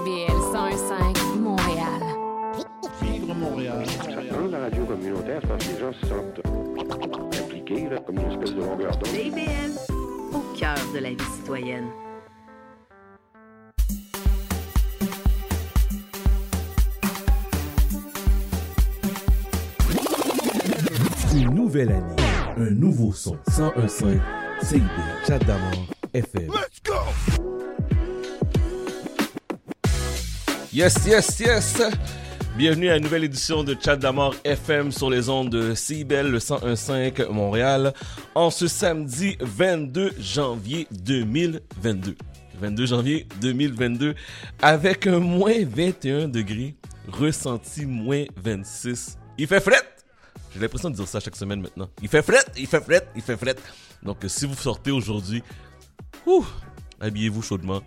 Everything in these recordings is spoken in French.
CIBL 101.5 Montréal. Vivre Montréal. Dans la radio communautaire, parce que les gens se sentent impliqués, là, comme une espèce de longueur d'onde. CIBL, au cœur de la vie citoyenne. Une nouvelle année, un nouveau son. 101.5 CIB, Chat d'amour, FM. Yes, yes, yes! Bienvenue à une nouvelle édition de Chat d'Amour FM sur les ondes de CIBEL, le 101.5 Montréal, en ce samedi 22 janvier 2022. 22 janvier 2022, avec un moins 21 degrés, ressenti moins 26. Il fait fret! J'ai l'impression de dire ça chaque semaine maintenant. Il fait fret, il fait fret, il fait fret. Donc, si vous sortez aujourd'hui, habillez-vous chaudement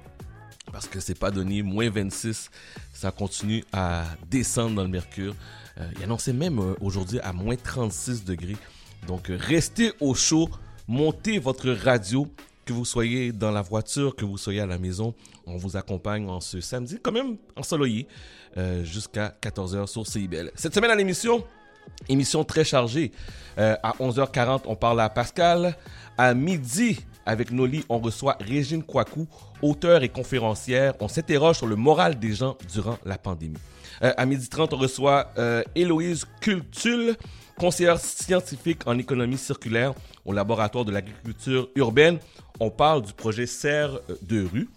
parce que c'est pas donné. Moins 26, ça continue à descendre dans le mercure. Euh, il annonçait même euh, aujourd'hui à moins 36 degrés. Donc, euh, restez au chaud, montez votre radio, que vous soyez dans la voiture, que vous soyez à la maison. On vous accompagne en ce samedi, quand même ensoleillé, euh, jusqu'à 14h sur CIBL. Cette semaine à l'émission, Émission très chargée. À 11h40, on parle à Pascal. À midi, avec Noli, on reçoit Régine Kouakou, auteure et conférencière. On s'interroge sur le moral des gens durant la pandémie. Euh, à midi 30, on reçoit euh, Héloïse Cultul, conseillère scientifique en économie circulaire au laboratoire de l'agriculture urbaine. On parle du projet Serre de rue.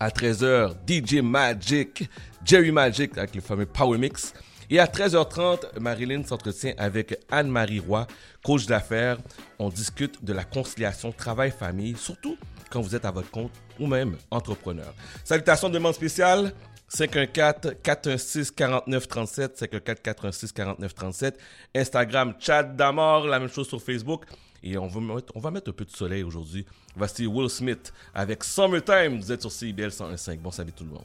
À 13h, DJ Magic, Jerry Magic avec le fameux Power Mix. Et à 13h30, Marilyn s'entretient avec Anne-Marie Roy, coach d'affaires. On discute de la conciliation travail-famille, surtout quand vous êtes à votre compte ou même entrepreneur. Salutations de demande spéciale. 514-416-4937, 514-416-4937. Instagram, chat d'Amor, la même chose sur Facebook. Et on va mettre, un peu de soleil aujourd'hui. Voici Will Smith avec Summertime. Vous êtes sur CIBL 101.5. Bon salut tout le monde.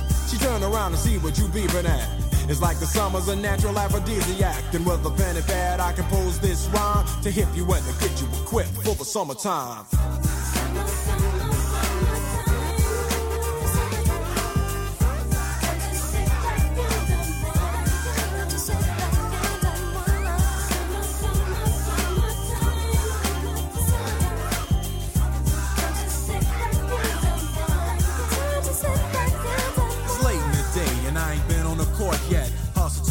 She turn around and see what you beeping at. It's like the summer's a natural aphrodisiac. And with a pen and pad, I compose this rhyme to hip you and to get you equipped for the summertime.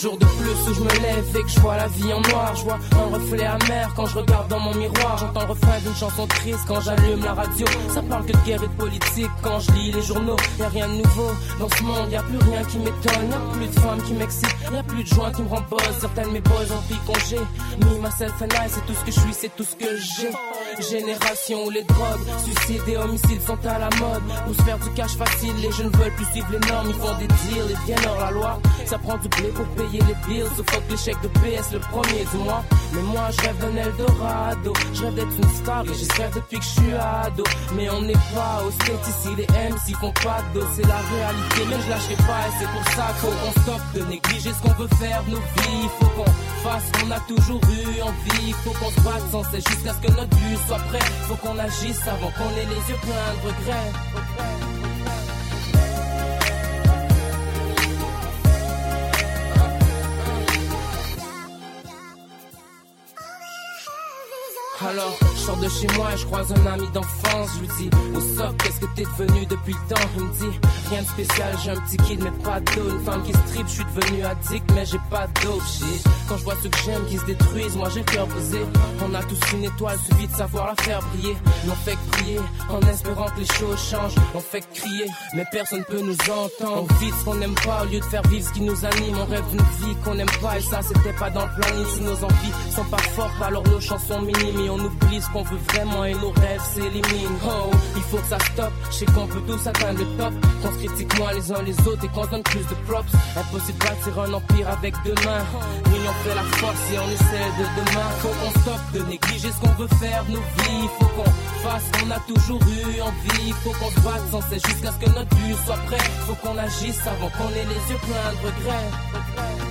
Jour de plus où je me lève et que je vois la vie en noir. Je vois un reflet amer quand je regarde dans mon miroir. J'entends le refrain d'une chanson triste quand j'allume la radio. Ça parle que de guerre et de politique quand je lis les journaux. Y a rien de nouveau dans ce monde, y a plus rien qui m'étonne. Y a plus de femmes qui m'excitent, y a plus de joints qui me buzz. Certaines mes boys ont pris congé. Me, myself and I, c'est tout ce que je suis, c'est tout ce que j'ai. Génération où les drogues, suicides et homicides sont à la mode. Pour se faire du cash facile, les jeunes veulent plus suivre les normes. Ils font des deals et viennent hors la loi. Ça prend du blé pour payer les bills. Sauf que l'échec de PS le premier du mois. Mais moi, je rêve d'un Eldorado. Je rêve d'être une star et j'espère depuis que je suis ado. Mais on n'est pas au state ici, les MC font pas de. C'est la réalité, mais je lâcherai pas. Et c'est pour ça qu'on stoppe de négliger ce qu'on veut faire de nos vies. Faut qu'on qu'on a toujours eu envie. Faut qu'on se batte sans cesse jusqu'à ce que notre but soit prêt. Faut qu'on agisse avant qu'on ait les yeux pleins de regrets. Alors, je sors de chez moi et je croise un ami d'enfance. Je lui dis, au soc, qu'est-ce que t'es devenu depuis le temps Il me dit, rien de spécial, j'ai un petit kid, mais pas d'eau. Une femme qui strip, je suis devenu addict, mais j'ai pas d'eau. Quand je vois ceux que j'aime qui se détruisent, moi j'ai cœur brisé. On a tous une étoile, suffit de savoir la faire briller. L'on fait que prier, en espérant que les choses changent. On fait crier, mais personne peut nous entendre. On vit ce qu'on n'aime pas au lieu de faire vivre ce qui nous anime. On rêve d'une vie qu'on n'aime pas et ça c'était pas dans le planning. Si nos envies sont pas fortes, alors nos chansons minimes. On oublie ce qu'on veut vraiment et nos rêves s'éliminent. Oh, il faut que ça stoppe. Je sais qu'on peut tous atteindre le top. Qu'on se critique moins les uns les autres et qu'on donne plus de props. Impossible de bâtir un empire avec deux mains. L'union fait la force et on essaie de demain. Faut qu'on stoppe de négliger ce qu'on veut faire de nos vies. Faut qu'on fasse ce qu'on a toujours eu envie. Faut qu'on se batte sans cesse jusqu'à ce que notre but soit prêt. Faut qu'on agisse avant qu'on ait les yeux pleins de regrets.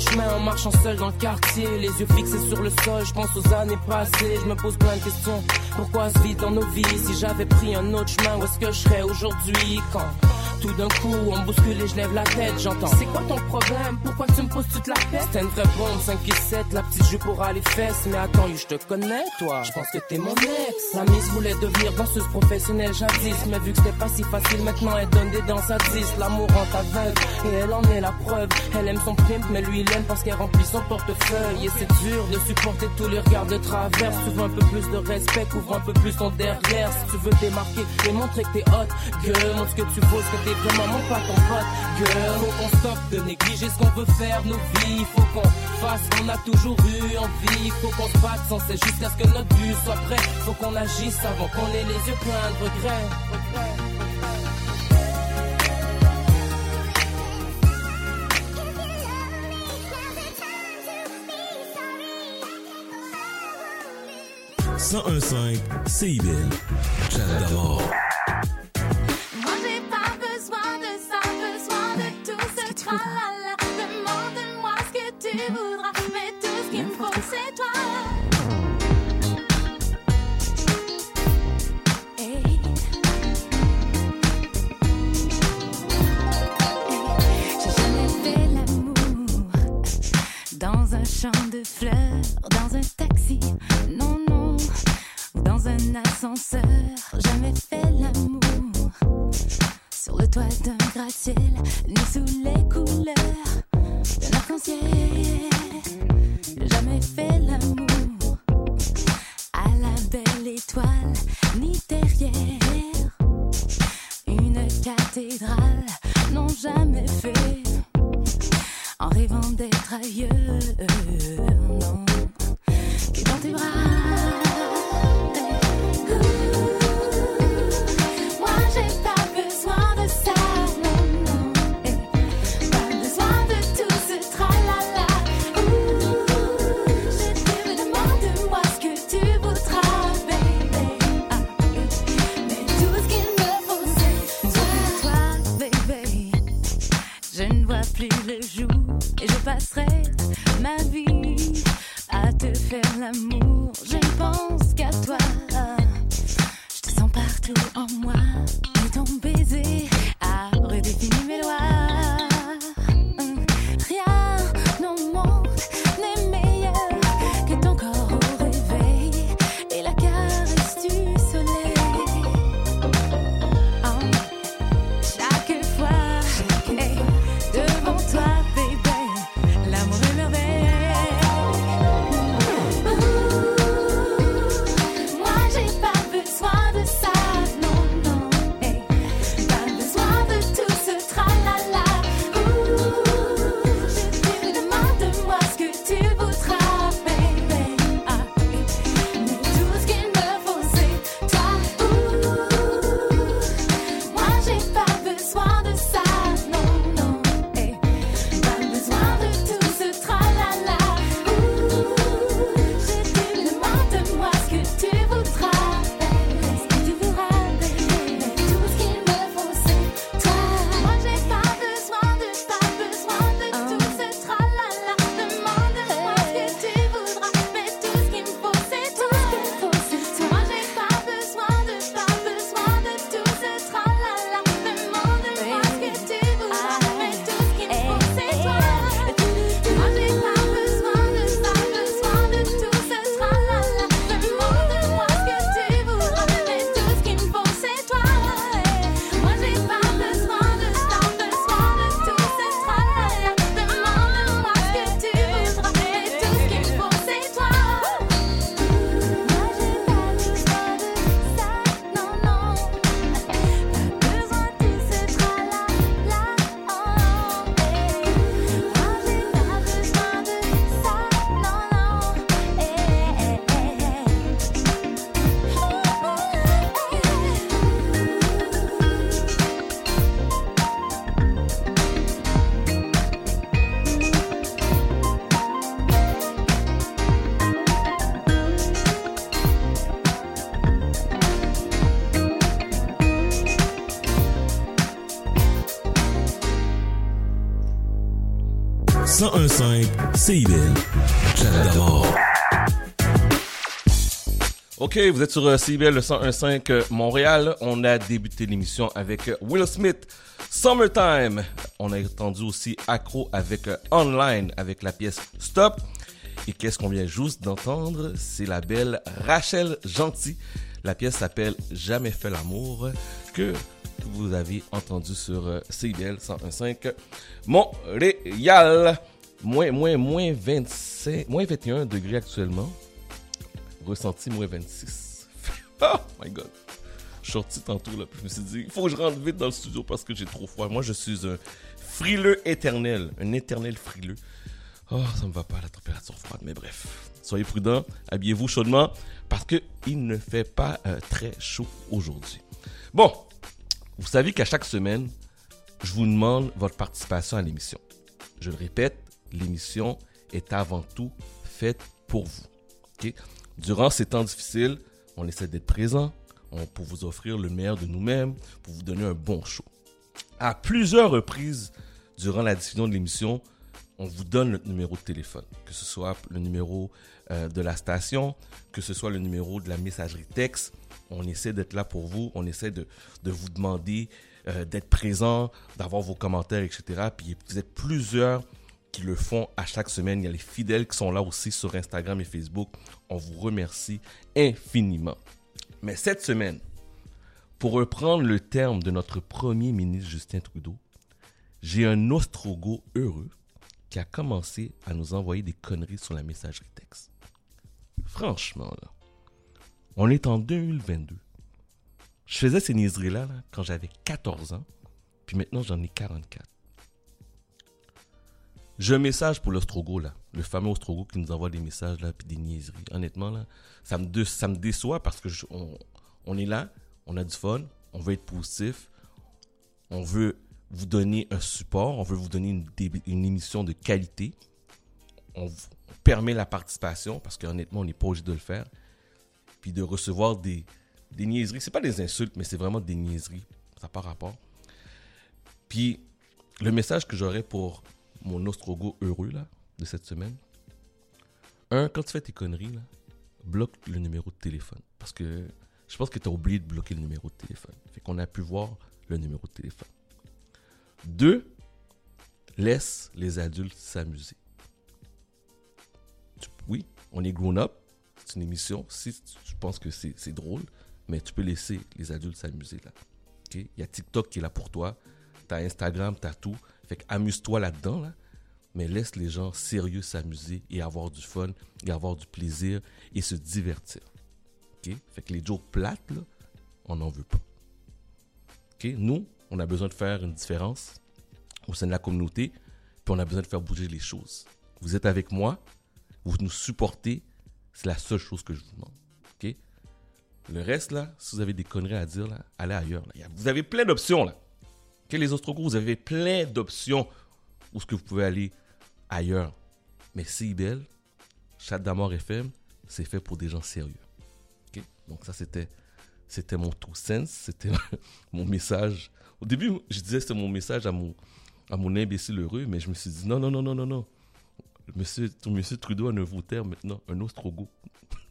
Chemin en marchant seul dans le quartier, les yeux fixés sur le sol. Je pense aux années passées, je me pose plein de questions. Pourquoi se vide dans nos vies Si j'avais pris un autre chemin, où est-ce que je serais aujourd'hui? Quand tout d'un coup, on bouscule et je lève la tête, j'entends. C'est quoi ton problème? Pourquoi tu me poses toute la tête? C'était une vraie bombe, 5 pieds 7, la petite jupe aura les fesses. Mais attends, je te connais, toi. Je pense que t'es mon ex. La mise voulait devenir danseuse professionnelle jadis. Mais vu que c'était pas si facile, maintenant elle donne des danses à 10. L'amour rend aveugle et elle en est la preuve. Elle aime son pimp, mais lui parce qu'elle remplit son portefeuille. Et c'est dur de supporter tous les regards de travers. Tu veux un peu plus de respect, couvre un peu plus ton derrière. Si tu veux démarquer et montrer que t'es hot, gueule, montre ce que tu vaux, ce que t'es vraiment mon pas ton pote. Girl, faut qu'on stoppe de négliger ce qu'on veut faire nos vies. Faut qu'on fasse ce qu'on a toujours eu envie. Faut qu'on se batte sans cesse jusqu'à ce que notre but soit prêt. Faut qu'on agisse avant qu'on ait les yeux pleins de regrets. « 1015 CIBL. Chat d'abord. Moi j'ai pas besoin de ça, besoin de tout ce tralala. tu voudras, mais tout ce qu'il me faut, c'est toi. Hey. J'ai jamais fait l'amour dans un champ de fleurs, dans un taxi, ascenseur. Jamais fait l'amour sur le toit d'un gratte-ciel, ni sous les couleurs d'un arc-en-ciel. Jamais fait l'amour à la belle étoile, ni derrière une cathédrale. Non, jamais fait en rêvant d'être ailleurs. 1015 CIBL. Chat. Ok, vous êtes sur euh, CBL le 101.5 euh, Montréal. On a débuté l'émission avec euh, Will Smith, Summertime. On a entendu aussi Accro avec Online avec la pièce Stop. Et qu'est-ce qu'on vient juste d'entendre? C'est la belle Rachel Gentil. La pièce s'appelle Jamais fait l'amour que vous avez entendu sur CBL 101.5 Montréal. Moins, moins, moins 25, moins 21 degrés actuellement ressenti moins 26. oh my god. Je suis sorti tantôt là, je me suis dit, il faut que je rentre vite dans le studio parce que j'ai trop froid. Moi, je suis un frileux éternel, un éternel frileux. Oh, ça me va pas la température froide, mais bref. Soyez prudents, habillez-vous chaudement parce que il ne fait pas euh, très chaud aujourd'hui. Bon, vous savez qu'à chaque semaine, je vous demande votre participation à l'émission. Je le répète, l'émission est avant tout faite pour vous. Durant ces temps difficiles, on essaie d'être présent pour vous offrir le meilleur de nous-mêmes, pour vous donner un bon show. À plusieurs reprises durant la diffusion de l'émission, on vous donne notre numéro de téléphone, que ce soit le numéro euh, de la station, que ce soit le numéro de la messagerie texte. On essaie d'être là pour vous, on essaie de, de vous demander euh, d'être présent, d'avoir vos commentaires, etc. Puis vous êtes plusieurs qui le font à chaque semaine. Il y a les fidèles qui sont là aussi sur Instagram et Facebook. On vous remercie infiniment. Mais cette semaine, pour reprendre le terme de notre premier ministre Justin Trudeau, j'ai un ostrogo heureux qui a commencé à nous envoyer des conneries sur la messagerie texte. Franchement, on est en 2022. Je faisais ces niaiseries-là là, quand j'avais 14 ans, puis maintenant j'en ai 44. J'ai un message pour l'ostrogo, là. Le fameux ostrogo qui nous envoie des messages, là, puis des niaiseries. Honnêtement, là, ça me, déçoit parce que on, est là, on a du fun, on veut être positif, on veut vous donner un support, on veut vous donner une, émission de qualité. On permet la participation parce qu'honnêtement, on n'est pas obligé de le faire. Puis de recevoir des, des niaiseries. C'est pas des insultes, mais c'est vraiment des niaiseries. Ça n'a pas rapport. Puis le message que j'aurais pour mon ostrogo heureux là, de cette semaine. Un, quand tu fais tes conneries, là, bloque le numéro de téléphone. Parce que je pense que tu as oublié de bloquer le numéro de téléphone. Fait qu'on a pu voir le numéro de téléphone. Deux, laisse les adultes s'amuser. Tu- Oui, on est grown-up. C'est une émission. Si tu- je pense que c'est drôle, mais tu peux laisser les adultes s'amuser là. Il y a TikTok qui est là pour toi. T'as Instagram, t'as tout. Fait amuse-toi là-dedans, là. Mais laisse les gens sérieux s'amuser et avoir du fun, et avoir du plaisir et se divertir. OK? Fait que les jokes plates, on n'en veut pas. Nous, on a besoin de faire une différence au sein de la communauté, puis on a besoin de faire bouger les choses. Vous êtes avec moi, vous nous supportez, c'est la seule chose que je vous demande. Le reste, là, si vous avez des conneries à dire, là, allez ailleurs. Vous avez plein d'options, là. OK, les Ostrogos, vous avez plein d'options où ce que vous pouvez aller ailleurs. Mais CIBL, Chat d'Amour FM, c'est fait pour des gens sérieux. OK? Donc ça, c'était, c'était mon tout sens, c'était mon message. Au début, je disais que c'était mon message à mon, à mon imbécile heureux, mais je me suis dit non, non, non, non, non, non. Monsieur, monsieur Trudeau a un terme maintenant, un ostrogo.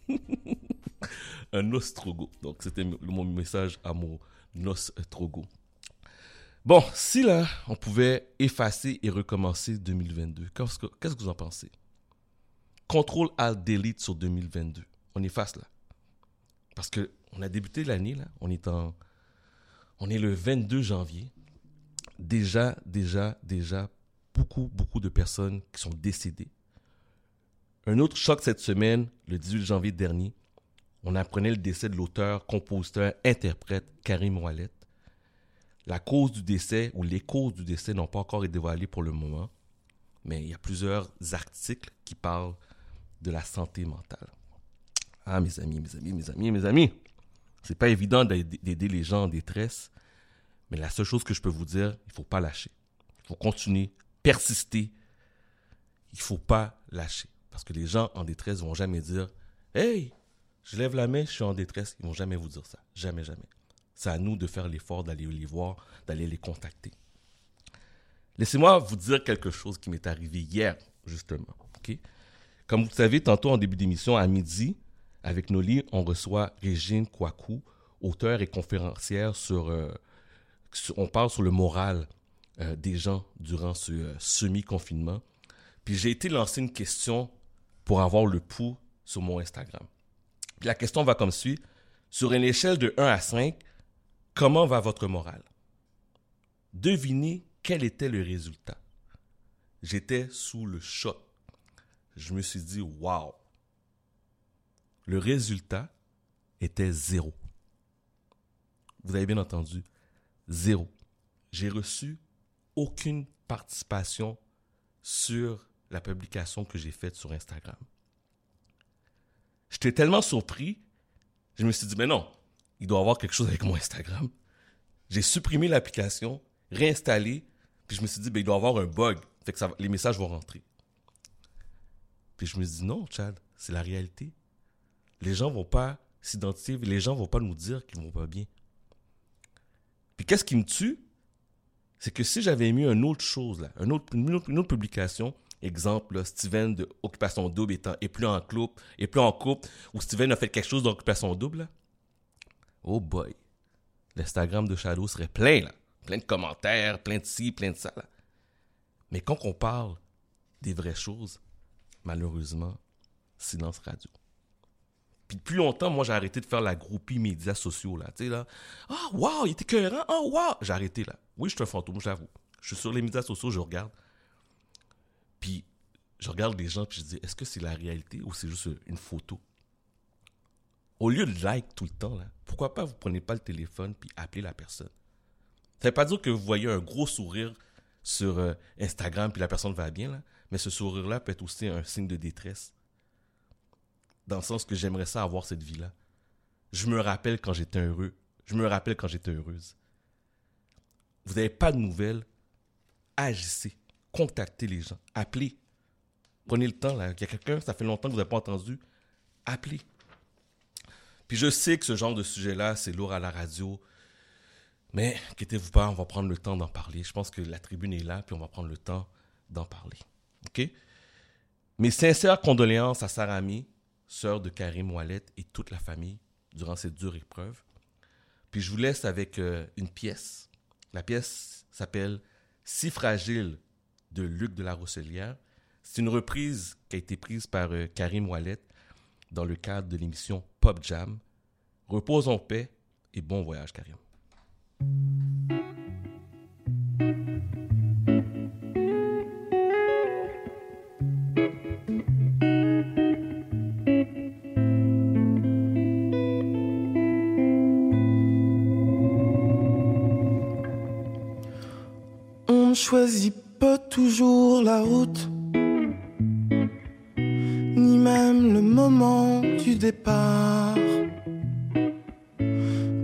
un ostrogo. Donc c'était mon message à mon ostrogo. Bon, si là, on pouvait effacer et recommencer 2022, qu'est-ce que, vous en pensez? Contrôle Alt Delete sur 2022. On efface là. Parce que on a débuté l'année là, on est en on est le 22 janvier. Déjà déjà déjà beaucoup beaucoup de personnes qui sont décédées. Un autre choc cette semaine, le 18 janvier dernier, on apprenait le décès de l'auteur, compositeur, interprète Karim Ouellet. La cause du décès ou les causes du décès n'ont pas encore été dévoilées pour le moment, mais il y a plusieurs articles qui parlent de la santé mentale. Ah, mes amis, mes amis, mes amis, mes amis, c'est pas évident d'aid- d'aider les gens en détresse, mais la seule chose que je peux vous dire, il faut pas lâcher. Il faut continuer, persister. Il faut pas lâcher. Parce que les gens en détresse vont jamais dire Hey, je lève la main, je suis en détresse. Ils vont jamais vous dire ça. Jamais, jamais. C'est à nous de faire l'effort d'aller les voir, d'aller les contacter. Laissez-moi vous dire quelque chose qui m'est arrivé hier, justement. Comme vous le savez, tantôt en début d'émission, à midi, avec Noli, on reçoit Régine Kouakou, auteure et conférencière sur, euh, On parle sur le moral euh, des gens durant ce euh, semi-confinement. Puis j'ai été lancer une question pour avoir le pouls sur mon Instagram. Puis la question va comme suit. Sur une échelle de 1 à 5, comment va votre morale? Devinez quel était le résultat. J'étais sous le choc. Je me suis dit, waouh! Le résultat était zéro. Vous avez bien entendu, zéro. J'ai reçu aucune participation sur la publication que j'ai faite sur Instagram. J'étais tellement surpris, je me suis dit, mais non, il doit avoir quelque chose avec mon Instagram. J'ai supprimé l'application, réinstallé, puis je me suis dit, ben, il doit avoir un bug, fait que les messages vont rentrer. Puis je me suis dit, non, Chad, c'est la réalité. Les gens vont pas s'identifier, les gens vont pas nous dire qu'ils vont pas bien. Puis qu'est-ce qui me tue? C'est que si j'avais mis une autre chose, là, une autre, publication, exemple, Steven de Occupation Double étant, est plus en couple, est plus en couple, ou Steven a fait quelque chose d'Occupation Double, là, oh boy, l'Instagram de Shadow serait plein, là. Plein de commentaires, plein de ci, plein de ça, là. Mais quand on parle des vraies choses, malheureusement, silence radio. Puis depuis longtemps, moi, j'ai arrêté de faire la groupie médias sociaux, là. Tu sais, là. Ah, wow, il était cohérent. Ah, wow. J'ai arrêté, là. Oui, je suis un fantôme, j'avoue. Je suis sur les médias sociaux, je regarde. Puis, je regarde les gens, puis je dis, est-ce que c'est la réalité ou c'est juste une photo? Au lieu de like tout le temps, pourquoi pas vous prenez pas le téléphone puis appelez la personne? Ça veut pas dire que vous voyez un gros sourire sur euh, Instagram puis la personne va bien, là. Mais ce sourire-là peut être aussi un signe de détresse. Dans le sens que j'aimerais ça avoir cette vie-là. Je me rappelle quand j'étais heureux. Je me rappelle quand j'étais heureuse. Vous n'avez pas de nouvelles, agissez. Contactez les gens. Appelez. Prenez le temps, là. Il y a quelqu'un, ça fait longtemps que vous n'avez pas entendu. Appelez. Puis je sais que ce genre de sujet-là, c'est lourd à la radio. Mais inquiétez-vous pas, on va prendre le temps d'en parler. Je pense que la tribune est là, puis on va prendre le temps d'en parler. OK? Mes sincères condoléances à Sarami, sœur de Karim Ouellet et toute la famille durant cette dure épreuve. Puis je vous laisse avec euh, une pièce. La pièce s'appelle Si fragile de Luc de la Rosselière. C'est une reprise qui a été prise par euh, Karim Ouellet dans le cadre de l'émission Pop Jam. Repose en paix et bon voyage, Karim. On ne choisit pas toujours la route, moment du départ.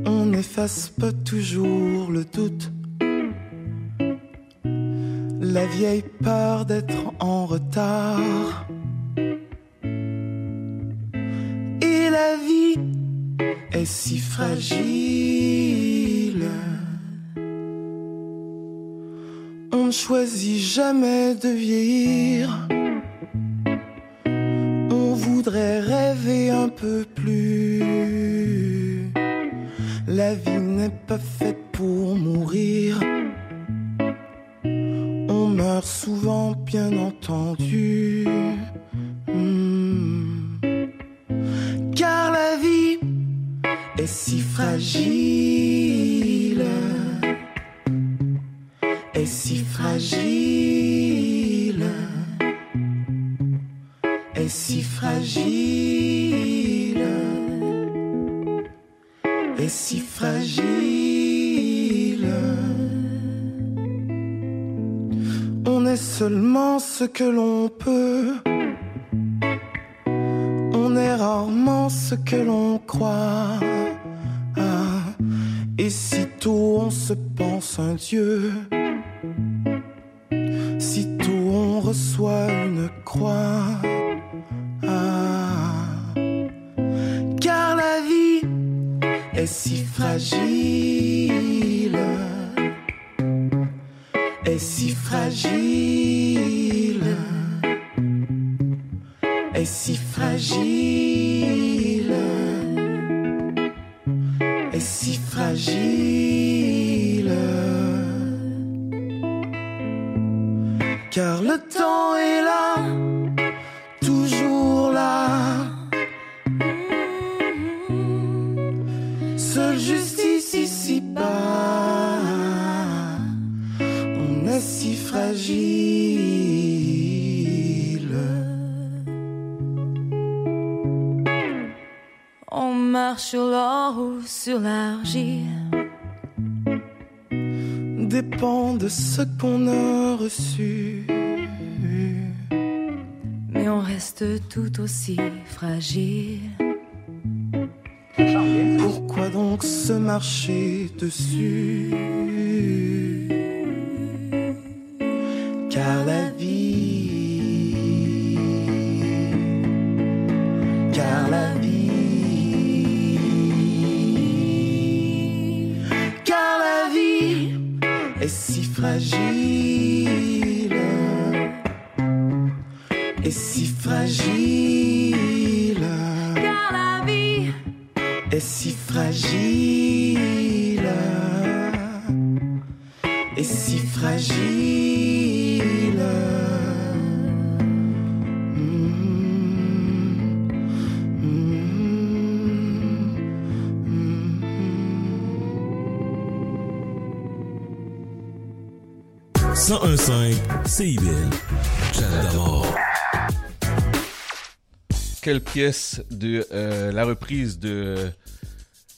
On n'efface pas toujours le doute. La vieille peur d'être en retard. Et la vie est si fragile. On ne choisit jamais de vieillir. On voudrait rêver un peu plus. La vie n'est pas faite pour mourir. On meurt souvent, bien entendu. Hmm. Car la vie est si fragile seulement ce que l'on peut. On est rarement ce que l'on croit. Ah, et sitôt on se pense un Dieu. Dessus Quelle pièce de euh, la reprise de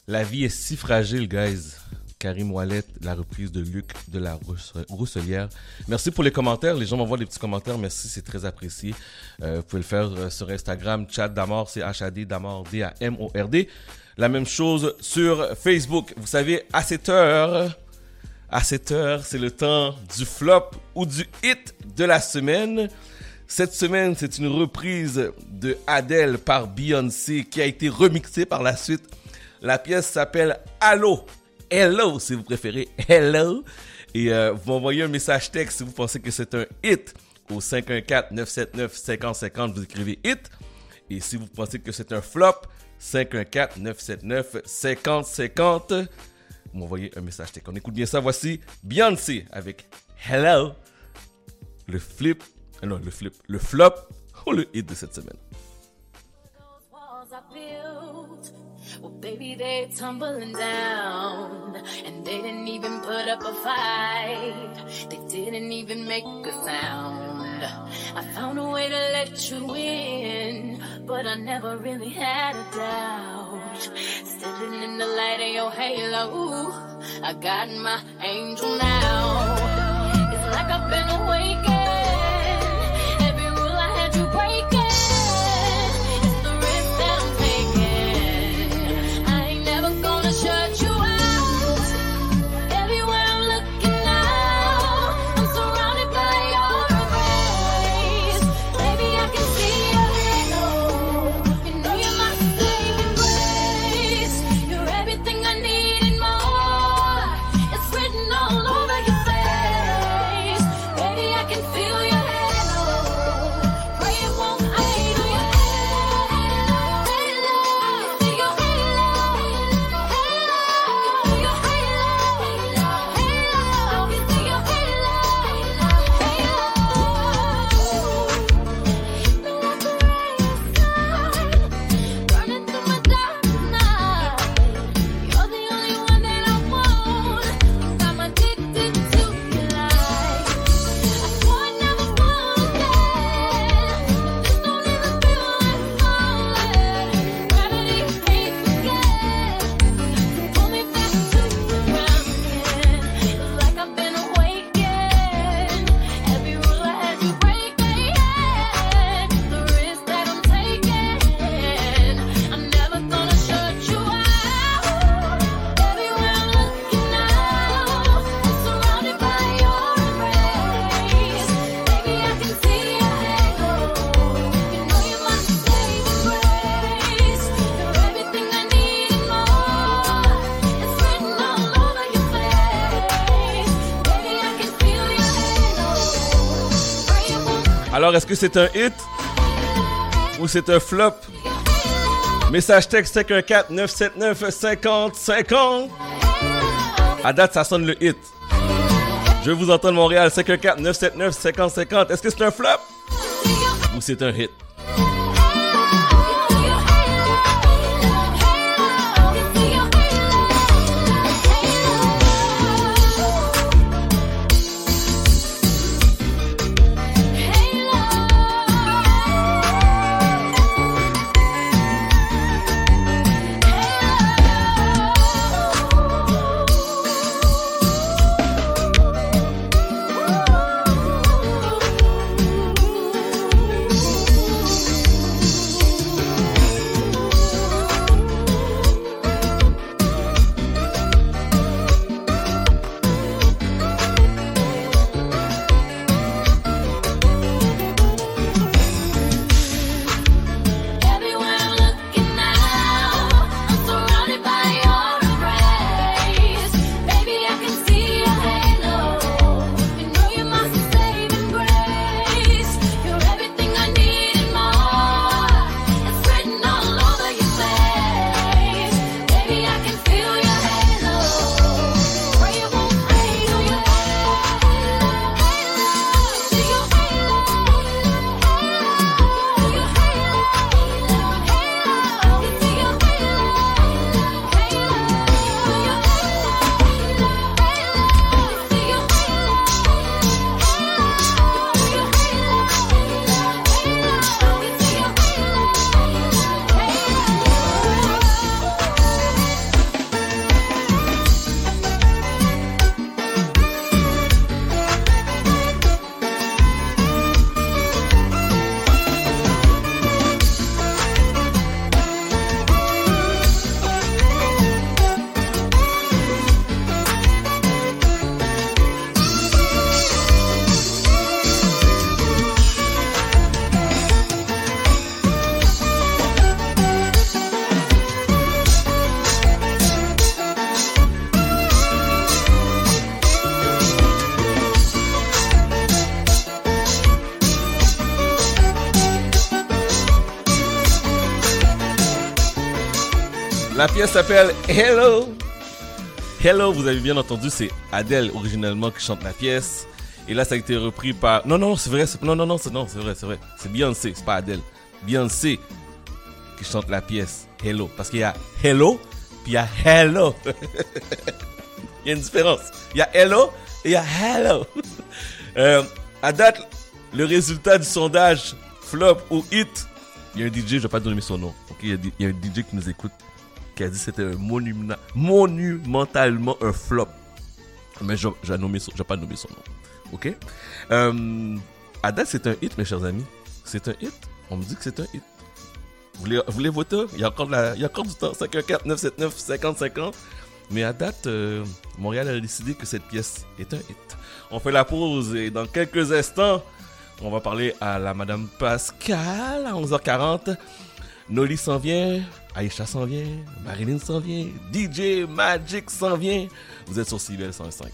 La vie est si fragile, guys. Karim Ouellet, la reprise de Luc de la Rousse- Rousselière. Merci pour les commentaires. Les gens m'envoient des petits commentaires. Merci, c'est très apprécié. Euh, vous pouvez le faire euh, sur Instagram, chat d'Amor, c'est H-A-D d'Amor, D-A-M-O-R-D. La même chose sur Facebook. Vous savez, à cette heure, à cette heure, c'est le temps du flop ou du hit de la semaine. Cette semaine, c'est une reprise de Adele par Beyoncé qui a été remixée par la suite. La pièce s'appelle Hello. Hello, si vous préférez. Hello. Et euh, vous m'envoyez un message texte si vous pensez que c'est un hit au 514-979-5050. Vous écrivez hit. Et si vous pensez que c'est un flop, 514-979-5050. Vous m'envoyez un message texte. On écoute bien ça. Voici Beyoncé avec Hello. Le flip. Non, le flip. Le flop ou le hit de cette semaine. Well, baby, they're tumbling down. And they didn't even put up a fight. They didn't even make a sound. I found a way to let you in, but I never really had a doubt. Standing in the light of your halo, I got my angel now. It's like I've been awakened. Alors, est-ce que c'est un hit ou c'est un flop? Message texte 514-979-5050. À date, ça sonne le hit. Je vous entends Montréal 514-979-5050. Est-ce que c'est un flop ou c'est un hit? Pièce s'appelle Hello. Hello, vous avez bien entendu, c'est Adele originellement qui chante la pièce. Et là, ça a été repris par. Non, non, c'est vrai. Non, non, non, c'est non, c'est vrai, c'est vrai. C'est Beyoncé, c'est pas Adele. Beyoncé qui chante la pièce Hello. Parce qu'il y a Hello, puis il y a Hello. il y a une différence. Il y a Hello et il y a Hello. Euh, à date, le résultat du sondage flop ou hit, il y a un DJ, je vais pas donner son nom. ok? Il y a un DJ qui nous écoute qui a dit que c'était monumentalement un flop. Mais vais pas nommer son nom. Ok? Euh, À date, c'est un hit, mes chers amis. C'est un hit. On me dit que c'est un hit. Vous voulez, voulez voter? Il y, a encore il y a encore du temps. 514-979-5050. Mais à date, euh, Montréal a décidé que cette pièce est un hit. On fait la pause et dans quelques instants, on va parler à la Madame Pascal à 11h40. Noli s'en vient, Aïcha s'en vient, Marilyn s'en vient, DJ Magic s'en vient. Vous êtes sur CBL 105.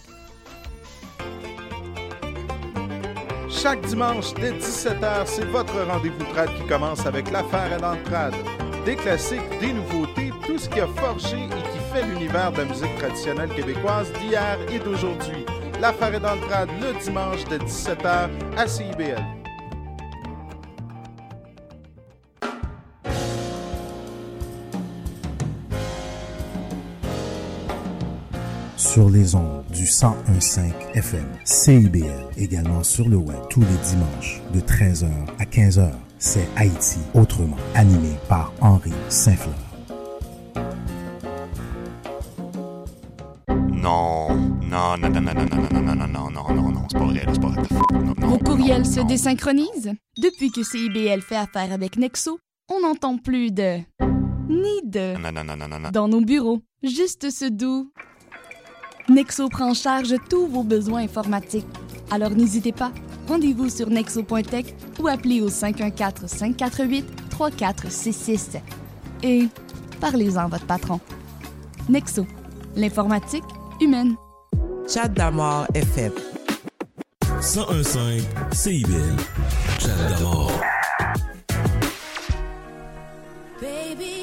Chaque dimanche dès 17h, c'est votre rendez-vous trad qui commence avec l'affaire à l'entrade. Des classiques, des nouveautés, tout ce qui a forgé et qui fait l'univers de la musique traditionnelle québécoise d'hier et d'aujourd'hui. L'affaire est dans le dimanche de 17h à CIBL. Sur les ondes du 1015 FM CIBL, également sur le web tous les dimanches de 13h à 15h. C'est Haïti autrement, animé par Henri Saint-Fleur. Non, non, non, non, non, non, non, non, non, non, non, non, non, c'est pas vrai, c'est pas vrai. Non, non, Vos courriels non, se non. désynchronisent? Depuis que CIBL fait affaire avec Nexo, on n'entend plus de ni de Non, non, non, non, non, non. dans nos bureaux. Juste ce doux. Nexo prend en charge tous vos besoins informatiques. Alors n'hésitez pas, rendez-vous sur nexo.tech ou appelez au 514-548-3466. Et parlez-en à votre patron. Nexo, l'informatique humaine. Chat d'amour FM. 1015 CIBL. Chat d'amour. Baby,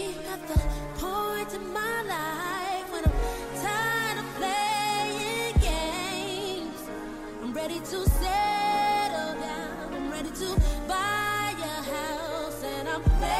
ready to settle down. I'm ready to buy a house, and I'm ready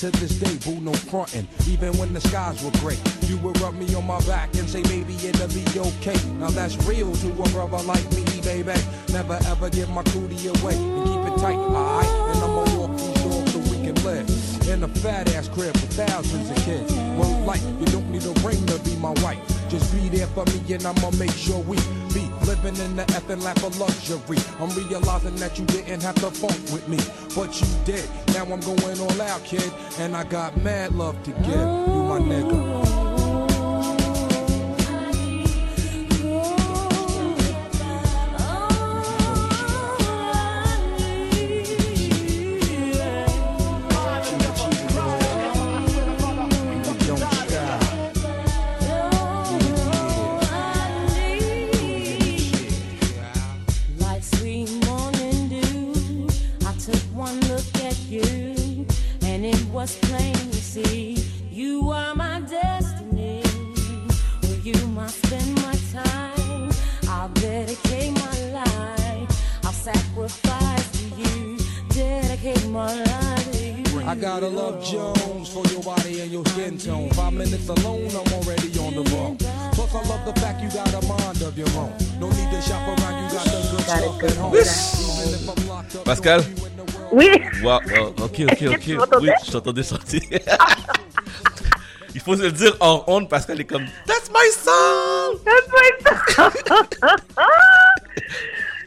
to this day, boo, no frontin'. Even when the skies were gray, you would rub me on my back and say, maybe it'll be okay. Now that's real to a brother like me, baby. Never ever give my cootie away and keep it tight, alright? And I'ma walk these doors so we can live in a fat ass crib with thousands of kids. Word like you don't need a ring to be my wife. Just be there for me and I'ma make sure we be living in the effing lap of luxury. I'm realizing that you didn't have to funk with me, but you did. Now I'm going all out, kid, and I got mad love to give. You my nigga. Ok, ok, ok. Oui, je t'entendais sortir. Il faut se le dire en honte parce qu'elle est comme That's my song! That's my song!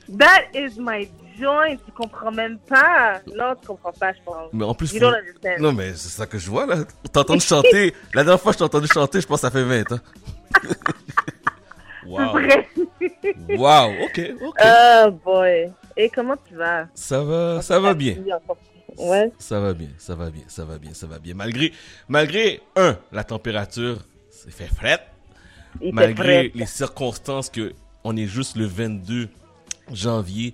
That is my joint. Tu comprends même pas. Non, tu comprends pas, je pense. Mais en plus, You faut- don't understand. non, mais c'est ça que je vois là. T'entends chanter. La dernière fois que je t'ai entendu chanter, je pense que ça fait 20 ans. wow. Wow, ok, ok. Oh boy. Et comment tu vas? Ça va, ça va bien. Ouais. Ça va bien, ça va bien, ça va bien, ça va bien. Malgré, malgré un, la température, c'est fait fret. Il Malgré les circonstances que on est juste le 22 janvier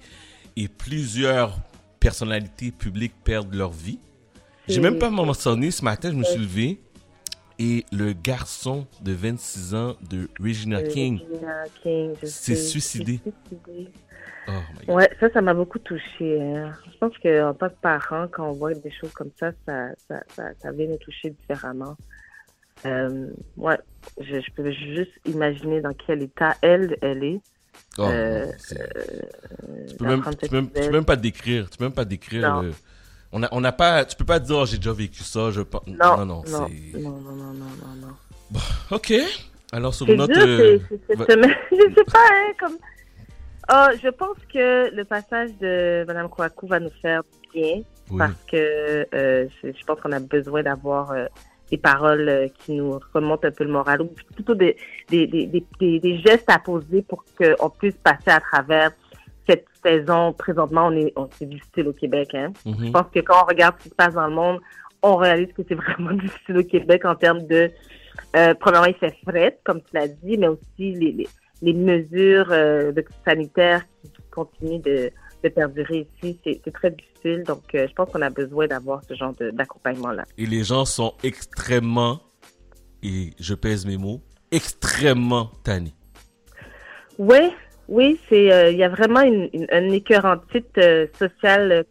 et plusieurs personnalités publiques perdent leur vie. J'ai même pas mentionné ce matin, je me suis levé et le garçon de 26 ans de Regina King s'est suicidé. Oh. Ouais, ça, ça m'a beaucoup touché. hein. Je pense qu'en tant que parent, quand on voit des choses comme ça, ça, ça, ça, ça vient nous toucher différemment. Euh, ouais, je, je peux juste imaginer dans quel état elle, elle est. Oh, Euh, euh, tu peux même, tu peux même, tu peux nouvelle. même pas décrire, tu peux même pas décrire. Le- on a, on n'a pas, tu peux pas dire, oh, j'ai déjà vécu ça, je. Non, non, non, non, non, c'est. non, non, non, non, non. Bon, ok. Alors sur notre. dur, euh, cette semaine. je sais pas, hein, comme... Ah, je pense que le passage de Mme Kouakou va nous faire bien Oui. parce que euh, je, je pense qu'on a besoin d'avoir euh, des paroles euh, qui nous remontent un peu le moral ou plutôt des, des, des, des, des- des gestes à poser pour qu'on puisse passer à travers cette saison, présentement, on est, on, c'est difficile au Québec. Hein. Mhm. Je pense que quand on regarde ce qui se passe dans le monde, on réalise que c'est vraiment difficile au Québec en termes de, euh, premièrement, il fait fret, comme tu l'as dit, mais aussi les, les, les mesures euh, de- sanitaires qui, qui continuent de, de perdurer ici. C'est, très difficile. Donc, euh, je pense qu'on a besoin d'avoir ce genre d'accompagnement-là. Et les gens sont extrêmement, et je pèse mes mots, extrêmement tannés. Oui, oui, c'est euh, il y a vraiment une, une, un écœurantite euh, sociale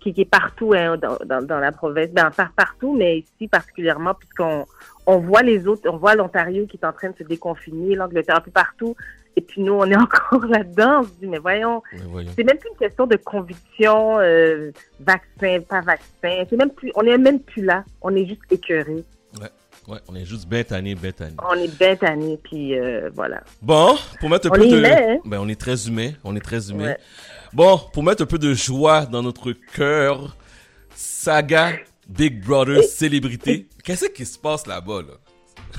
qui, qui est partout hein, dans, dans, dans la province, ben par, partout, mais ici particulièrement puisqu'on on voit les autres, on voit l'Ontario qui est en train de se déconfiner, l'Angleterre un peu partout, et puis nous on est encore là-dedans. On se dit mais voyons, voyons. c'est même plus une question de conviction, euh, vaccin, pas vaccin, c'est même plus, on est même plus là, on est juste écœuré, Ouais, ouais, on est juste bien tannés, bien tannés. on est bien tanné, puis euh, voilà. Bon, pour mettre un On peu est de... humain, hein? Ben, on est très humain, on est très humain. Ouais. Bon, pour mettre un peu de joie dans notre cœur, saga Big Brother célébrité. Qu'est-ce qui se passe là-bas, là?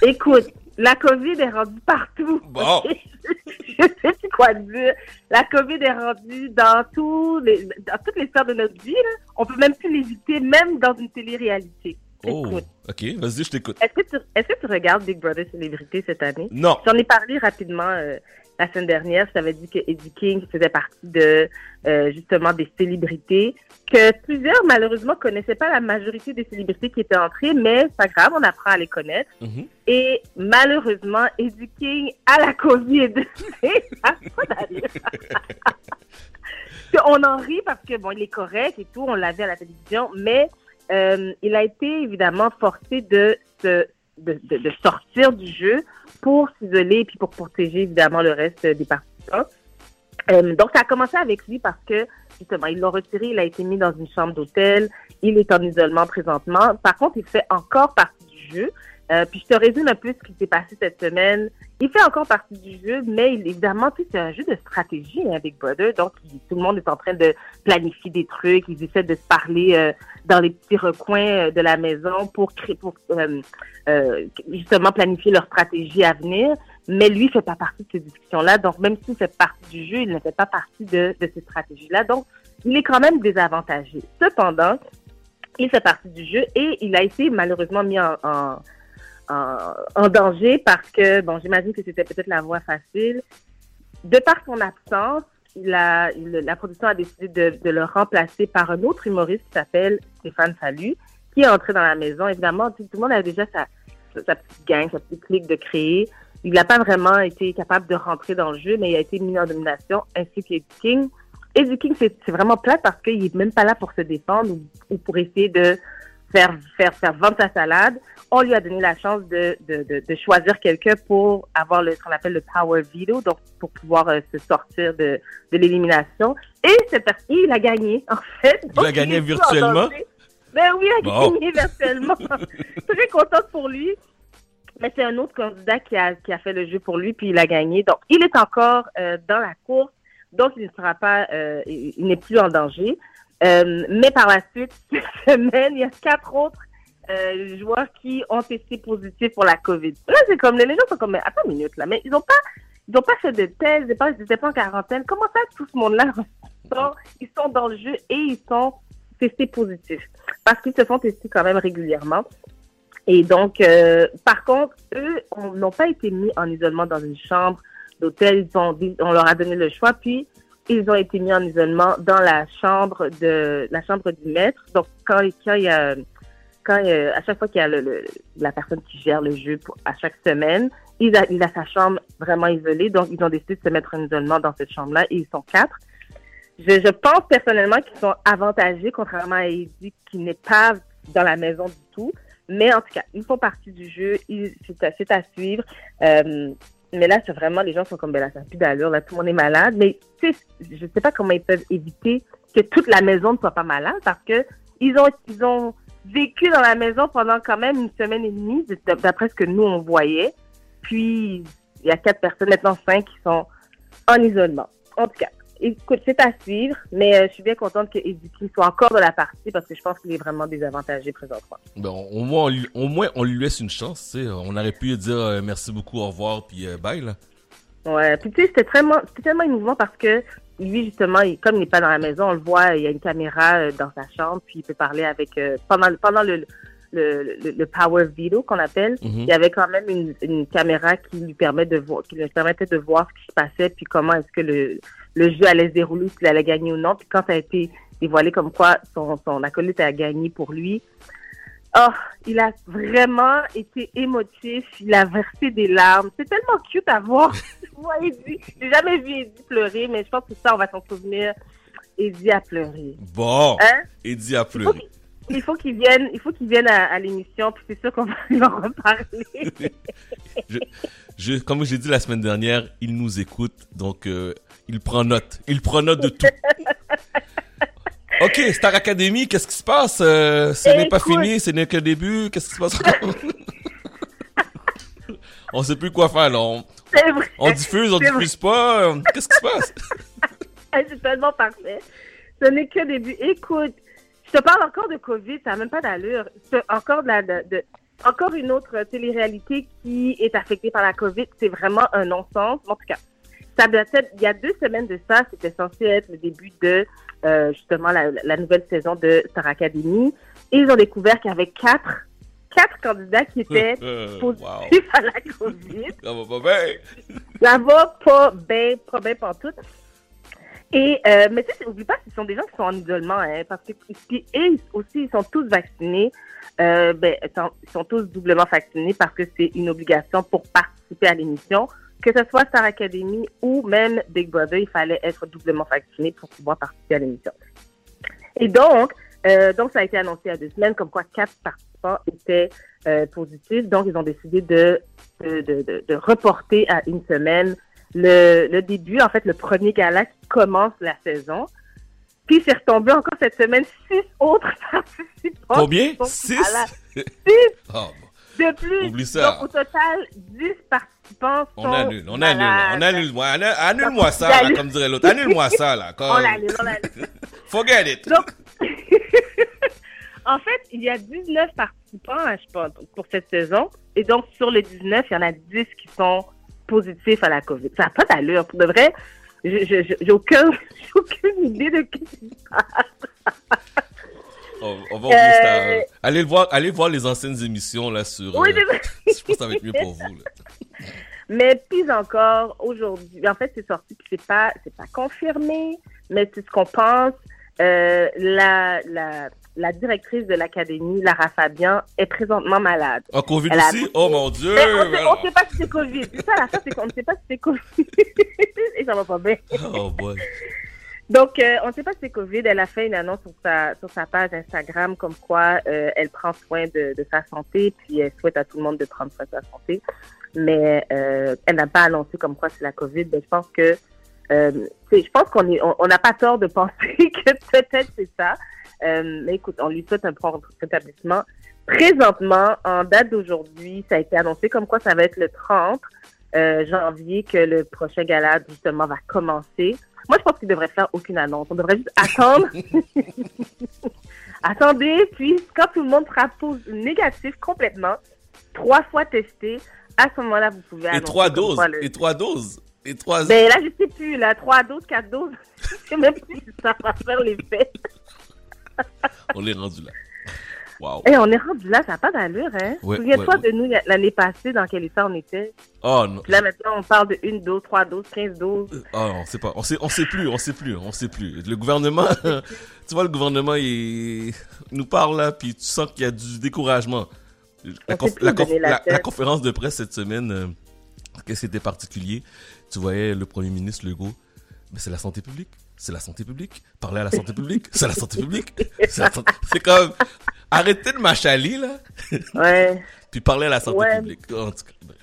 Écoute, la COVID est rendue partout. Bon. Je sais plus quoi dire. La COVID est rendue dans, tous les, dans toutes les sphères de notre vie. Là. On peut même plus l'éviter, même dans une télé-réalité. Oh, Écoute, ok, vas-y, je t'écoute. est-ce que, tu, est-ce que tu regardes Big Brother Célébrité cette année? Non. J'en ai parlé rapidement euh, la semaine dernière. Je t'avais dit que Eddie King faisait partie de, euh, justement, des célébrités que plusieurs, malheureusement, connaissaient pas la majorité des célébrités qui étaient entrées, mais c'est pas grave, on apprend à les connaître. Mhm. Et malheureusement, Eddie King a la COVID. On en rit parce que bon, il est correct et tout, on l'a vu à la télévision, mais euh, il a été évidemment forcé de se de, sortir du jeu pour s'isoler puis pour protéger évidemment le reste des participants. Euh, donc ça a commencé avec lui parce que justement ils l'ont retiré, il a été mis dans une chambre d'hôtel, il est en isolement présentement. Par contre, il fait encore partie du jeu. Euh, puis je te résume un peu ce qui s'est passé cette semaine. Il fait encore partie du jeu, mais il- évidemment, tu sais, c'est un jeu de stratégie hein, Big Brother. Donc, il- tout le monde est en train de planifier des trucs. Ils essaient de se parler euh, dans les petits recoins euh, de la maison pour créer, pour euh, euh, justement planifier leur stratégie à venir. Mais lui, il fait pas partie de ces discussions-là. Donc, même s'il fait partie du jeu, il ne fait pas partie de, de ces stratégies-là. Donc, il est quand même désavantagé. Cependant, il fait partie du jeu et il a été malheureusement mis en, en, en, danger parce que, bon, j'imagine que c'était peut-être la voie facile. De par son absence, il a, il- la production a décidé de, de le remplacer par un autre humoriste qui s'appelle Stéphane Fallu, qui est entré dans la maison. Évidemment, tout, le monde a déjà sa, sa, petite gang, sa petite clique de créer. Il n'a pas vraiment été capable de rentrer dans le jeu, mais il a été mis en domination, ainsi qu'Eddie King. Eddie King, c'est vraiment plate parce qu'il est même pas là pour se défendre ou pour essayer de faire, faire, faire vendre sa salade. On lui a donné la chance de, de, de, de choisir quelqu'un pour avoir le, ce qu'on appelle le power veto, donc pour pouvoir euh, se sortir de, de l'élimination. Et cette personne, il a gagné, en fait. Il a gagné virtuellement? Ben oui, il a Bon. gagné virtuellement. Très contente pour lui. Mais c'est un autre candidat qui a, qui a fait le jeu pour lui, puis il a gagné. Donc, il est encore euh, dans la course. Donc, il ne sera pas, euh, il, il n'est plus en danger. Euh, mais par la suite, cette semaine, il y a quatre autres euh, joueurs qui ont testé positif pour la COVID. Là, c'est comme, les gens sont comme, mais attends une minute, là, mais ils n'ont pas, ils n'ont pas fait de test, ils n'étaient pas, en quarantaine. Comment ça, tout ce monde-là, ils sont dans le jeu et ils sont testés positifs? Parce qu'ils se font tester quand même régulièrement. Et donc, euh, par contre, eux on- n'ont pas été mis en isolement dans une chambre d'hôtel. Ils ont, on leur a donné le choix, puis ils ont été mis en isolement dans la chambre de la chambre du maître. Donc, quand, il y a, quand il y a- à chaque fois qu'il y a le, le- la personne qui gère le jeu pour, à chaque semaine, il a, il a sa chambre vraiment isolée. Donc, ils ont décidé de se mettre en isolement dans cette chambre-là et ils sont quatre. Je, je pense personnellement qu'ils sont avantagés, contrairement à Eddie, qui n'est pas dans la maison du tout. Mais en tout cas, ils font partie du jeu. C'est à, à suivre. Euh, mais là, c'est vraiment, les gens sont comme, ben là, ça plus d'allure. Là, tout le monde est malade. Mais tu sais, je sais pas comment ils peuvent éviter que toute la maison ne soit pas malade parce que ils ont, ils ont vécu dans la maison pendant quand même une semaine et demie, d'après ce que nous, on voyait. Puis, il y a quatre personnes, maintenant cinq, qui sont en isolement. En tout cas, écoute, c'est à suivre, mais euh, je suis bien contente que soit encore de la partie parce que je pense qu'il est vraiment désavantagé présentement. Ben, au, moins, on lui, au moins, on lui laisse une chance. On aurait pu dire euh, merci beaucoup, au revoir, puis euh, bye, là. Ouais, puis tu sais, c'était tellement, émouvant parce que lui, justement, il, comme il n'est pas dans la maison, on le voit, il y a une caméra dans sa chambre, puis il peut parler avec... pendant pendant le, le, le, le power video qu'on appelle, Mhm. il y avait quand même une, une caméra qui lui permet de voir, qui lui permettait de voir ce qui se passait, puis comment est-ce que le, le jeu allait se dérouler, s'il allait gagner ou non. Puis quand ça a été dévoilé comme quoi son, son acolyte a gagné pour lui, oh, il a vraiment été émotif, il a versé des larmes. C'est tellement cute à voir. Moi, Eddie, j'ai jamais vu Eddie pleurer, mais je pense que ça, on va s'en souvenir. Eddie a pleuré. Bon, Hein? Eddie a pleuré. Il faut qu'il vienne, il faut qu'il vienne à, à l'émission, puis c'est sûr qu'on va lui en reparler. Je, je- comme j'ai dit la semaine dernière, il nous écoute, donc euh, il prend note. Il prend note de tout. Ok, Star Academy, qu'est-ce qui se passe? Euh, Ce n'est pas fini, ce n'est que le début. Qu'est-ce qui se passe On sait plus quoi faire là. On, vrai. on diffuse, on vrai. diffuse pas. Qu'est-ce qui se passe? Ah, C'est tellement parfait. Ce n'est que le début. Écoute, je te parle encore de COVID, ça n'a même pas d'allure. C'est encore de la, de, de- encore une autre télé-réalité qui est affectée par la COVID. C'est vraiment un non-sens. En tout cas, ça datait, il y a deux semaines de ça, c'était censé être le début de euh, justement la, la nouvelle saison de Star Academy. Et ils ont découvert qu'il y avait quatre, quatre candidats qui étaient Euh, positifs à la COVID. Ça va pas bien. Ça va pas bien, pas bien pantoute. Et, euh, mais tu sais, oublie pas, ce sont des gens qui sont en isolement, hein, parce que, puis, et aussi, ils sont tous vaccinés, euh, ben, ils sont- tous doublement vaccinés parce que c'est une obligation pour participer à l'émission. Que ce soit Star Academy ou même Big Brother, il fallait être doublement vacciné pour pouvoir participer à l'émission. Et donc, euh, donc ça a été annoncé il y a deux semaines, comme quoi quatre participants étaient euh, positifs. Donc, ils ont décidé de, de, de- de reporter à une semaine le, le début, en fait, le premier gala qui commence la saison. Puis, c'est retombé encore cette semaine six autres participants. Combien? Six? Six Oh, de plus. Oublie ça. Donc, au total, 10 participants on sont annule, on annule, on annule, moi, annule, annule-moi ça, là, comme dirait l'autre. Annule-moi ça, là. Comme... On l'annule, on l'annule. Forget it. Donc, en fait, il y a 19 participants hein, je pense, pour cette saison. Et donc, sur les 19, il y en a 10 qui sont positifs à la COVID. Ça n'a pas d'allure. Pour de vrai, je- je- je- j'ai aucun, j'ai aucune idée de qui. On, on va Euh. Allez le voir, allez voir les anciennes émissions, là, sur. Oui, euh, je pense que ça va être mieux pour vous, là. Mais plus encore, aujourd'hui, en fait, c'est sorti, puis c'est pas, c'est pas confirmé, mais c'est ce qu'on pense. Euh, la, la, la directrice de l'académie, Lara Fabian, est présentement malade. En Covid Elle a- aussi? Oh mon dieu! Mais on sait, on sait pas si c'est Covid. C'est ça la fin, c'est qu'on ne sait pas si c'est Covid. Et ça va pas bien. Oh boy. Donc, euh, on ne sait pas si c'est Covid. Elle a fait une annonce sur sa, sur sa page Instagram comme quoi euh, elle prend soin de, de sa santé, puis elle souhaite à tout le monde de prendre soin de sa santé. Mais euh, elle n'a pas annoncé comme quoi c'est la Covid. Mais je pense que je pense qu'on on n'a pas tort de penser que peut-être c'est ça. Euh, mais écoute, on lui souhaite un prompt rétablissement. Présentement, en date d'aujourd'hui, ça a été annoncé comme quoi ça va être le 30 euh, janvier que le prochain gala justement va commencer. Moi, je pense qu'il devrait faire aucune annonce. On devrait juste attendre. Attendez, puis quand tout le monde sera négatif complètement, trois fois testé, à ce moment-là, vous pouvez Et annoncer trois comme doses. quoi le- Et trois doses. Et trois. Ben là, je sais plus, là, trois doses, quatre doses, je sais même plus si ça va faire l'effet. On est rendu là. Wow. Et on est rendu là, ça n'a pas d'allure, hein? Ouais, Souviens-toi ouais, ouais. de nous l'année passée, dans quel état on était? Oh non. Puis là, maintenant, on parle de une dose, trois doses, quinze doses. Oh, on sait pas. On sait, on sait plus. On sait plus. On sait plus. Le gouvernement, tu vois, le gouvernement, il, il nous parle là, puis tu sens qu'il y a du découragement. La, conf- conf- conférence de presse cette semaine, euh, qu'est-ce qui était particulier? Tu voyais le premier ministre Legault. Mais c'est la santé publique. C'est la santé publique. Parler à la santé publique. C'est la santé publique. C'est santé- c'est comme, arrêtez de m'achaler, là. Ouais. Puis parler à la santé Ouais. publique. En tout cas.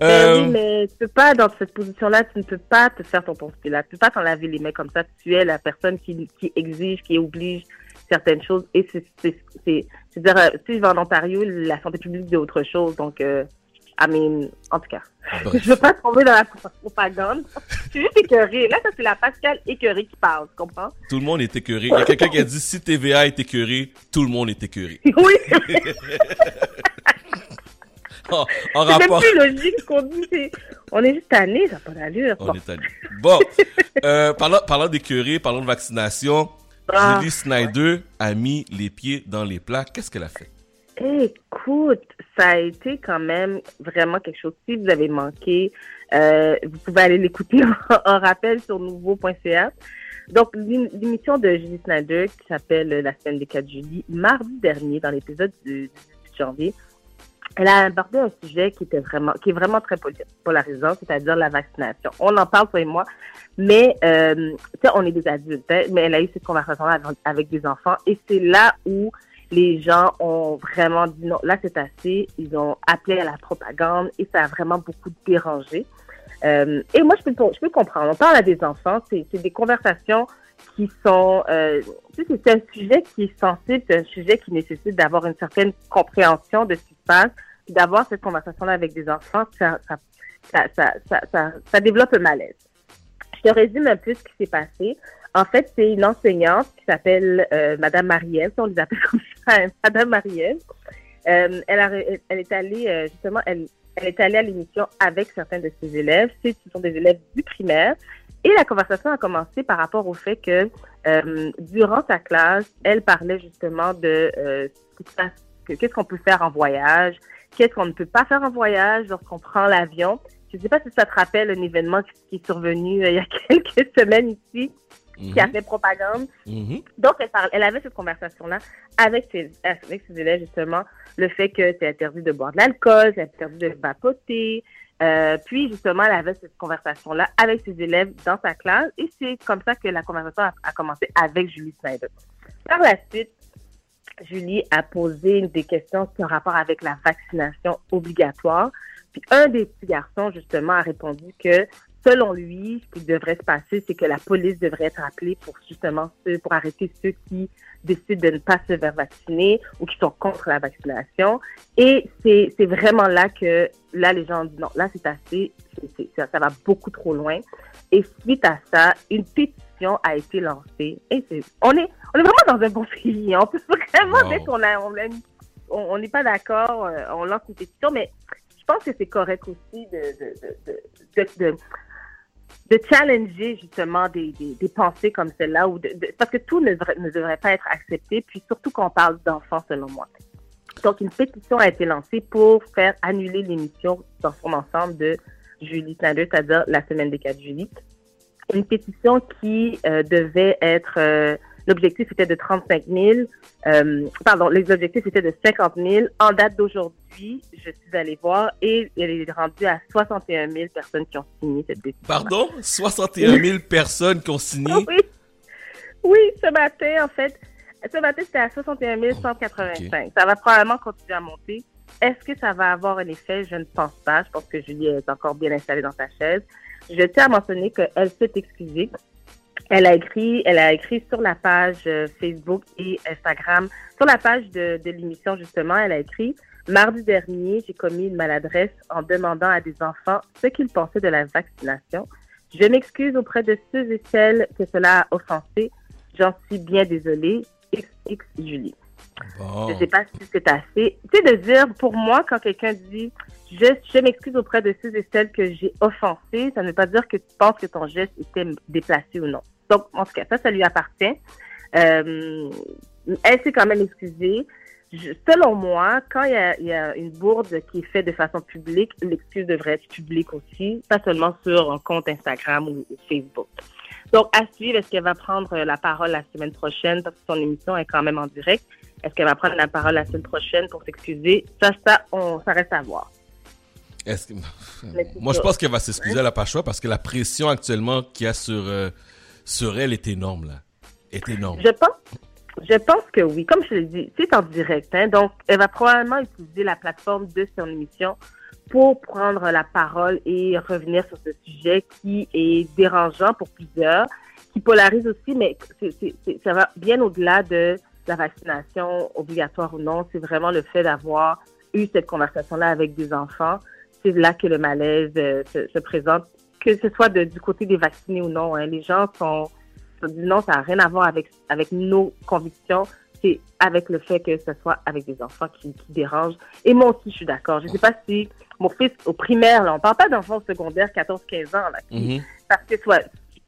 Ben Euh, oui, mais tu peux pas, dans cette position-là, tu ne peux pas te faire ton ponce là. Tu peux pas t'en laver les mains comme ça. Tu es la personne qui, qui exige, qui oblige certaines choses. Et c'est, c'est, c'est, je veux dire, euh, si je vais en Ontario, la santé publique, c'est autre chose. Donc, euh, I mean, en tout cas. Bref. Je veux pas tomber dans la propagande. Je suis juste écœurée. Là, ça, c'est la Pascal écœurée qui parle, tu comprends? Tout le monde est écœuré. Il y a quelqu'un qui a dit si TVA est écœuré, tout le monde est écœuré. Oui. en, en C'est même rapport. plus logique qu'on dit. c'est- On est juste tanné, ça n'a pas d'allure. On Bon. est allé. Bon, euh, parlant, parlant parlant de vaccination, Ah, Julie Snyder a mis les pieds dans les plats. Qu'est-ce qu'elle a fait? Écoute, ça a été quand même vraiment quelque chose. Si vous avez manqué, euh, vous pouvez aller l'écouter en, rappel sur nouveau.ca. Donc, l'ém- l'émission de Julie Snyder qui s'appelle La semaine des 4 juillet, mardi dernier, dans l'épisode du 18 janvier, elle a abordé un sujet qui était vraiment, qui est vraiment très polarisant, c'est-à-dire la vaccination. On en parle, toi et moi, mais, euh, on est des adultes, hein, mais elle a eu cette conversation-là avec, avec des enfants et c'est là où les gens ont vraiment dit non, là c'est assez. Ils ont appelé à la propagande et ça a vraiment beaucoup dérangé. Euh, et moi, je peux, je peux comprendre. On parle à des enfants, c'est des conversations qui sont... Euh, c'est un sujet qui est sensible, c'est un sujet qui nécessite d'avoir une certaine compréhension de ce qui se passe, d'avoir cette conversation-là avec des enfants, ça, ça, ça, ça développe un malaise. Je te résume un peu ce qui s'est passé. En fait, c'est une enseignante qui s'appelle euh, Madame Marielle, on les appelle comme ça, hein, Madame Marielle. Euh, elle, a, elle est allée, euh, justement, elle, elle est allée à l'émission avec certains de ses élèves. Ce sont des élèves du primaire. Et la conversation a commencé par rapport au fait que euh, durant sa classe, elle parlait justement de euh, qu'est-ce qu'on peut faire en voyage, qu'est-ce qu'on ne peut pas faire en voyage lorsqu'on prend l'avion. Je ne sais pas si ça te rappelle un événement qui, qui est survenu euh, il y a quelques semaines ici, qui a fait propagande. Mhm. Donc, elle, parle, elle avait cette conversation-là avec ses, avec ses élèves, justement, le fait que c'est interdit de boire de l'alcool, c'est interdit de vapoter. Euh, puis, justement, elle avait cette conversation-là avec ses élèves dans sa classe et c'est comme ça que la conversation a, a commencé avec Julie Snyder. Par la suite, Julie a posé des questions qui ont rapport avec la vaccination obligatoire. Puis un des petits garçons, justement, a répondu que selon lui, ce qui devrait se passer, c'est que la police devrait être appelée pour justement ceux, pour arrêter ceux qui décident de ne pas se faire vacciner ou qui sont contre la vaccination. Et c'est c'est vraiment là que, là, les gens dit non, là, c'est assez, c'est- c'est- ça, ça va beaucoup trop loin. Et suite à ça, une pétition a été lancée. Et c'est, on est, on est vraiment dans un bon pays. On peut vraiment Wow. dire qu'on a, on on on n'est pas d'accord, euh, on lance une pétition, mais je pense que c'est correct aussi de, de, de, de, de, challenger justement des, des, pensées comme celle-là, ou parce que tout ne, ne devrait pas être accepté, puis surtout quand on parle d'enfants, selon moi. Donc, une pétition a été lancée pour faire annuler l'émission dans son ensemble de Julie Snyder, c'est-à-dire la semaine des 4 juillet. Une pétition qui euh, devait être... euh, L'objectif était de 35 000. euh, pardon, les objectifs étaient de 50 000. En date d'aujourd'hui, je suis allée voir et elle est rendue à 61 000 personnes qui ont signé cette pétition. Pardon? 61 000 personnes qui ont signé? Oui. Oui, ce matin, en fait, ce matin, c'était à 61 185. Ça va probablement continuer à monter. Est-ce que ça va avoir un effet? Je ne pense pas. Je pense que Julie est encore bien installée dans sa chaise. Je tiens à mentionner qu'elle s'est excusée. Elle a écrit, elle a écrit sur la page euh, Facebook et Instagram, sur la page de, de l'émission justement, elle a écrit Mardi dernier, j'ai commis une maladresse en demandant à des enfants ce qu'ils pensaient de la vaccination. Je m'excuse auprès de ceux et celles que cela a offensé. J'en suis bien désolée. XX Julie. Je sais pas si c'est assez. Tu sais, de dire, pour moi, quand quelqu'un dit je, je m'excuse auprès de ceux et celles que j'ai offensés, ça ne veut pas dire que tu penses que ton geste était déplacé ou non. Donc, en tout cas, ça, ça lui appartient. Euh, elle s'est quand même excusée. Selon moi, quand il y, a, il y a une bourde qui est faite de façon publique, l'excuse devrait être publique aussi, pas seulement sur un compte Instagram ou, ou Facebook. Donc, à suivre, est-ce qu'elle va prendre la parole la semaine prochaine? Parce que son émission est quand même en direct? Est-ce qu'elle va prendre la parole la semaine prochaine pour s'excuser? Ça, ça, on, ça reste à voir. Que- Moi, je pense qu'elle va s'excuser, pas le choix, parce que la pression actuellement qu'il y a sur, euh, sur elle est énorme, là. Est énorme. Je pense, je pense que oui. Comme je l'ai dit, c'est en direct. Hein, donc, elle va probablement utiliser la plateforme de son émission pour prendre la parole et revenir sur ce sujet qui est dérangeant pour plusieurs, qui polarise aussi, mais ça va bien au-delà de la vaccination obligatoire ou non. C'est vraiment le fait d'avoir eu cette conversation-là avec des enfants. C'est là que le malaise euh, se, se présente, que ce soit de- du côté des vaccinés ou non. hein. Les gens sont, non, ça n'a rien à voir avec, avec nos convictions. c'est avec le fait que ce soit avec des enfants qui, qui dérangent. Et moi aussi, je suis d'accord. Je sais pas si mon fils au primaire, là, on parle pas d'enfants secondaires 14-15 ans, là, qui- Mhm. parce que soit,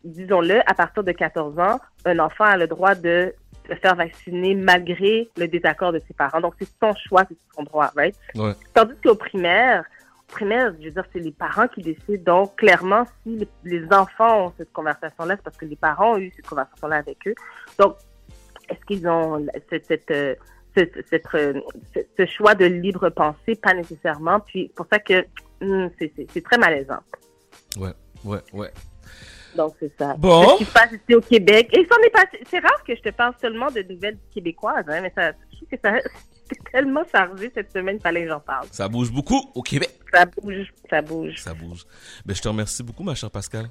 disons-le, à partir de 14 ans, un enfant a le droit de se faire vacciner malgré le désaccord de ses parents. Donc, c'est son choix, c'est son droit, right? Ouais. Tandis qu'au primaire, au primaire, je veux dire, c'est les parents qui décident. Donc, clairement, si les, les enfants ont cette conversation-là, c'est parce que les parents ont eu cette conversation-là avec eux. Donc, est-ce qu'ils ont cette, cette, euh, cette- cette, euh, ce, ce choix de libre pensée? Pas nécessairement. Puis, pour ça que c'est- c'est c'est très malaisant. Ouais, ouais, ouais. Donc, c'est ça. Bon. Ce qui se passe ici au Québec. Et ça n'est pas. C'est rare que je te parle seulement de nouvelles québécoises, hein, mais ça, je trouve que ça, c'est tellement chargé cette semaine, fallait que j'en parle. Ça bouge beaucoup au Québec. Ça bouge, ça bouge. Ça bouge. Ben, je te remercie beaucoup, ma chère Pascal.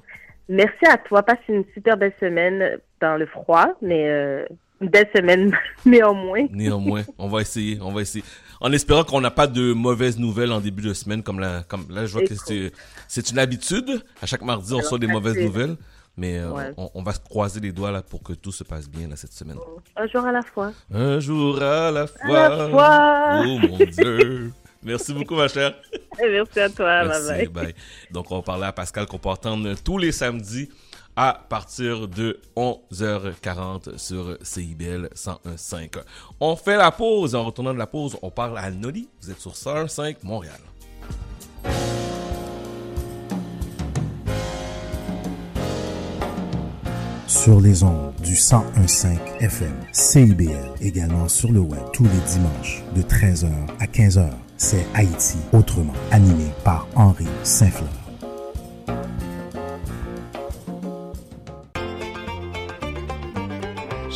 Merci à toi. Passe une super belle semaine dans le froid, mais euh, une belle semaine néanmoins. Néanmoins, on va essayer, on va essayer. En espérant qu'on n'a pas de mauvaises nouvelles en début de semaine, comme là, comme là, je vois que c'est, c'est une habitude. À chaque mardi, on reçoit des mauvaises nouvelles. Mais euh, Ouais. on, on va se croiser les doigts là pour que tout se passe bien là, cette semaine. Un jour à la fois. Un jour à la fois. la fois. Oh mon Dieu. Merci beaucoup, ma chère. Merci à toi. Merci, bye bye. bye. Donc, on va parler à Pascal qu'on peut entendre tous les samedis à partir de 11h40 sur CIBL 101.5. On fait la pause. En retournant de la pause, on parle à Noli. Vous êtes sur 101.5 Montréal. Sur les ondes du 1015 FM, CIBL, également sur le web tous les dimanches de 13h à 15h. C'est Haïti autrement, animé par Henri Saint-Fleur.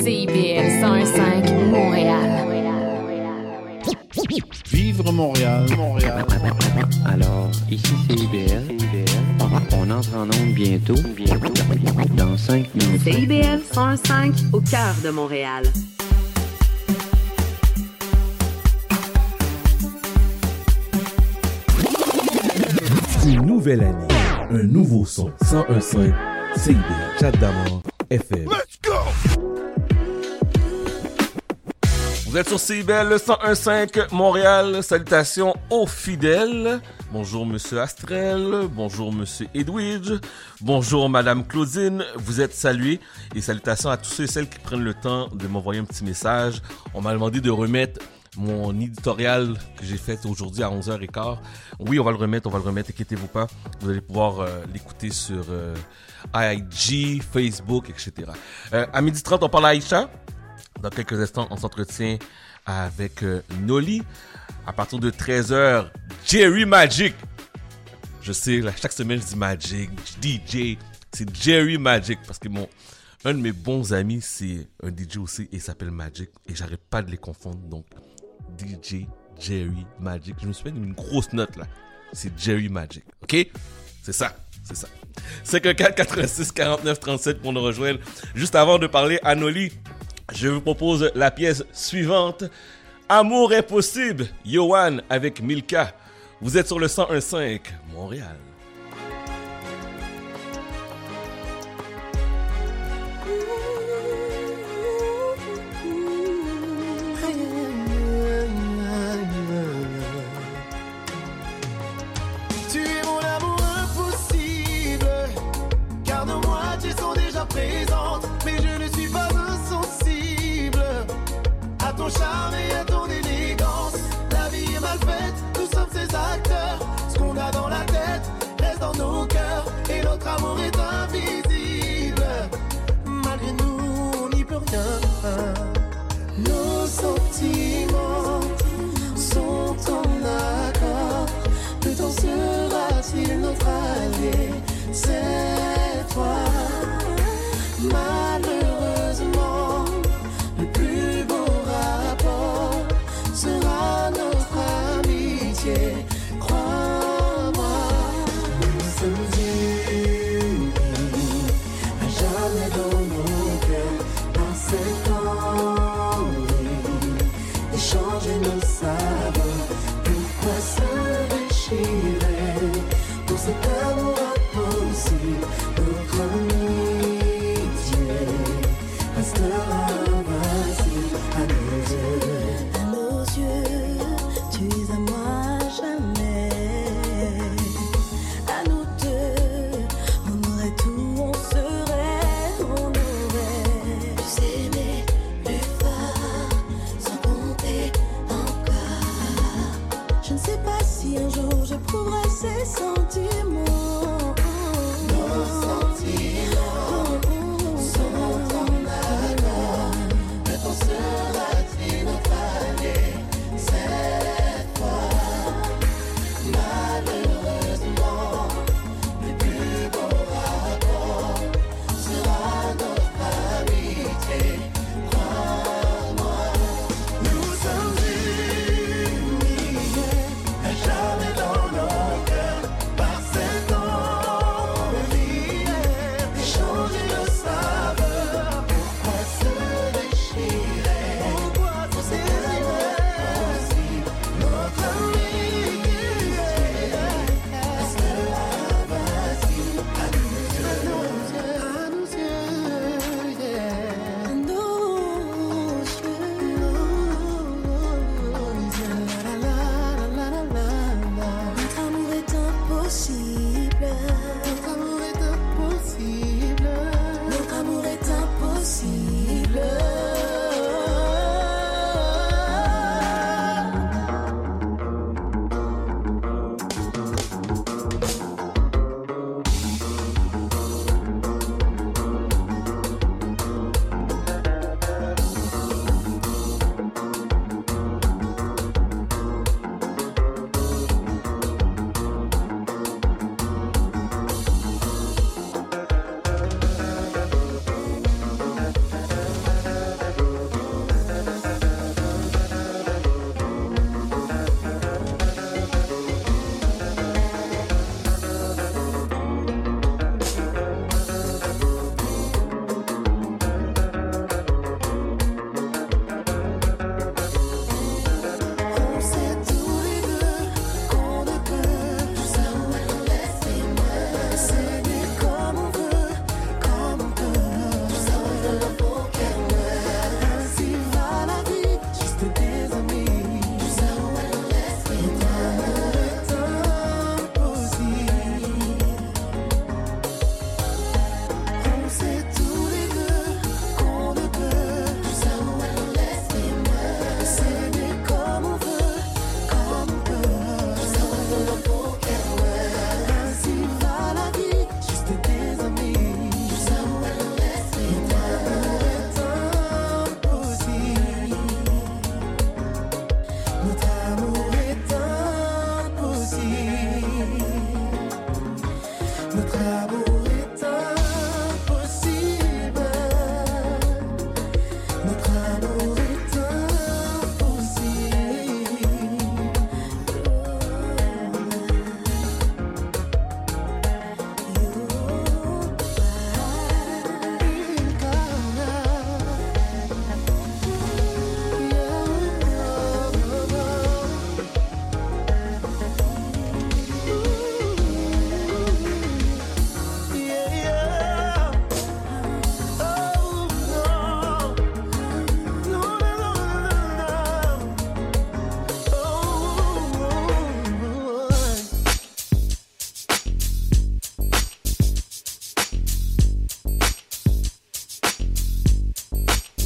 CIBL 105 Montréal. Vivre Montréal, Montréal. Alors, ici c'est IBL. On entre en onde bientôt. Bientôt. Dans 5 minutes. CIBL 105 au cœur de Montréal. Une nouvelle année, un nouveau son. 1015 CIBL, Chat d'amour, FM. Vous êtes sur CIBL 101.5 Montréal. Salutations aux fidèles. Bonjour Monsieur Astrel. Bonjour Monsieur Edwidge. Bonjour Madame Claudine. Vous êtes salués. Et salutations à tous ceux et celles qui prennent le temps de m'envoyer un petit message. On m'a demandé de remettre mon éditorial que j'ai fait aujourd'hui à 11h15. Oui, on va le remettre, on va le remettre, inquiétez-vous pas. Vous allez pouvoir euh, l'écouter sur euh, IG, Facebook, etc. Euh, à midi 30, on parle à Aïcha. Dans quelques instants, on s'entretient avec euh, Noli. À partir de 13h, Jerry Magic. Je sais, chaque semaine, je dis Magic, DJ. C'est Jerry Magic parce que mon, un de mes bons amis, c'est un DJ aussi et il s'appelle Magic et j'arrête pas de les confondre. Donc, DJ Jerry Magic. Je me suis fait une grosse note là. C'est Jerry Magic. OK? C'est ça. C'est ça. 54 86 49 37 pour nous rejoindre. Juste avant de parler à Noli, je vous propose la pièce suivante. Amour est possible. Johan avec Milka. Vous êtes sur le 101.5 Montréal. ton charme et à ton élégance. La vie est mal faite, nous sommes ses acteurs. Ce qu'on a dans la tête reste dans nos cœurs. Et notre amour est invisible. Malgré nous, on n'y peut rien. Nos sentiments.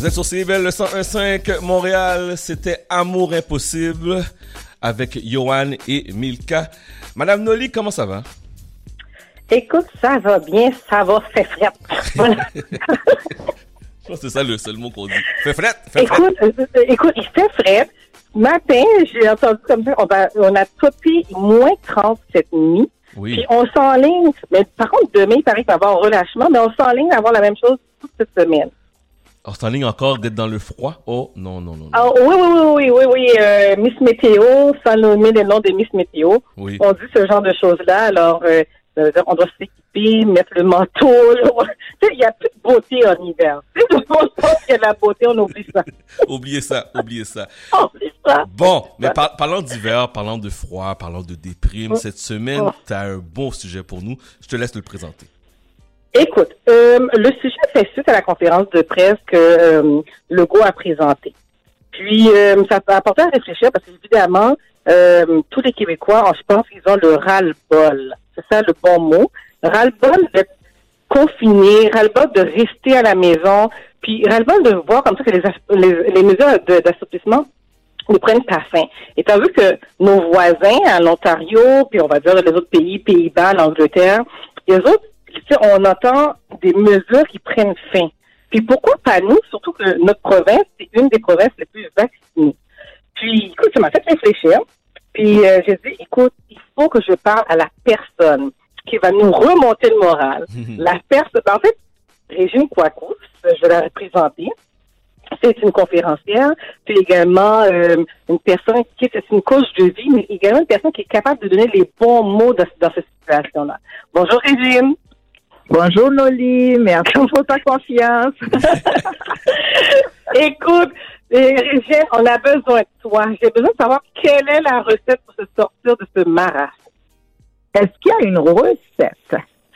Vous êtes sur CIBEL, le 101.5 Montréal. C'était Amour Impossible avec Johan et Milka. Madame Noli, comment ça va? Écoute, ça va bien, ça va, fait frette. Je pense que c'est ça le seul mot qu'on dit. Fait frette, fait Écoute, euh, euh, écoute, il fait frette. Matin, j'ai entendu comme ça, on, a topé moins 30 cette nuit. Oui. Puis on s'enligne, mais par contre, demain, il paraît qu'il va y avoir un relâchement, mais on s'enligne à avoir la même chose toute cette semaine. Oh, c'est en ligne encore d'être dans le froid? Oh, non, non, non. non. Ah, oui, oui, oui, oui, oui, oui. euh, Miss Météo, sans nommer le nom de Miss Météo. Oui. On dit ce genre de choses-là. Alors, euh, ça veut dire on doit s'équiper, mettre le manteau. là. Tu sais, Il y a plus de beauté en hiver. Tout le monde pense qu'il y a de la beauté, on oublie ça. oubliez ça, oubliez ça. Oublie ça. Bon, mais par- parlant d'hiver, parlant de froid, parlant de déprime, cette semaine, tu as un bon sujet pour nous. Je te laisse le présenter. Écoute, euh, le sujet fait suite à la conférence de presse que euh, Legault a présentée. Puis, euh, ça m'a apporté à réfléchir parce qu'évidemment, euh, tous les Québécois, je pense qu'ils ont le ras-le-bol. C'est ça le bon mot. Ras-le-bol d'être confiné, ras-le-bol de rester à la maison, puis ras-le-bol de voir comme ça que les, les, les mesures d'assouplissement nous prennent pas fin. Étant vu que nos voisins à l'Ontario, puis on va dire les autres pays, Pays-Bas, l'Angleterre, les autres, on entend des mesures qui prennent fin. Puis pourquoi pas nous, surtout que notre province, c'est une des provinces les plus vaccinées. Puis, écoute, ça m'a fait réfléchir. Puis euh, j'ai dit, écoute, il faut que je parle à la personne qui va nous remonter le moral. la personne, en fait, Régine Kouakous, je vais la représenter. C'est une conférencière, c'est également euh, une personne qui est c'est une coach de vie, mais également une personne qui est capable de donner les bons mots dans, dans cette situation-là. Bonjour Régine. Bonjour Noli, merci pour ta confiance. Écoute, Régine, on a besoin de toi. J'ai besoin de savoir quelle est la recette pour se sortir de ce maras. Est-ce qu'il y a une recette?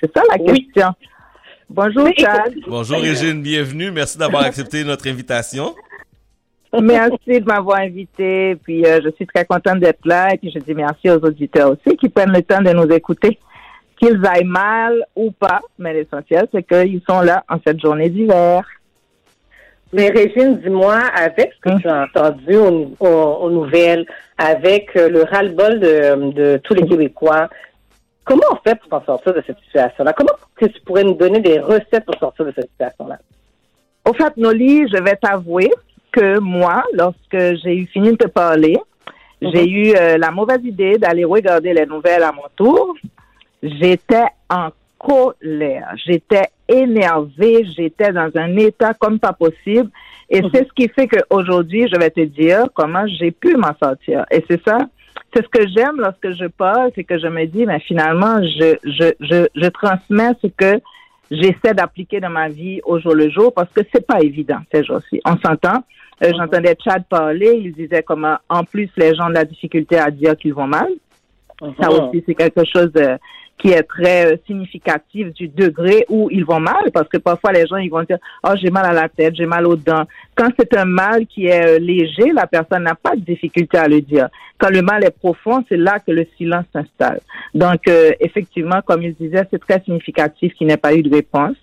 C'est ça la Oui. question. Bonjour Chad. Bonjour Régine, bienvenue. Merci d'avoir accepté notre invitation. Merci de m'avoir invité. Puis euh, je suis très contente d'être là. Et puis je dis merci aux auditeurs aussi qui prennent le temps de nous écouter. Qu'ils aillent mal ou pas, mais l'essentiel, c'est qu'ils sont là en cette journée d'hiver. Mais Régine, dis-moi, avec ce que tu as entendu aux, aux- aux nouvelles, avec euh, le ras-le-bol de, de tous les Québécois, comment on fait pour s'en sortir de cette situation-là? Comment que tu pourrais nous donner des recettes pour sortir de cette situation-là? Au fait, Noli, je vais t'avouer que moi, lorsque j'ai eu fini de te parler, j'ai eu euh, la mauvaise idée d'aller regarder les nouvelles à mon tour. J'étais en colère, j'étais énervée, j'étais dans un état comme pas possible. Et c'est ce qui fait qu'aujourd'hui, je vais te dire comment j'ai pu m'en sortir. Et c'est ça, c'est ce que j'aime lorsque je parle, c'est que je me dis, mais finalement, je, je, je, je transmets ce que j'essaie d'appliquer dans ma vie au jour le jour parce que c'est pas évident ces jours-ci. On s'entend? Euh, J'entendais Chad parler, il disait comment en plus les gens ont de la difficulté à dire qu'ils vont mal. Ça Mhm. aussi, c'est quelque chose euh, qui est très euh, significatif du degré où ils vont mal, parce que parfois les gens ils vont dire oh j'ai mal à la tête, j'ai mal aux dents. Quand c'est un mal qui est euh, léger, la personne n'a pas de difficulté à le dire. Quand le mal est profond, c'est là que le silence s'installe. Donc euh, effectivement, comme il disait, c'est très significatif qu'il n'ait pas eu de réponse.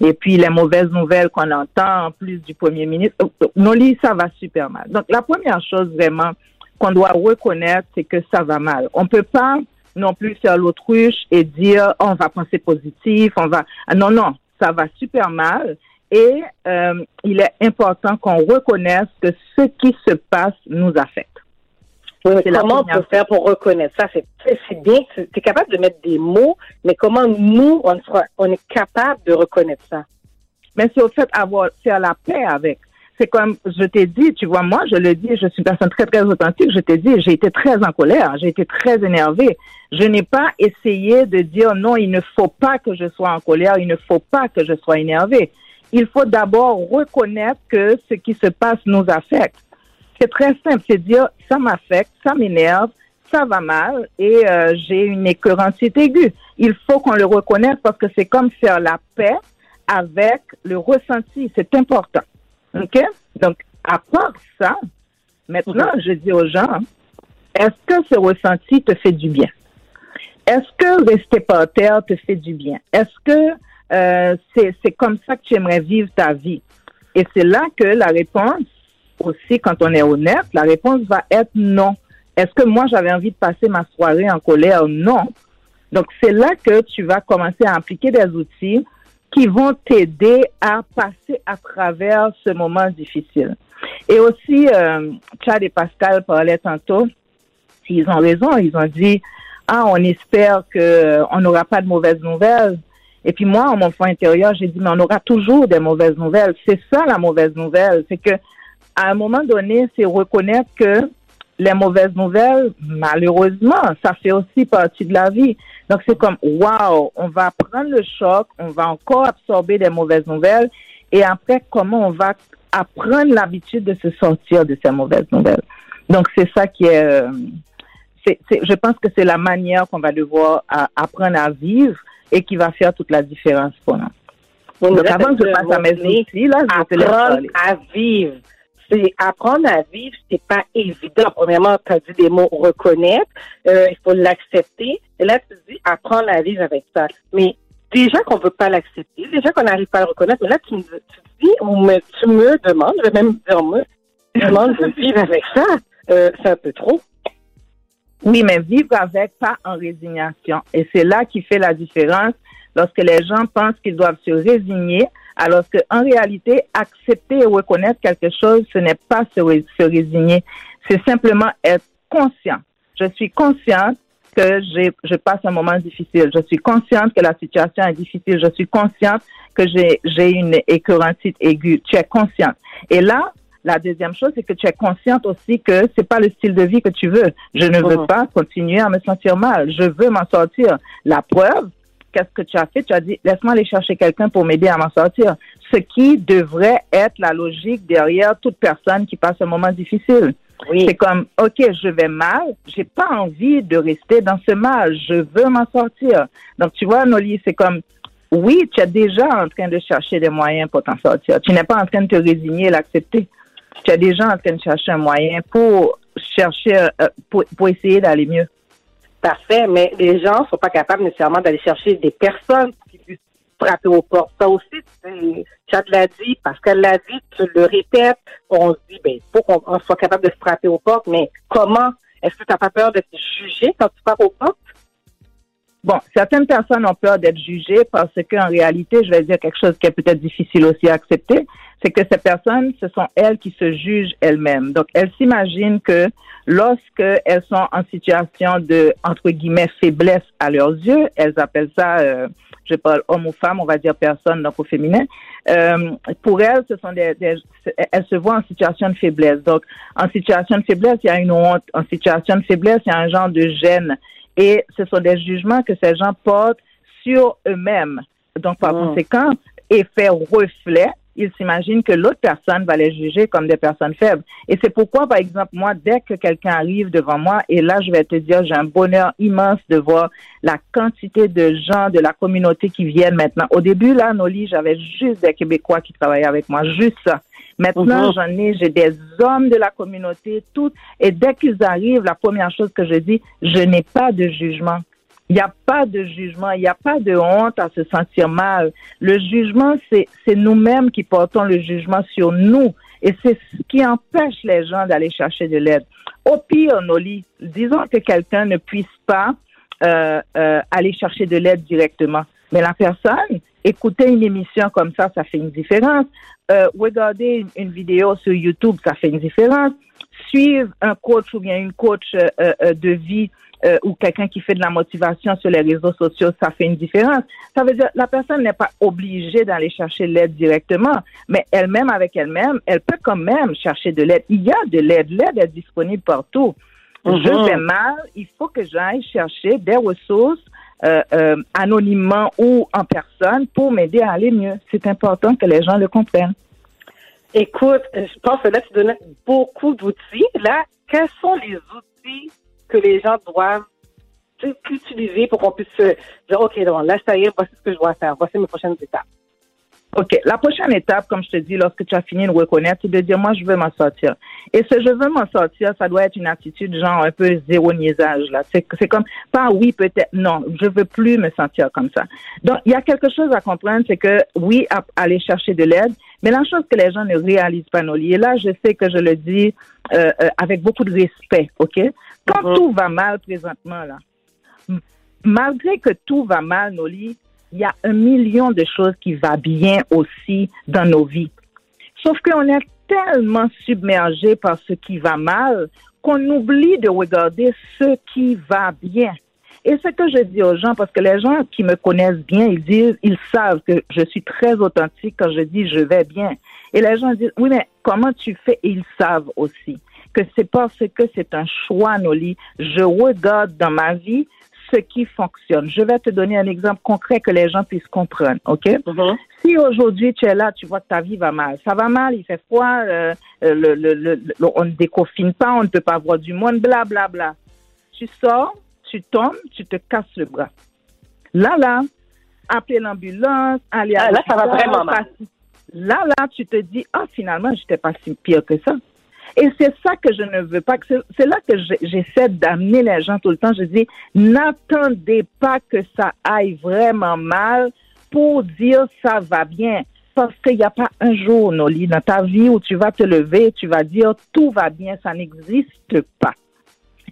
Et puis les mauvaises nouvelles qu'on entend en plus du premier ministre, euh, Noli, ça va super mal. Donc la première chose vraiment qu'on doit reconnaître, c'est que ça va mal. On peut pas non plus faire l'autruche et dire oh, on va penser positif, on va Ah, non non, ça va super mal et euh, il est important qu'on reconnaisse que ce qui se passe nous affecte. Oui, mais comment on peut faire pour reconnaître ça? C'est c'est bien, tu es capable de mettre des mots, mais comment nous, on, sera, on est capable de reconnaître ça? mais c'est au fait avoir faire la paix avec. C'est comme je t'ai dit, tu vois, moi je le dis, je suis une personne très très authentique. Je t'ai dit, j'ai été très en colère, j'ai été très énervée. Je n'ai pas essayé de dire non, il ne faut pas que je sois en colère, il ne faut pas que je sois énervée. Il faut d'abord reconnaître que ce qui se passe nous affecte. C'est très simple, c'est dire ça m'affecte, ça m'énerve, ça va mal et euh, j'ai une écœurantite aiguë. Il faut qu'on le reconnaisse parce que c'est comme faire la paix avec le ressenti. C'est important. OK? Donc, à part ça, maintenant, je dis aux gens, est-ce que ce ressenti te fait du bien? Est-ce que rester par terre te fait du bien? Est-ce que euh, c'est c'est comme ça que tu aimerais vivre ta vie? Et c'est là que la réponse, aussi, quand on est honnête, la réponse va être non. Est-ce que moi, j'avais envie de passer ma soirée en colère? Non. Donc, c'est là que tu vas commencer à appliquer des outils qui vont t'aider à passer à travers ce moment difficile. Et aussi, euh, Chad et Pascal parlaient tantôt, ils ont raison, ils ont dit, ah, on espère que on n'aura pas de mauvaises nouvelles. Et puis moi, en mon fond intérieur, j'ai dit, mais on aura toujours des mauvaises nouvelles. C'est ça la mauvaise nouvelle, c'est que à un moment donné, c'est reconnaître que les mauvaises nouvelles, malheureusement, ça fait aussi partie de la vie. Donc c'est comme, waouh, on va prendre le choc, on va encore absorber des mauvaises nouvelles, et après, comment on va apprendre l'habitude de se sortir de ces mauvaises nouvelles? Donc c'est ça qui est, euh, je pense que c'est la manière qu'on va devoir à- apprendre à vivre et qui va faire toute la différence pour nous. Donc là, avant que je passe à mes outils, là, je vais te parler. à vivre. C'est apprendre à vivre, c'est pas évident. Premièrement, tu as dit des mots reconnaître, euh, il faut l'accepter. Et là, tu dis apprendre à vivre avec ça. Mais déjà qu'on veut pas l'accepter, déjà qu'on n'arrive pas à le reconnaître, mais là, tu me tu dis, ou me, tu me demandes, je vais même dire me, tu demandes de vivre avec ça. Euh, c'est un peu trop. Oui, mais vivre avec, pas en résignation. Et c'est là qui fait la différence lorsque les gens pensent qu'ils doivent se résigner, alors qu'en réalité, accepter et reconnaître quelque chose, ce n'est pas se, ré- se résigner. C'est simplement être conscient. Je suis consciente que j'ai, je passe un moment difficile. Je suis consciente que la situation est difficile. Je suis consciente que j'ai, j'ai une écœurantite aiguë. Tu es consciente. Et là, la deuxième chose, c'est que tu es consciente aussi que c'est pas le style de vie que tu veux. Je ne veux Mhm. pas continuer à me sentir mal. Je veux m'en sortir. La preuve, qu'est-ce que tu as fait? Tu as dit, laisse-moi aller chercher quelqu'un pour m'aider à m'en sortir. Ce qui devrait être la logique derrière toute personne qui passe un moment difficile. C'est comme, OK, je vais mal, j'ai pas envie de rester dans ce mal, je veux m'en sortir. Donc, tu vois, Noli, c'est comme, oui, tu es déjà en train de chercher des moyens pour t'en sortir. Tu n'es pas en train de te résigner et l'accepter. Tu es déjà en train de chercher un moyen pour chercher, euh, pour, pour essayer d'aller mieux. Parfait, mais les gens sont pas capables nécessairement d'aller chercher des personnes frapper aux portes. Ça aussi, Chad l'a dit, Pascal l'a dit, tu le répètes, on se dit, ben, faut qu'on on soit capable de frapper aux portes, mais comment? Est-ce que tu n'as pas peur d'être jugé quand tu frappes aux portes? Bon, certaines personnes ont peur d'être jugées parce qu'en réalité, je vais dire quelque chose qui est peut-être difficile aussi à accepter, c'est que ces personnes, ce sont elles qui se jugent elles-mêmes. Donc, elles s'imaginent que lorsque elles sont en situation de, entre guillemets, faiblesse à leurs yeux, elles appellent ça, euh, je parle homme ou femme, on va dire personne, donc au féminin, euh, pour elles, ce sont des, des- elles se voient en situation de faiblesse. Donc, en situation de faiblesse, il y a une honte. En situation de faiblesse, il y a un genre de gêne. Et ce sont des jugements que ces gens portent sur eux-mêmes. Donc, par Mm. conséquent, effet reflet, ils s'imaginent que l'autre personne va les juger comme des personnes faibles. Et c'est pourquoi, par exemple, moi, dès que quelqu'un arrive devant moi, et là, je vais te dire, j'ai un bonheur immense de voir la quantité de gens de la communauté qui viennent maintenant. Au début, là, Noli, j'avais juste des Québécois qui travaillaient avec moi, juste ça. Maintenant, Mhm. j'en ai, j'ai des hommes de la communauté, tout. Et dès qu'ils arrivent, la première chose que je dis, je n'ai pas de jugement. Il n'y a pas de jugement, il n'y a pas de honte à se sentir mal. Le jugement, c'est nous-mêmes qui portons le jugement sur nous. Et c'est ce qui empêche les gens d'aller chercher de l'aide. Au pire, Noli, disons que quelqu'un ne puisse pas euh, euh, aller chercher de l'aide directement. Mais la personne, écouter une émission comme ça, ça fait une différence. Euh, regarder une, une vidéo sur YouTube, ça fait une différence. Suivre un coach ou bien une coach euh, euh, de vie euh, ou quelqu'un qui fait de la motivation sur les réseaux sociaux, ça fait une différence. Ça veut dire la personne n'est pas obligée d'aller chercher l'aide directement, mais elle-même avec elle-même, elle peut quand même chercher de l'aide. Il y a de l'aide, l'aide est disponible partout. Je vais mal, il faut que j'aille chercher des ressources euh, euh, anonymement ou en personne pour m'aider à aller mieux. C'est important que les gens le comprennent. Écoute, je pense que là, tu donnes beaucoup d'outils. Là, quels sont les outils que les gens doivent utiliser pour qu'on puisse se dire, OK, donc là, ça y est, voici ce que je dois faire. Voici mes prochaines étapes. OK. La prochaine étape, comme je te dis, lorsque tu as fini de reconnaître, c'est de dire, moi, je veux m'en sortir. Et ce je veux m'en sortir, ça doit être une attitude genre un peu zéro niaisage, là. C'est, c'est comme, pas oui, peut-être, non, je veux plus me sentir comme ça. Donc, il y a quelque chose à comprendre, c'est que oui, aller chercher de l'aide, mais la chose que les gens ne réalisent pas, Noli, et là, je sais que je le dis euh, euh, avec beaucoup de respect, OK? Quand tout va mal présentement, là, malgré que tout va mal, Noli, il y a un million de choses qui va bien aussi dans nos vies. Sauf qu'on est tellement submergé par ce qui va mal qu'on oublie de regarder ce qui va bien. Et ce que je dis aux gens, parce que les gens qui me connaissent bien, ils disent, ils savent que je suis très authentique quand je dis je vais bien. Et les gens disent, oui, mais comment tu fais? Et ils savent aussi que c'est parce que c'est un choix, Noli. Je regarde dans ma vie ce qui fonctionne. Je vais te donner un exemple concret que les gens puissent comprendre, OK? Si aujourd'hui tu es là, tu vois que ta vie va mal, ça va mal, il fait froid, euh, euh, le, le, le- le- on ne déconfine pas, on ne peut pas voir du monde, bla, bla, bla. Tu sors, tu tombes, tu te casses le bras. Là, là, appeler l'ambulance, aller à Ah, là, ça va vraiment mal. Là, là, tu te dis, ah, finalement, j'étais pas si pire que ça. Et c'est ça que je ne veux pas. C'est là que j'essaie d'amener les gens tout le temps. Je dis, n'attendez pas que ça aille vraiment mal pour dire ça va bien. Parce qu'il n'y a pas un jour, Noli, dans ta vie où tu vas te lever et tu vas dire tout va bien. Ça n'existe pas.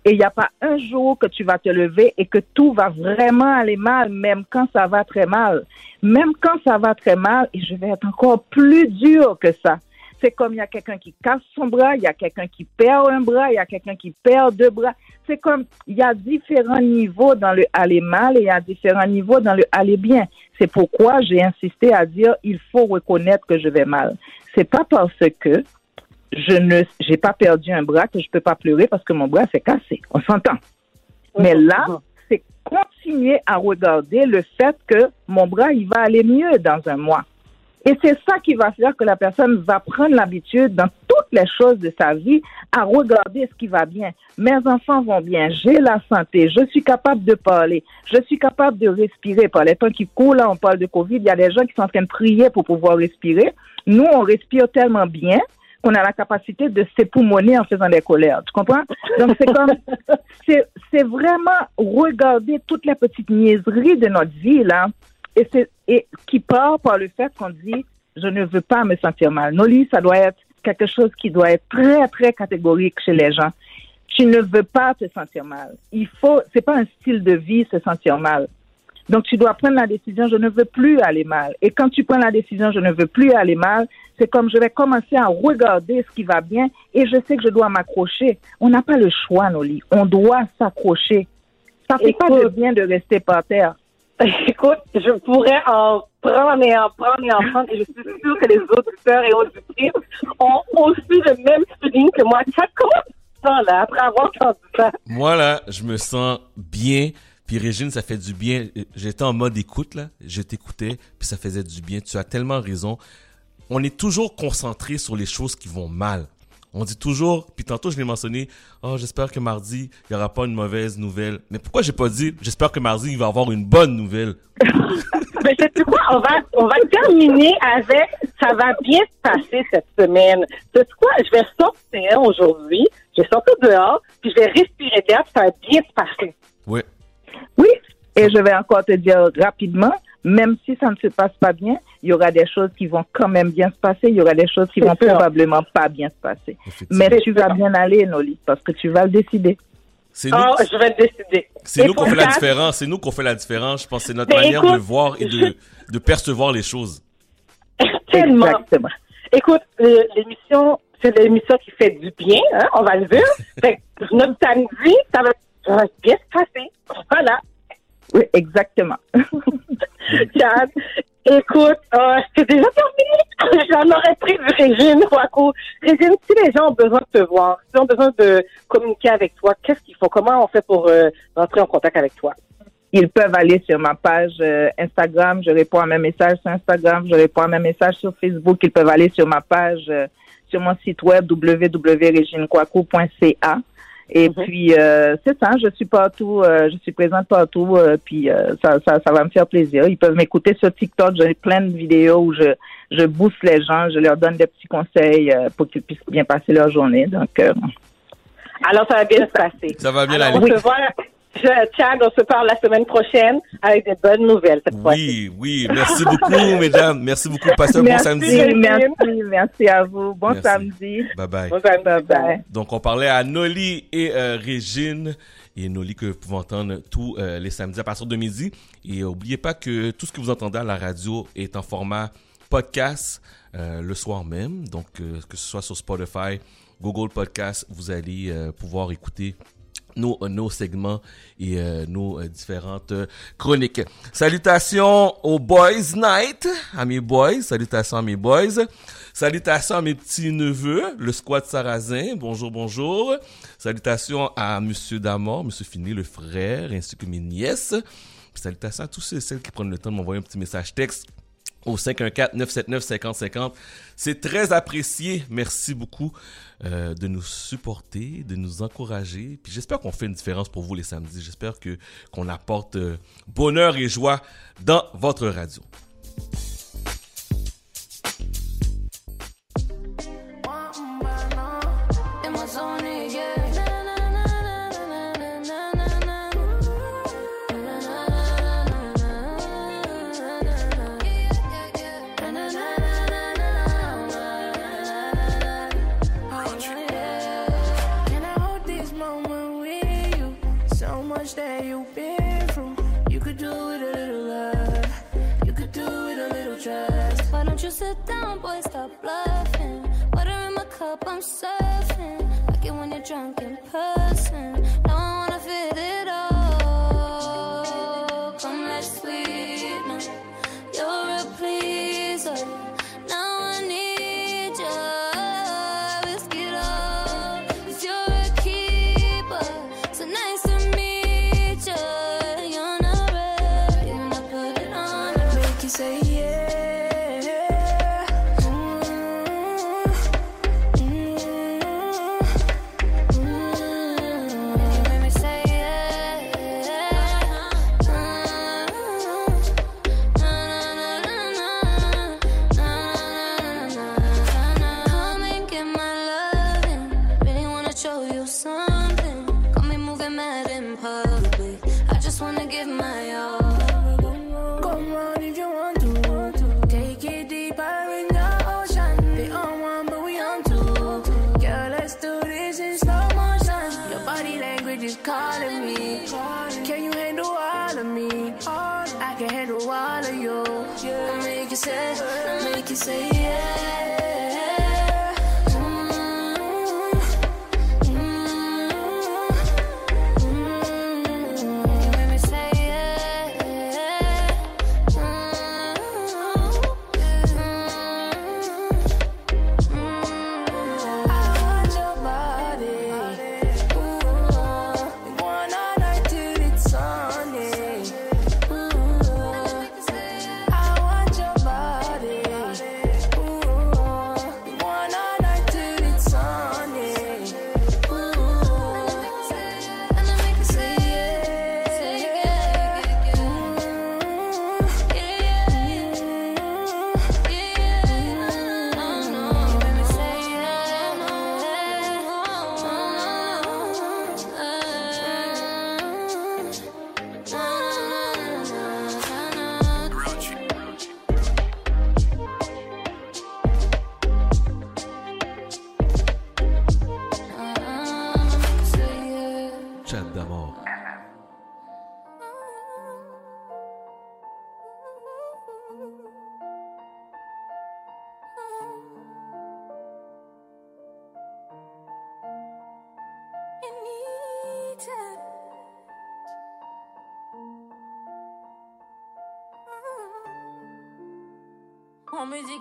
Et il n'y a pas un jour que tu vas te lever et que tout va vraiment aller mal, même quand ça va très mal. Même quand ça va très mal, et je vais être encore plus dur que ça. C'est comme il y a quelqu'un qui casse son bras, il y a quelqu'un qui perd un bras, il y a quelqu'un qui perd deux bras. C'est comme, il y a différents niveaux dans le aller mal et il y a différents niveaux dans le aller bien. C'est pourquoi j'ai insisté à dire, il faut reconnaître que je vais mal. C'est pas parce que je ne, j'ai pas perdu un bras que je peux pas pleurer parce que mon bras s'est cassé. On s'entend. Mais là, c'est continuer à regarder le fait que mon bras, il va aller mieux dans un mois. Et c'est ça qui va faire que la personne va prendre l'habitude dans toutes les choses de sa vie à regarder ce qui va bien. Mes enfants vont bien, j'ai la santé, je suis capable de parler, je suis capable de respirer. Par les temps qui courent, là, on parle de Covid, il y a des gens qui sont en train de prier pour pouvoir respirer. Nous, on respire tellement bien qu'on a la capacité de s'époumoner en faisant des colères. Tu comprends? Donc, c'est comme, c'est, c'est vraiment regarder toutes les petites niaiseries de notre vie, là, et, c'est, et qui part par le fait qu'on dit, je ne veux pas me sentir mal. Noli, ça doit être quelque chose qui doit être très, très catégorique chez les gens. Tu ne veux pas te sentir mal. Il faut, c'est pas un style de vie se sentir mal. Donc, tu dois prendre la décision, je ne veux plus aller mal. Et quand tu prends la décision, je ne veux plus aller mal, c'est comme je vais commencer à regarder ce qui va bien et je sais que je dois m'accrocher. On n'a pas le choix, Noli. On doit s'accrocher. Ça fait pas de bien de rester par terre. Écoute, je pourrais en prendre et en prendre et en prendre et je suis sûre que les auditeurs et auditrices ont aussi le même feeling que moi. Ça, sens, là, après avoir entendu ça? Moi, là, je me sens bien. Puis Régine, ça fait du bien. J'étais en mode écoute, là. Je t'écoutais, puis ça faisait du bien. Tu as tellement raison. On est toujours concentré sur les choses qui vont mal. On dit toujours, puis tantôt je l'ai mentionné, oh j'espère que mardi il y aura pas une mauvaise nouvelle. Mais pourquoi j'ai pas dit, j'espère que mardi il va avoir une bonne nouvelle. Mais sais-tu quoi? On va, on va terminer avec ça va bien se passer cette semaine. Sais-tu quoi? Je vais sortir aujourd'hui, je vais sortir dehors, puis je vais respirer d'air, puis ça va bien se passer. Oui. Oui, et je vais encore te dire rapidement, même si ça ne se passe pas bien, il y aura des choses qui vont quand même bien se passer, il y aura des choses qui vont sûr. probablement pas bien se passer. Mais tu vas bien aller, Noli, parce que tu vas le décider. C'est nous, Oh, je vais décider. c'est nous qu'on fait la différence. C'est nous qu'on fait la différence. Je pense que c'est notre manière écoute, de voir et de, de percevoir les choses. Tellement. Écoute, euh, l'émission, c'est l'émission qui fait du bien, hein, on va le dire. Fait que notre samedi, ça va, ça va bien se passer. Voilà. Oui, exactement. Yann, écoute, euh, c'est déjà terminé? J'en aurais pris Régine Waco. Régine, si les gens ont besoin de te voir, s'ils ont besoin de communiquer avec toi, qu'est-ce qu'il faut? Comment on fait pour euh, rentrer en contact avec toi? Ils peuvent aller sur ma page euh, Instagram, je réponds à mes messages sur Instagram, je réponds à mes messages sur Facebook. Ils peuvent aller sur ma page, euh, sur mon site web www.reginekwaku.ca. Et puis, euh, c'est ça, je suis partout, euh, je suis présente partout, euh, puis euh, ça, ça, ça va me faire plaisir. Ils peuvent m'écouter sur TikTok, j'ai plein de vidéos où je, je booste les gens, je leur donne des petits conseils euh, pour qu'ils puissent bien passer leur journée. Donc, euh, Alors, ça va bien se passer. Ça va bien Alors, aller. Chad, on se parle la semaine prochaine avec des bonnes nouvelles cette fois. Oui, oui. Merci beaucoup, mesdames. Merci beaucoup. Passez un bon samedi. merci, merci à vous. Bon Merci. samedi. Bye bye. Bon samedi. Bye bye. Donc, on parlait à Noli et euh, Régine. Et Noli que vous pouvez entendre tous euh, les samedis à partir de midi. Et n'oubliez pas que tout ce que vous entendez à la radio est en format podcast euh, le soir même. Donc, euh, que ce soit sur Spotify, Google Podcast, vous allez euh, pouvoir écouter nos, nos segments et euh, nos euh, différentes euh, chroniques. Salutations aux Boys Night, à mes boys. Salutations à mes boys. Salutations à mes petits neveux, le squad sarrasin. Bonjour, bonjour. Salutations à Monsieur Damor, Monsieur Finet, le frère, ainsi que mes nièces. Salutations à tous ceux et celles qui prennent le temps de m'envoyer un petit message texte au 514-979-5050. C'est très apprécié. Merci beaucoup euh, de nous supporter, de nous encourager. Puis j'espère qu'on fait une différence pour vous les samedis. J'espère qu'on apporte euh, bonheur et joie dans votre radio. Boy? Stop bluffing. Water in my cup, I'm surfing. Like it when you're drunk in person.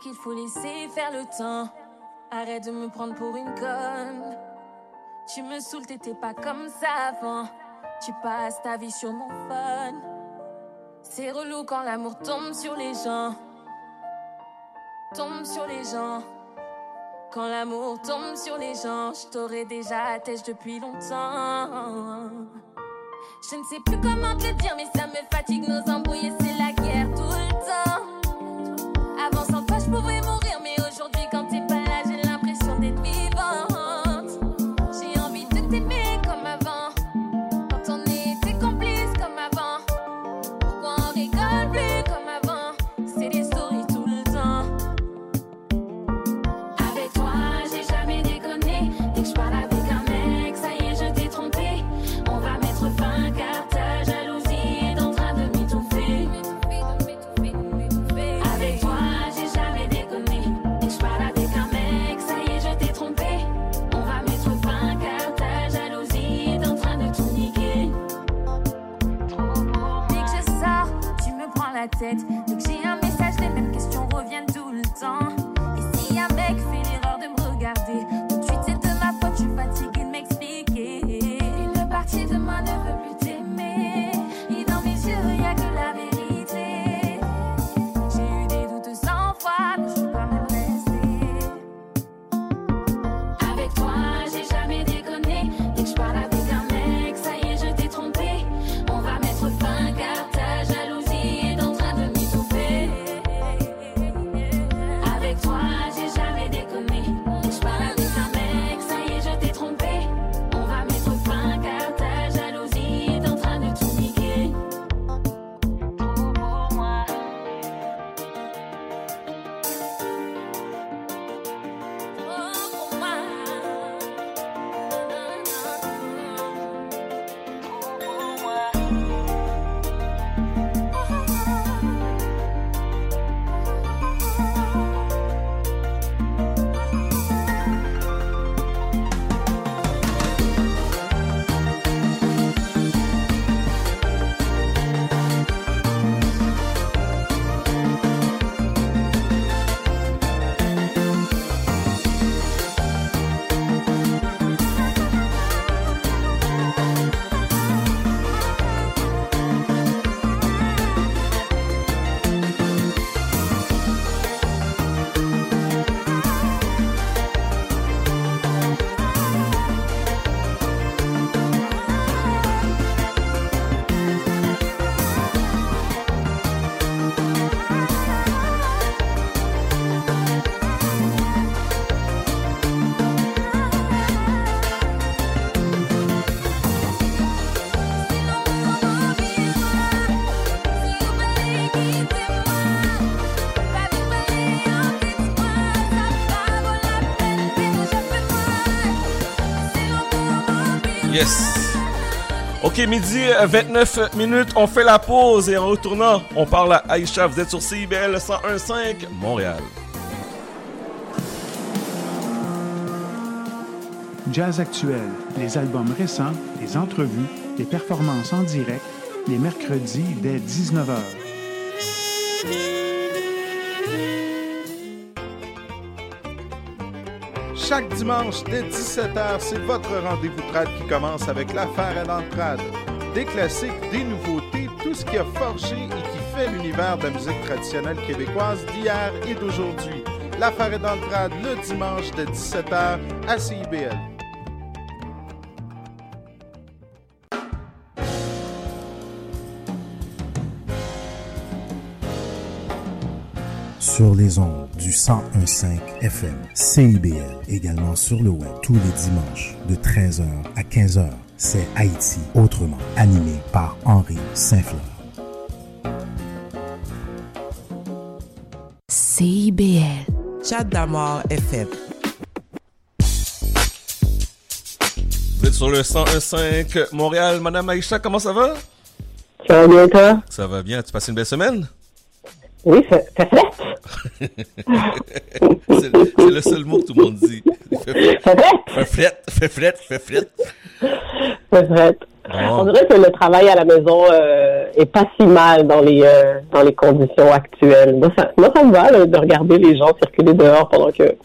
Qu'il faut laisser faire le temps. Arrête de me prendre pour une conne. Tu me saoules, t'étais pas comme ça avant. Tu passes ta vie sur mon phone. C'est relou quand l'amour tombe sur les gens. Tombe sur les gens. Quand l'amour tombe sur les gens, je t'aurais déjà têche depuis longtemps. Je ne sais plus comment te dire, mais ça me fatigue nos embrouilles c'est la tête. Que j'ai un message, les mêmes questions reviennent tout le temps. Midi euh, 29 minutes, on fait la pause et en retournant, on parle à Aïcha. Vous êtes sur CIBL 101.5 Montréal. Jazz actuel, les albums récents, les entrevues, les performances en direct, les mercredis dès 19h. Chaque dimanche dès 17h, c'est votre rendez-vous trad qui commence avec l'affaire à l'entrade. Des classiques, des nouveautés, tout ce qui a forgé et qui fait l'univers de la musique traditionnelle québécoise d'hier et d'aujourd'hui. L'affaire est dans le le dimanche de 17h à CIBL. Sur les ondes du 1015 FM, CIBL, également sur le web tous les dimanches de 13h à 15h. C'est Haïti autrement, animé par Henri Saint-Fleur. CIBL. Chat d'amour FM. Vous êtes sur le 101.5 Montréal. Madame Aïcha, comment ça va? Ça va bien, toi? Ça va bien. Tu passes une belle semaine? Oui, ça, fait. c'est le- c'est le seul mot que tout le monde dit. Fait Fait fret, fait fret, fait fret. C'est vrai. Bon. On dirait que le travail à la maison euh, est pas si mal dans les euh, dans les conditions actuelles. Moi, ça, moi, ça me va là, de regarder les gens circuler dehors pendant que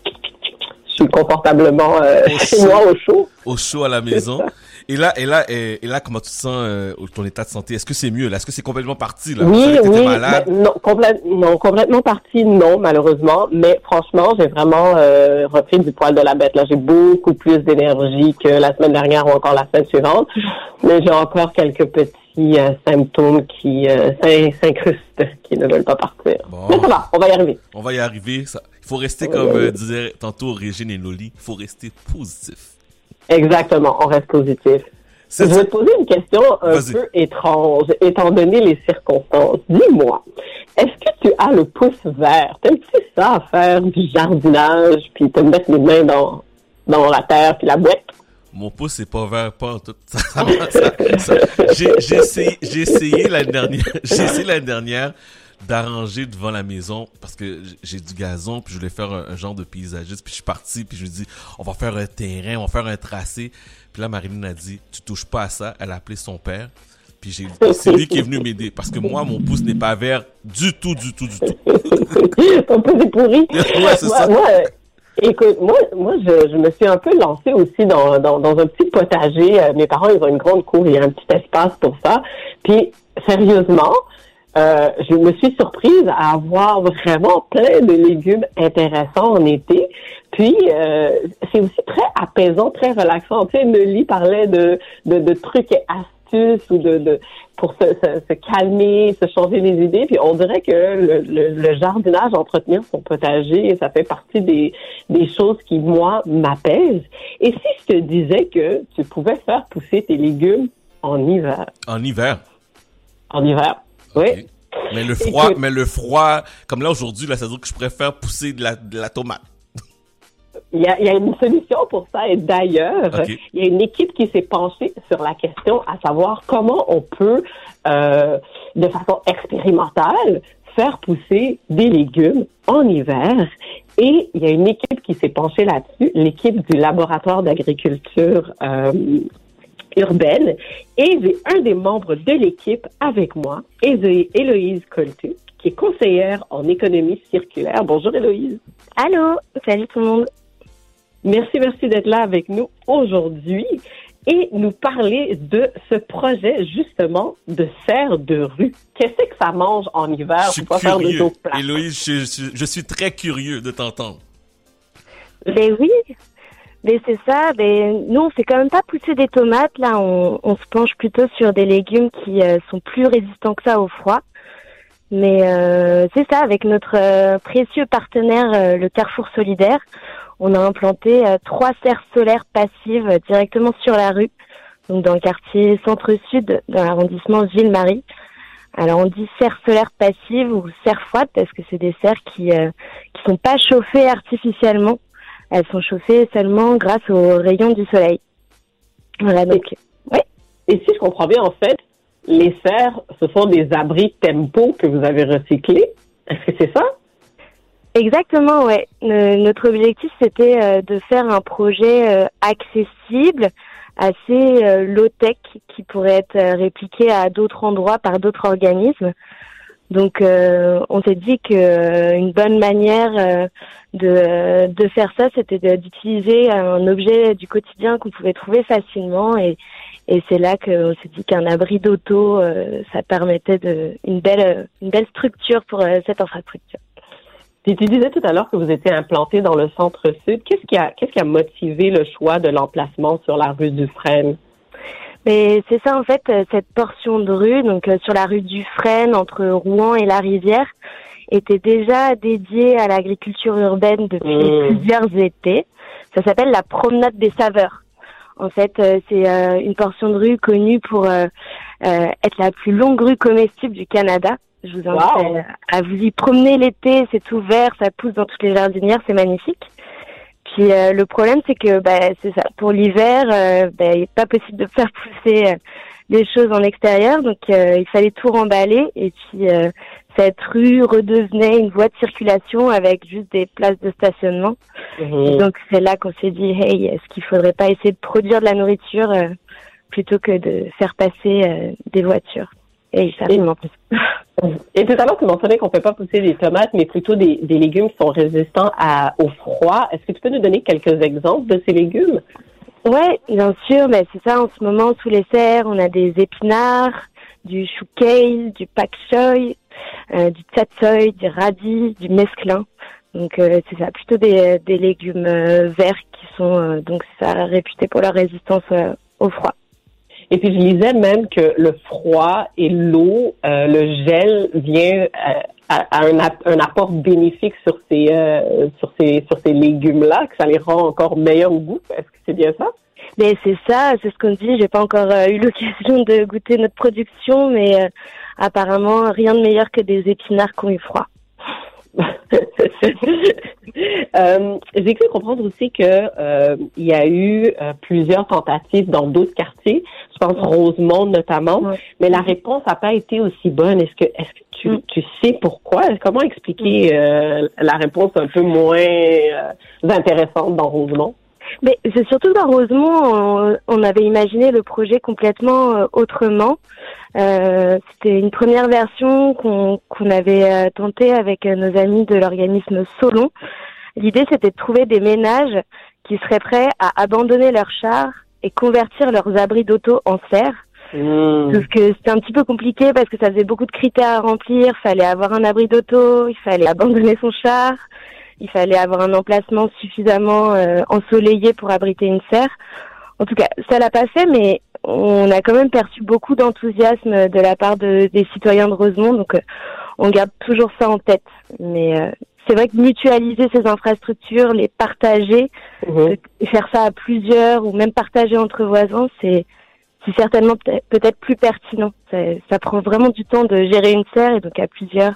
je suis confortablement euh, chez moi au chaud. Au chaud à la maison. Et là, et là, et, et là, comment tu te sens euh, ton état de santé? Est-ce que c'est mieux là? Est-ce que c'est complètement parti là? Oui, oui, malade? ben, non, complète- non, complètement partie, non, malheureusement. Mais franchement, j'ai vraiment euh, repris du poil de la bête. Là, j'ai beaucoup plus d'énergie que la semaine dernière ou encore la semaine suivante. Mais j'ai encore quelques petits euh, symptômes qui euh, s'in- s'incrustent, qui ne veulent pas partir. Mais ça va, on va y arriver. On va y arriver. Il faut rester comme disait tantôt Régine et Loli. Il faut rester positif. Exactement, on reste positif. Je vais te poser une question un peu étrange, étant donné les circonstances. Dis-moi, est-ce que tu as le pouce vert? T'aimes-tu ça faire du jardinage, puis te mettre les mains dans, dans la terre, puis la boîte? Mon pouce est pas vert, pas en tout. J'ai essayé, j'ai essayé l'année dernière, j'ai essayé l'année dernière d'arranger devant la maison parce que j'ai du gazon puis je voulais faire un, un genre de paysagiste puis je suis parti puis je lui dis on va faire un terrain, on va faire un tracé. Puis là Marilyn a dit tu touches pas à ça, elle a appelé son père. Puis c'est lui qui est venu m'aider parce que moi mon pouce n'est pas vert du tout du tout du tout. Ton pouce est pourri? Ouais, c'est moi, ça. moi, écoute, moi, moi je, je me suis un peu lancée aussi dans, dans, dans un petit potager. Euh, mes parents, ils ont une grande cour, il y a un petit espace pour ça. Puis, sérieusement, euh, je me suis surprise à avoir vraiment plein de légumes intéressants en été. Puis, euh, c'est aussi très apaisant, très relaxant. Tu sais, Nelly parlait de, de, de trucs et astuces ou de, de pour se, se, se calmer, se changer les idées. Puis, on dirait que le, le, le jardinage, entretenir son potager, ça fait partie des, des choses qui, moi, m'apaisent. Et si je te disais que tu pouvais faire pousser tes légumes en hiver? En hiver. En hiver, oui. Mais le froid, Écoute. mais le froid, comme là aujourd'hui, là, ça veut dire que je préfère pousser de la, de la tomate. Il y, a, il y a une solution pour ça et d'ailleurs, il y a une équipe qui s'est penchée sur la question à savoir comment on peut, euh, de façon expérimentale, faire pousser des légumes en hiver. Et il y a une équipe qui s'est penchée là-dessus, l'équipe du laboratoire d'agriculture euh, urbaine. Et j'ai un des membres de l'équipe avec moi, Élo- Héloïse Coltu, qui est conseillère en économie circulaire. Bonjour Héloïse. Allô, salut tout le monde. Merci, merci d'être là avec nous aujourd'hui et nous parler de ce projet justement de serre de rue. Qu'est-ce que ça mange en hiver? Je suis pour pas faire de curieux. dos plate? Héloïse, je, je- je suis très curieux de t'entendre. Ben oui, mais c'est ça. Ben nous, on fait quand même pas pousser des tomates. Là, on, se penche plutôt sur des légumes qui euh, sont plus résistants que ça au froid. Mais euh, c'est ça, avec notre euh, précieux partenaire, le Carrefour Solidaire, on a implanté trois serres solaires passives directement sur la rue, donc dans le quartier centre-sud, dans l'arrondissement Ville-Marie. Alors on dit serre solaire passive ou serre froide parce que c'est des serres qui qui sont pas chauffées artificiellement. Elles sont chauffées seulement grâce aux rayons du soleil. Voilà, donc, Et si je comprends bien, en fait, les serres, ce sont des abris tempo que vous avez recyclés. Est-ce que c'est ça? Exactement, ouais. Ne- notre objectif, c'était euh, de faire un projet euh, accessible, assez euh, low-tech, qui pourrait être euh, répliqué à d'autres endroits par d'autres organismes. Donc, euh, on s'est dit que euh, une bonne manière euh, de, de faire ça, c'était d'utiliser un objet du quotidien qu'on pouvait trouver facilement. Et, et c'est là qu'on s'est dit qu'un abri d'auto, ça permettait de, une belle, une belle structure pour cette infrastructure. Puis tu disais tout à l'heure que vous étiez implanté dans le centre-sud. Qu'est-ce qui a, qu'est-ce qui a motivé le choix de l'emplacement sur la rue du Frêne? Mais c'est ça en fait, euh, cette portion de rue, donc euh, sur la rue du Frêne, entre Rouen et la Rivière, était déjà dédiée à l'agriculture urbaine depuis Mmh. plusieurs étés. Ça s'appelle la promenade des saveurs. En fait, euh, c'est une portion de rue connue pour être la plus longue rue comestible du Canada. Je vous invite Wow. à, à vous y promener l'été, c'est tout vert, ça pousse dans toutes les jardinières, c'est magnifique. Puis euh, le problème, c'est que bah, c'est ça. Pour l'hiver, euh, bah, il n'est pas possible de faire pousser euh, des choses en extérieur, donc euh, il fallait tout remballer. Et puis euh, cette rue redevenait une voie de circulation avec juste des places de stationnement. Et donc c'est là qu'on s'est dit, hey, est-ce qu'il faudrait pas essayer de produire de la nourriture euh, plutôt que de faire passer euh, des voitures? Et plus. Et tout à l'heure, tu mentionnais qu'on ne peut pas pousser des tomates, mais plutôt des, légumes qui sont résistants au froid. Est-ce que tu peux nous donner quelques exemples de ces légumes? Ouais, bien sûr, mais c'est ça en ce moment sous les serres, on a des épinards, du chou kale, du pak choy, euh, du tsatsoy, du radis, du mesclun. Donc euh, c'est ça, plutôt des, légumes euh, verts qui sont donc ça réputés pour leur résistance au froid. Et puis je lisais même que le froid et l'eau, euh, le gel vient euh, à, à un, un apport bénéfique sur ces euh, sur ces sur ces légumes-là, que ça les rend encore meilleurs au goût. Est-ce que c'est bien ça? Mais c'est ça, c'est ce qu'on dit. J'ai pas encore euh, eu l'occasion de goûter notre production, mais euh, apparemment rien de meilleur que des épinards qui ont eu froid. Euh, J'ai cru comprendre aussi que euh, il y a eu euh, plusieurs tentatives dans d'autres quartiers, je pense Rosemont notamment, mais la réponse n'a pas été aussi bonne. Est-ce que est-ce que tu, tu sais pourquoi? Comment expliquer euh, la réponse un peu moins euh, intéressante dans Rosemont? Mais c'est surtout dans Rosemont, on, on avait imaginé le projet complètement euh, autrement. Euh, C'était une première version qu'on qu'on avait euh, tenté avec euh, nos amis de l'organisme Solon. L'idée, c'était de trouver des ménages qui seraient prêts à abandonner leurs chars et convertir leurs abris d'auto en serre. Sauf que c'était un petit peu compliqué parce que ça faisait beaucoup de critères à remplir. Fallait avoir un abri d'auto, il fallait abandonner son char, il fallait avoir un emplacement suffisamment euh, ensoleillé pour abriter une serre. En tout cas, ça l'a pas fait, mais on a quand même perçu beaucoup d'enthousiasme de la part de, des citoyens de Rosemont, donc euh, on garde toujours ça en tête. Mais euh, c'est vrai que mutualiser ces infrastructures, les partager, euh, faire ça à plusieurs ou même partager entre voisins, c'est c'est certainement peut- peut-être plus pertinent. Ça, ça prend vraiment du temps de gérer une serre et donc à plusieurs,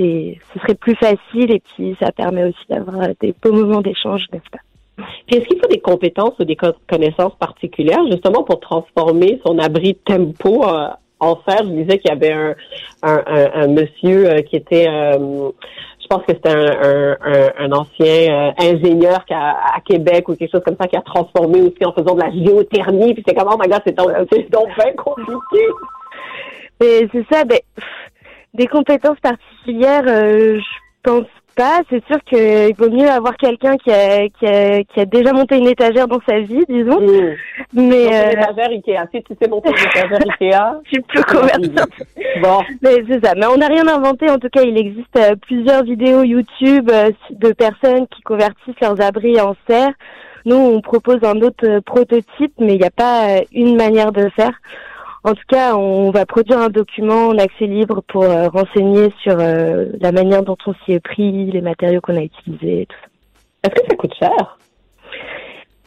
c'est ce serait plus facile et puis ça permet aussi d'avoir des beaux moments d'échange, n'est-ce pas? Puis est-ce qu'il faut des compétences ou des co- connaissances particulières justement pour transformer son abri tempo? Euh, en serre? Je disais qu'il y avait un, un, un, un monsieur euh, qui était, euh, je pense que c'était un, un, ancien euh, ingénieur qui a, à Québec ou quelque chose comme ça qui a transformé aussi en faisant de la géothermie. Puis c'est comme, oh my god, c'est donc, bien compliqué. C'est ça, ben, des compétences particulières, euh, je pense pas. C'est sûr qu'il vaut mieux avoir quelqu'un qui a, qui, a, qui a déjà monté une étagère dans sa vie, disons. Mais Donc, euh, une étagère Ikea. Si tu sais monter une étagère Ikea. tu peux convertir. Bon. Mais c'est ça. Mais on n'a rien inventé. En tout cas, il existe euh, plusieurs vidéos YouTube euh, de personnes qui convertissent leurs abris en serre. Nous, on propose un autre euh, prototype, mais il n'y a pas euh, une manière de faire. En tout cas, on va produire un document en accès libre pour euh, renseigner sur euh, la manière dont on s'y est pris, les matériaux qu'on a utilisés, tout ça. Est-ce que ça coûte cher?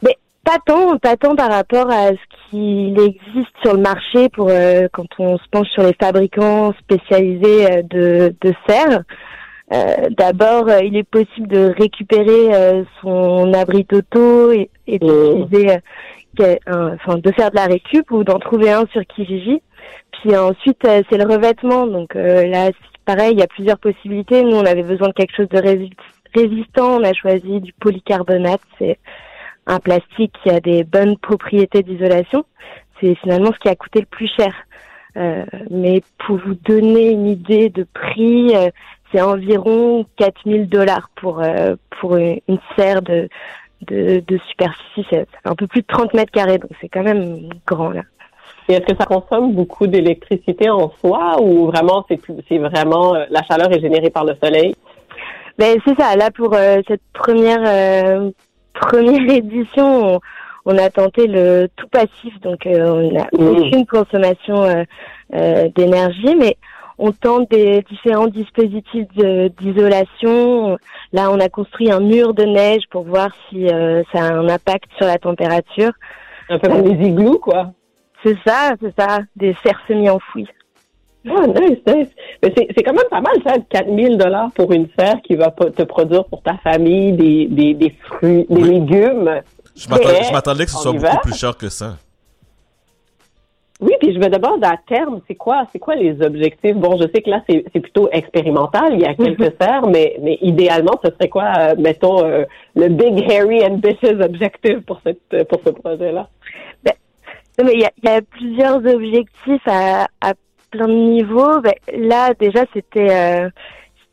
Mais pas tant, pas tant par rapport à ce qu'il existe sur le marché pour euh, quand on se penche sur les fabricants spécialisés de, de serres. Euh, D'abord, euh, il est possible de récupérer euh, son abri d'auto et, et d'utiliser euh, que- enfin, de faire de la récup ou d'en trouver un sur Kijiji. Puis ensuite, euh, c'est le revêtement. Donc euh, là, pareil, il y a plusieurs possibilités. Nous, on avait besoin de quelque chose de rési- résistant. On a choisi du polycarbonate. C'est un plastique qui a des bonnes propriétés d'isolation. C'est finalement ce qui a coûté le plus cher. Euh, mais pour vous donner une idée de prix, euh, c'est environ 4000 dollars pour euh, pour une, une serre de, de de superficie. C'est un peu plus de 30 mètres carrés, donc c'est quand même grand là. Et est-ce que ça consomme beaucoup d'électricité en soi ou vraiment c'est c'est vraiment euh, la chaleur est générée par le soleil? Ben c'est ça. Là pour euh, cette première euh, première édition, on, on a tenté le tout passif, donc euh, on n'a Mhm. aucune consommation d'énergie, mais on tente des différents dispositifs d'isolation. Là, on a construit un mur de neige pour voir si euh, ça a un impact sur la température. Un peu comme des igloos, quoi. C'est ça, c'est ça, des serres semi-enfouies. Ah, nice, nice. Mais c'est, quand même pas mal, ça, 4000 dollars pour une serre qui va te produire pour ta famille des, des, des fruits, des légumes. Je m'attendais, que ce soit hiver. beaucoup plus cher que ça. Oui, puis je me demande à terme, c'est quoi, c'est quoi les objectifs? Bon, je sais que là, c'est, c'est plutôt expérimental, il y a quelques serres, mais, mais idéalement, ce serait quoi, euh, mettons, euh, le big, hairy, ambitious objectif pour cette, pour ce projet-là? Non, mais il y a, y a plusieurs objectifs à, à plein de niveaux. Ben, là, déjà, c'était euh,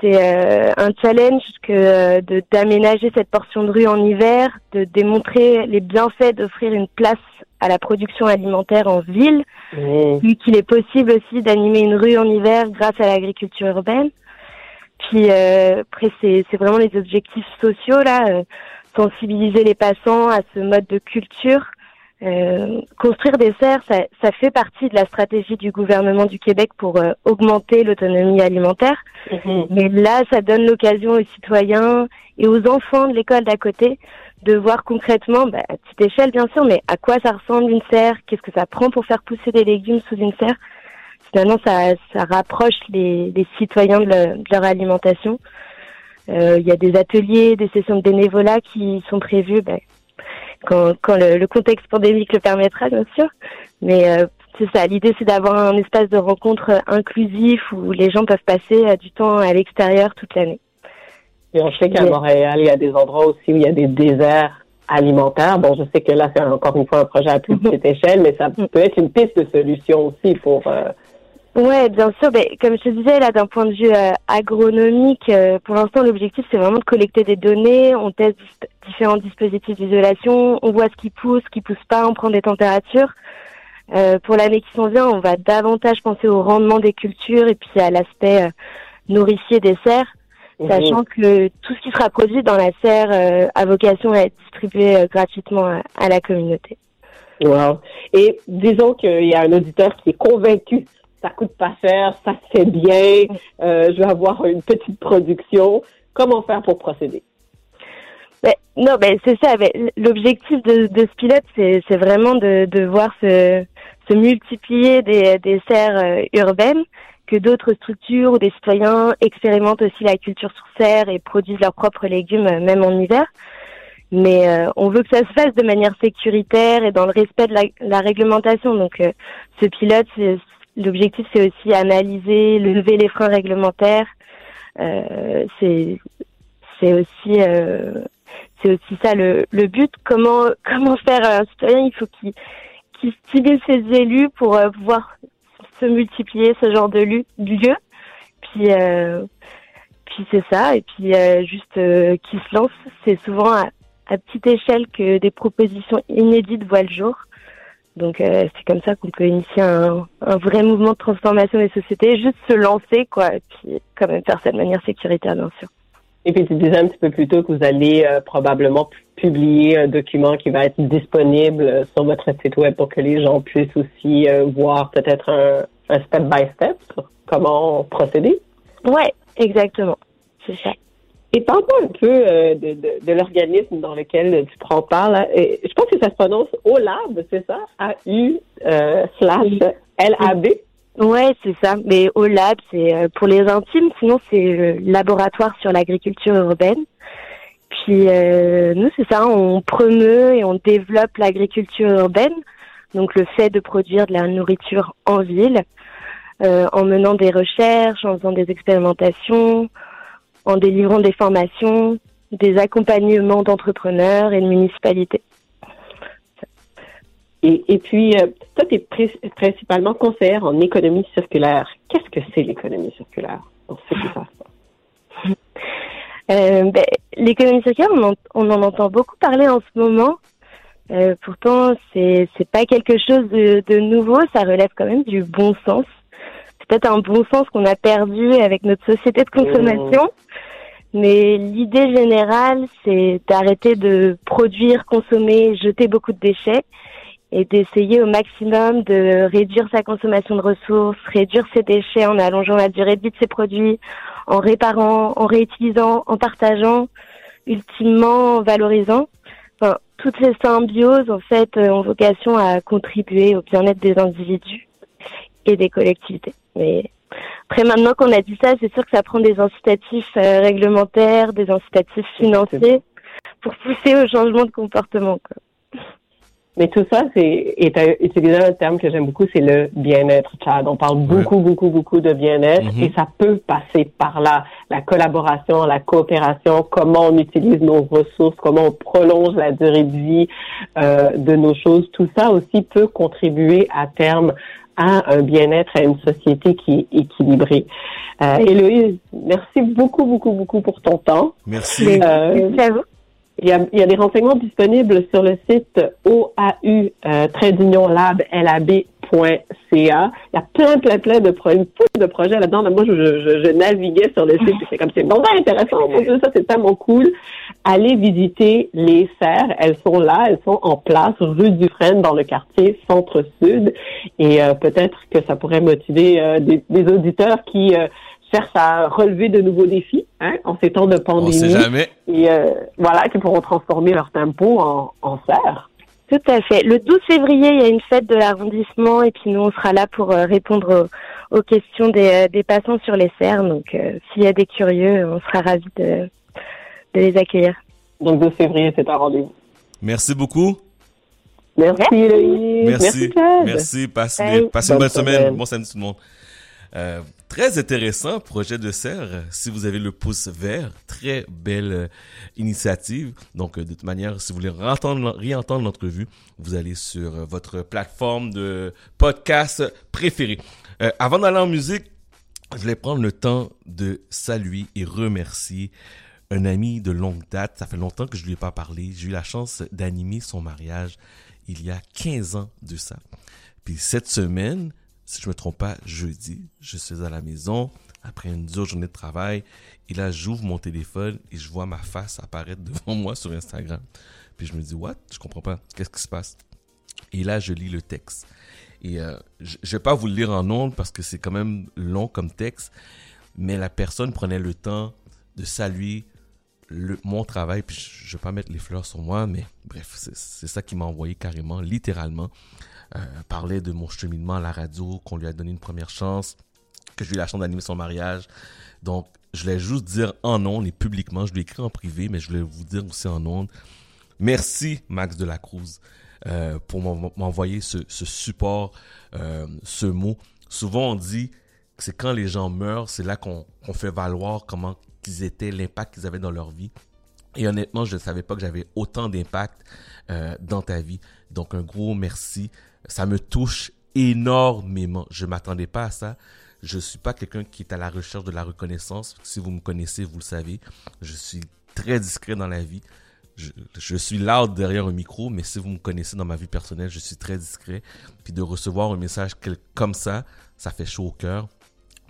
c'était euh, un challenge que euh, de d'aménager cette portion de rue en hiver, de démontrer les bienfaits d'offrir une place à la production alimentaire en ville, vu qu'il est possible aussi d'animer une rue en hiver grâce à l'agriculture urbaine. Puis euh, après, c'est c'est vraiment les objectifs sociaux là, euh, sensibiliser les passants à ce mode de culture. Euh, construire des serres, ça, ça fait partie de la stratégie du gouvernement du Québec pour euh, augmenter l'autonomie alimentaire. Mais là, ça donne l'occasion aux citoyens et aux enfants de l'école d'à côté de voir concrètement, bah, à petite échelle bien sûr, mais à quoi ça ressemble une serre, qu'est-ce que ça prend pour faire pousser des légumes sous une serre. Finalement, ça, ça rapproche les, les citoyens de, le- de leur alimentation. Euh, Il y a des ateliers, des sessions de bénévolat qui sont prévues ben, quand, quand le, le contexte pandémique le permettra, bien sûr. Mais euh, c'est ça, l'idée c'est d'avoir un espace de rencontre inclusif où les gens peuvent passer euh, du temps à l'extérieur toute l'année. Et on sait qu'à Montréal, il y a des endroits aussi où il y a des déserts alimentaires. Bon, je sais que là, c'est encore une fois un projet à plus petite échelle, mais ça peut être une piste de solution aussi pour... euh, Ouais, bien sûr. Ben, comme je te disais, là, d'un point de vue euh, agronomique, euh, pour l'instant, l'objectif, c'est vraiment de collecter des données. On teste dis- différents dispositifs d'isolation. On voit ce qui pousse, ce qui pousse pas. On prend des températures. Euh, pour l'année qui s'en vient, on va davantage penser au rendement des cultures et puis à l'aspect euh, nourricier des serres, Mhm. sachant que tout ce qui sera produit dans la serre euh, a vocation à être distribué euh, gratuitement à, à la communauté. Wow. Et disons qu'il y a un auditeur qui est convaincu, ça coûte pas cher, ça se fait bien, euh, je vais avoir une petite production. Comment faire pour procéder? Ben, non, ben c'est ça. ben, L'objectif de, de ce pilote, c'est vraiment de, de voir se, se multiplier des, des serres euh, urbaines, que d'autres structures ou des citoyens expérimentent aussi la culture sur serre et produisent leurs propres légumes, euh, même en hiver. Mais euh, on veut que ça se fasse de manière sécuritaire et dans le respect de la, la réglementation. Donc, euh, ce pilote, l'objectif, c'est aussi analyser, lever les freins réglementaires. Euh, c'est aussi euh, c'est aussi ça le, le but. Comment comment faire un citoyen Il faut qu'il qu'il stimule ses élus pour euh, pouvoir se multiplier ce genre de lieux. Puis euh, puis c'est ça. Et puis euh, juste euh, qui se lance. C'est souvent à, à petite échelle que des propositions inédites voient le jour. Donc euh, c'est comme ça qu'on peut initier un, un vrai mouvement de transformation des sociétés, juste se lancer quoi, et puis quand même faire ça de manière sécuritaire bien sûr. Et puis tu disais un petit peu plus tôt que vous allez euh, probablement pu- publier un document qui va être disponible euh, sur votre site web pour que les gens puissent aussi euh, voir peut-être un, un step by step sur comment procéder. Ouais, exactement, c'est ça. Et parle-moi un peu euh, de, de, de l'organisme dans lequel tu prends part. Là. Et je pense que ça se prononce OLAB, c'est ça? A-U euh, slash L-A-B. Ouais, c'est ça. Mais au lab, c'est euh, pour les intimes. Sinon, c'est le laboratoire sur l'agriculture urbaine. Puis euh, nous, c'est ça, on promeut et on développe l'agriculture urbaine, donc le fait de produire de la nourriture en ville, euh, en menant des recherches, en faisant des expérimentations, en délivrant des formations, des accompagnements d'entrepreneurs et de municipalités. Et, et puis, euh, toi, tu es principalement conseillère en économie circulaire. Qu'est-ce que c'est l'économie circulaire? On sait tout ça. Euh, ben, L'économie circulaire, on en, on en entend beaucoup parler en ce moment. Euh, pourtant, c'est c'est pas quelque chose de, de nouveau. Ça relève quand même du bon sens. C'est peut-être un bon sens qu'on a perdu avec notre société de consommation. Mais l'idée générale, c'est d'arrêter de produire, consommer, jeter beaucoup de déchets et d'essayer au maximum de réduire sa consommation de ressources, réduire ses déchets en allongeant la durée de vie de ses produits, en réparant, en réutilisant, en partageant, ultimement en valorisant. Toutes ces symbioses, en fait, euh, ont vocation à contribuer au bien-être des individus et des collectivités. Mais après, maintenant qu'on a dit ça, c'est sûr que ça prend des incitatifs euh, réglementaires, des incitatifs financiers pour pousser au changement de comportement. Quoi. Mais tout ça, c'est est un- utiliser un terme que j'aime beaucoup, c'est le bien-être, Chad. On parle beaucoup, beaucoup, beaucoup de bien-être Mhm. et ça peut passer par là. La collaboration, la coopération, comment on utilise nos ressources, comment on prolonge la durée de vie euh, de nos choses. Tout ça aussi peut contribuer à terme à un bien-être, à une société qui est équilibrée. Euh, Héloïse, merci beaucoup, beaucoup, beaucoup pour ton temps. Merci. Euh, il y, a, il y a des renseignements disponibles sur le site OAU euh, lab.ca. Il y a plein, plein, plein de foule de projets là-dedans. Moi, je, je, je naviguais sur le site et c'est comme c'est ben, intéressant. Ça, c'est tellement cool. Allez visiter les serres. Elles sont là, elles sont en place, rue Dufresne, dans le quartier Centre-Sud. Et euh, peut-être que ça pourrait motiver euh, des, des auditeurs qui euh, cherchent à relever de nouveaux défis hein, en ces temps de pandémie. sait jamais. Et euh, voilà, qui pourront transformer leur tempo en, en serre. Tout à fait. Le 12 février, il y a une fête de l'arrondissement et puis nous, on sera là pour euh, répondre aux, aux questions des, euh, des passants sur les serres. Donc, euh, s'il y a des curieux, on sera ravis de, de les accueillir. Donc, 12 février, c'est un rendez-vous. Merci beaucoup. Merci. Merci. Chad. Merci. Passez, Bye. passez une Bonne bonne semaine. semaine. Bon samedi tout le monde. Euh, très intéressant projet de serre. Si vous avez le pouce vert, très belle euh, initiative. Donc euh, de toute manière, si vous voulez réentendre, réentendre l'entrevue, vous allez sur euh, votre plateforme de podcast préférée. Avant d'aller en musique, je voulais prendre le temps de saluer et remercier un ami de longue date. Ça fait longtemps que je lui ai pas parlé. J'ai eu la chance d'animer son mariage il y a 15 ans de ça. Puis cette semaine, si je me trompe pas, jeudi, je suis à la maison après une dure journée de travail et là j'ouvre mon téléphone et je vois ma face apparaître devant moi sur Instagram. Puis je me dis what? Je comprends pas. Qu'est-ce qui se passe? Et là je lis le texte. Et euh, je, je vais pas vous le lire en ondes parce que c'est quand même long comme texte, mais la personne prenait le temps de saluer mon travail, puis je, je vais pas mettre les fleurs sur moi, mais bref, c'est ça qui m'a envoyé carrément, littéralement. Euh, parlait de mon cheminement à la radio, qu'on lui a donné une première chance, que j'ai eu la chance d'animer son mariage. Donc, je voulais juste dire en ondes et publiquement, je l'ai écrit en privé, mais je voulais vous dire aussi en ondes. Merci, Max de la Cruz, euh, pour m'en- m'envoyer ce, ce support, euh, ce mot. Souvent, on dit que c'est quand les gens meurent, c'est là qu'on fait valoir comment qu'ils étaient, l'impact qu'ils avaient dans leur vie. Et honnêtement, je ne savais pas que j'avais autant d'impact dans ta vie. Donc, un gros merci. Ça me touche énormément. Je m'attendais pas à ça. Je suis pas quelqu'un qui est à la recherche de la reconnaissance. Si vous me connaissez, vous le savez. Je suis très discret dans la vie. Je, suis loud derrière un micro, mais si vous me connaissez dans ma vie personnelle, je suis très discret. Puis de recevoir un message comme ça, ça fait chaud au cœur.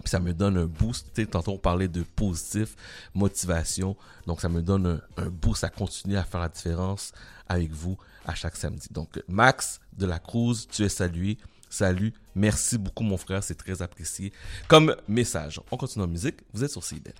Puis ça me donne un boost. Tu tantôt on parlait de positif, motivation. Donc ça me donne un boost à continuer à faire la différence avec vous à chaque samedi. Donc Max de la Cruz, tu es salué. Salut. Merci beaucoup mon frère, c'est très apprécié. Comme message. On continue en musique. Vous êtes sur CIBEL.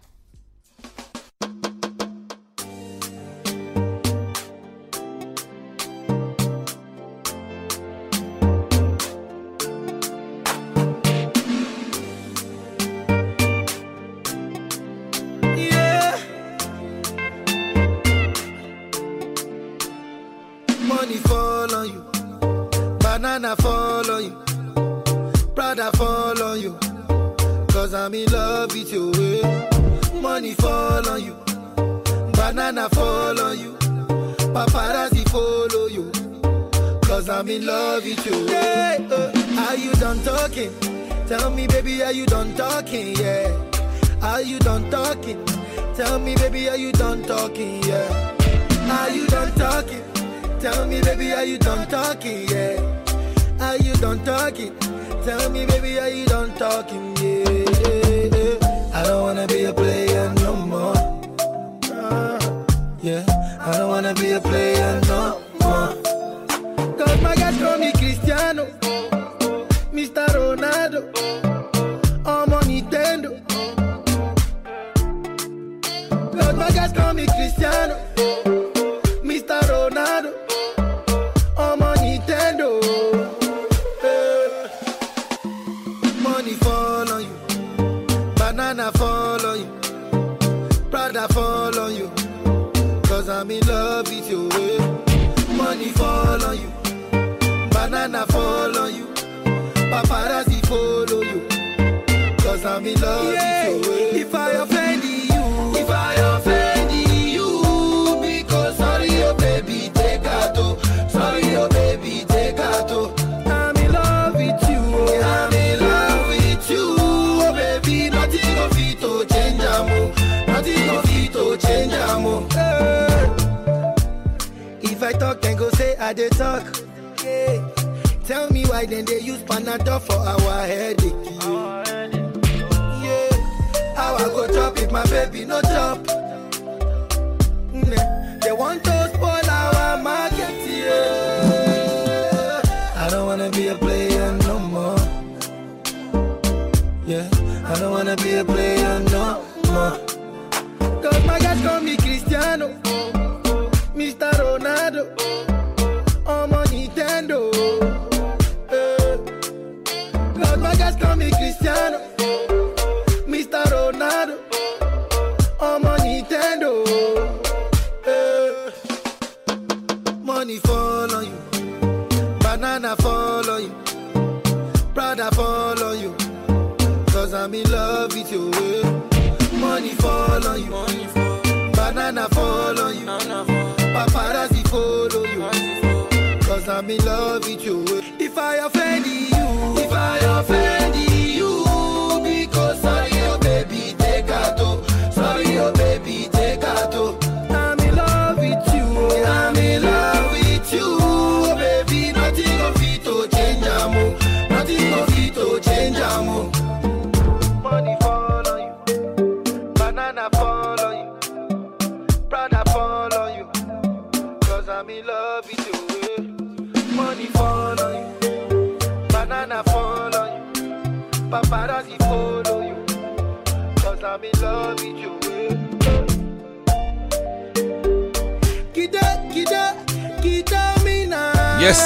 Yes!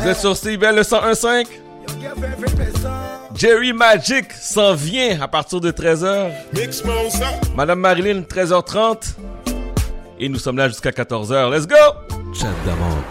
Vous êtes sur CBL le 101.5. Jerry Magic s'en vient à partir de 13h. Madame Marilyn, 13h30. Et nous sommes là jusqu'à 14h. Let's go! Chat d'amande.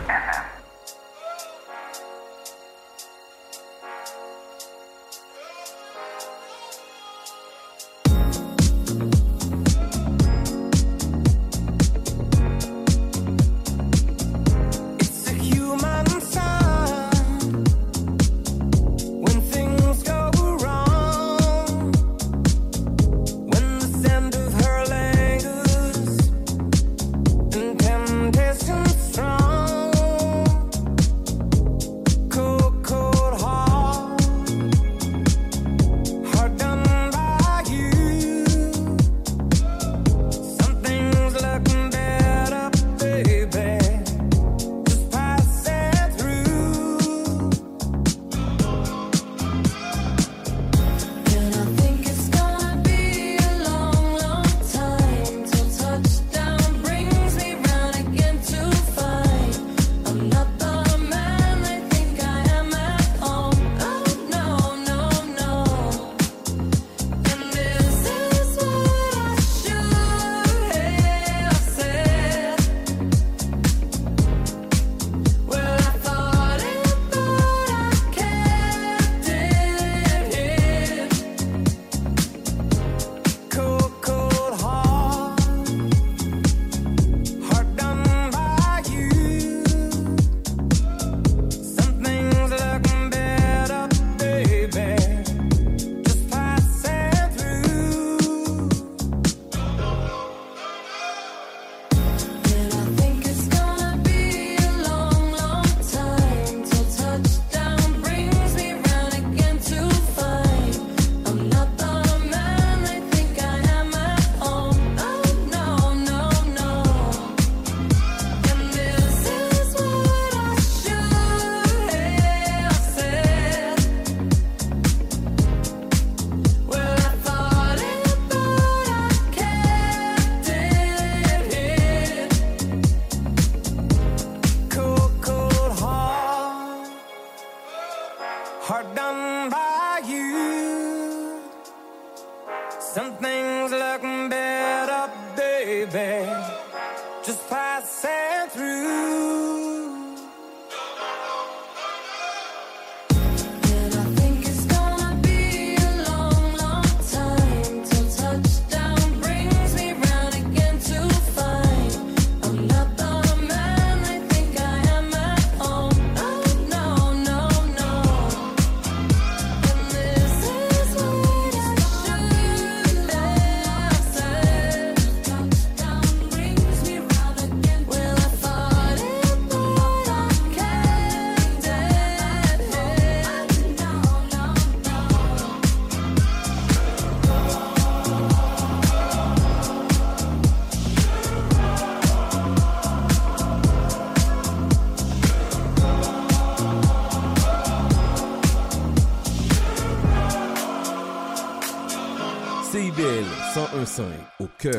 Yeah,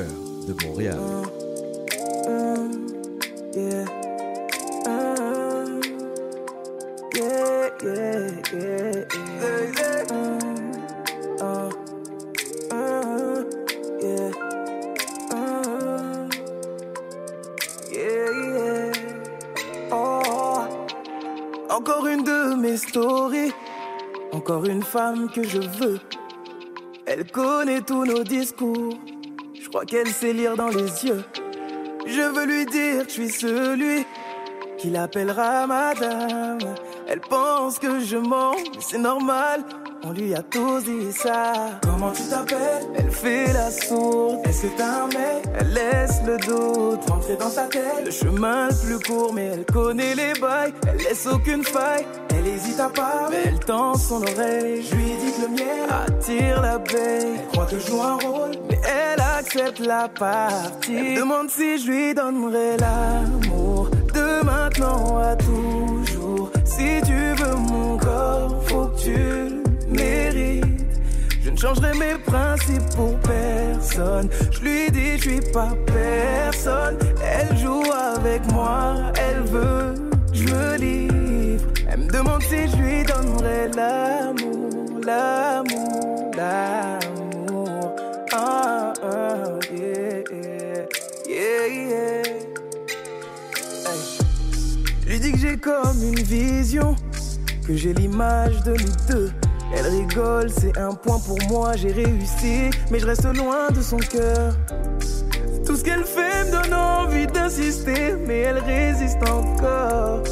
yeah. Oh, encore une de mes stories. Encore une femme que je veux. Elle connaît tous nos discours. Crois qu'elle sait lire dans les yeux. Je veux lui dire que je suis celui qui l'appellera madame. Elle pense que je mens, mais c'est normal. On lui a tous dit ça. Comment tu t'appelles? Elle fait la sourde. Est-ce que t'as un mec? Elle laisse le doute rentrer dans sa tête. Le chemin le plus court, mais elle connaît les bails. Elle laisse aucune faille. Elle hésite à parler, mais elle tend son oreille. Je lui dis que le miel attire l'abeille. Elle croit que je joue un rôle, mais elle accepte la partie. Demande si je lui donnerai l'amour de maintenant à toujours. Si tu veux mon corps, faut que tu le mérites. Je ne changerai mes principes pour personne. Je lui dis, je suis pas personne. Elle joue avec moi, elle veut je me livre. Elle me demande si je lui donnerai l'amour, l'amour, l'amour. Que j'ai comme une vision, que j'ai l'image de nous deux. Elle rigole, c'est un point pour moi, j'ai réussi, mais je reste loin de son cœur. Tout ce qu'elle fait me donne envie d'insister, mais elle résiste encore.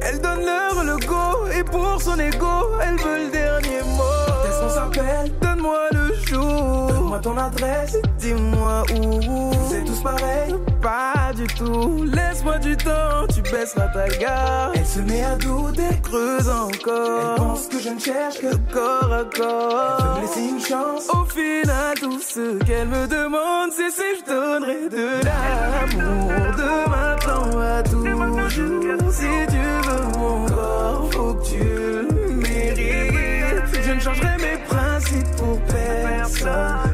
Elle donne leur le go, et pour son ego, elle veut le dernier mot. Est-ce qu'on s'appelle Donne-moi le jour. Donne-moi ton adresse, dis-moi où. C'est tous pareil Pas Laisse-moi du temps, tu baisseras ta garde. Elle se met à douter, creuse encore. Elle pense que je ne cherche que corps à corps. Elle veut laisser une chance. Au final, tout ce qu'elle me demande, c'est si je donnerai de l'amour. De maintenant à toujours. Si tu veux mon corps, faut que tu le mérites. Je ne changerai mes principes pour personne.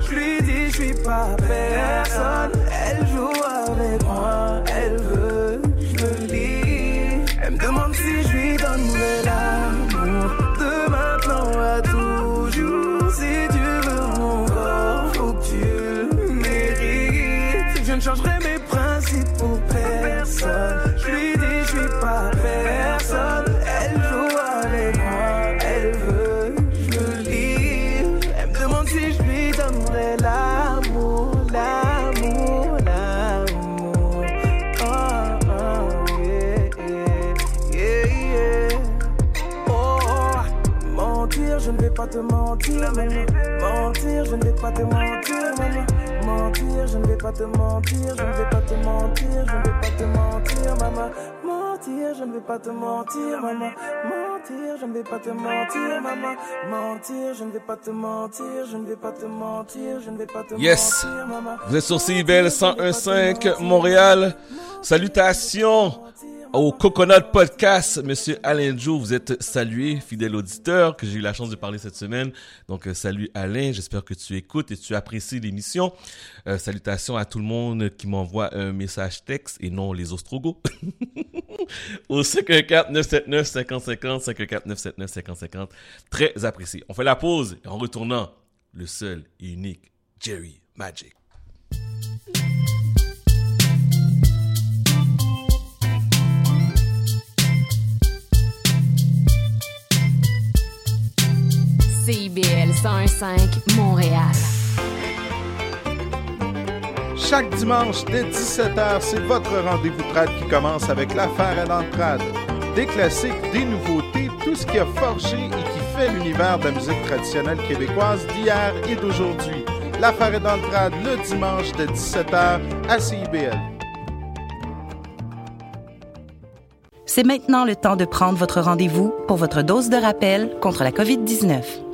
Pas te mentir, maman. Mentir, je ne vais pas te mentir, maman. Mentir, je ne vais pas te mentir, je ne vais pas te mentir, je ne vais pas te mentir, maman. Mentir, je ne vais pas te mentir, maman. Mentir, je ne vais pas te mentir, maman. Mentir, je ne vais pas te mentir, je ne vais pas te mentir, je ne vais pas te Yes! mentir, maman. Vous êtes sur CIBL 101.5 Montréal. Salutations au Coconut Podcast. Monsieur Alain Joe, vous êtes salué, fidèle auditeur, que j'ai eu la chance de parler cette semaine. Donc, euh, salut Alain, j'espère que tu écoutes et tu apprécies l'émission. Euh, salutations à tout le monde qui m'envoie un message texte et non les ostrogos. au 514-979-5050, 514-979-5050. Très apprécié. On fait la pause et en retournant, le seul et unique Jerry Magic. CIBL 101.5 Montréal. Chaque dimanche dès 17h, c'est votre rendez-vous trad qui commence avec l'affaire à l'entrade. Des classiques, des nouveautés, tout ce qui a forgé et qui fait l'univers de la musique traditionnelle québécoise d'hier et d'aujourd'hui. L'affaire est dans le trad le dimanche de 17h à CIBL. C'est maintenant le temps de prendre votre rendez-vous pour votre dose de rappel contre la COVID-19.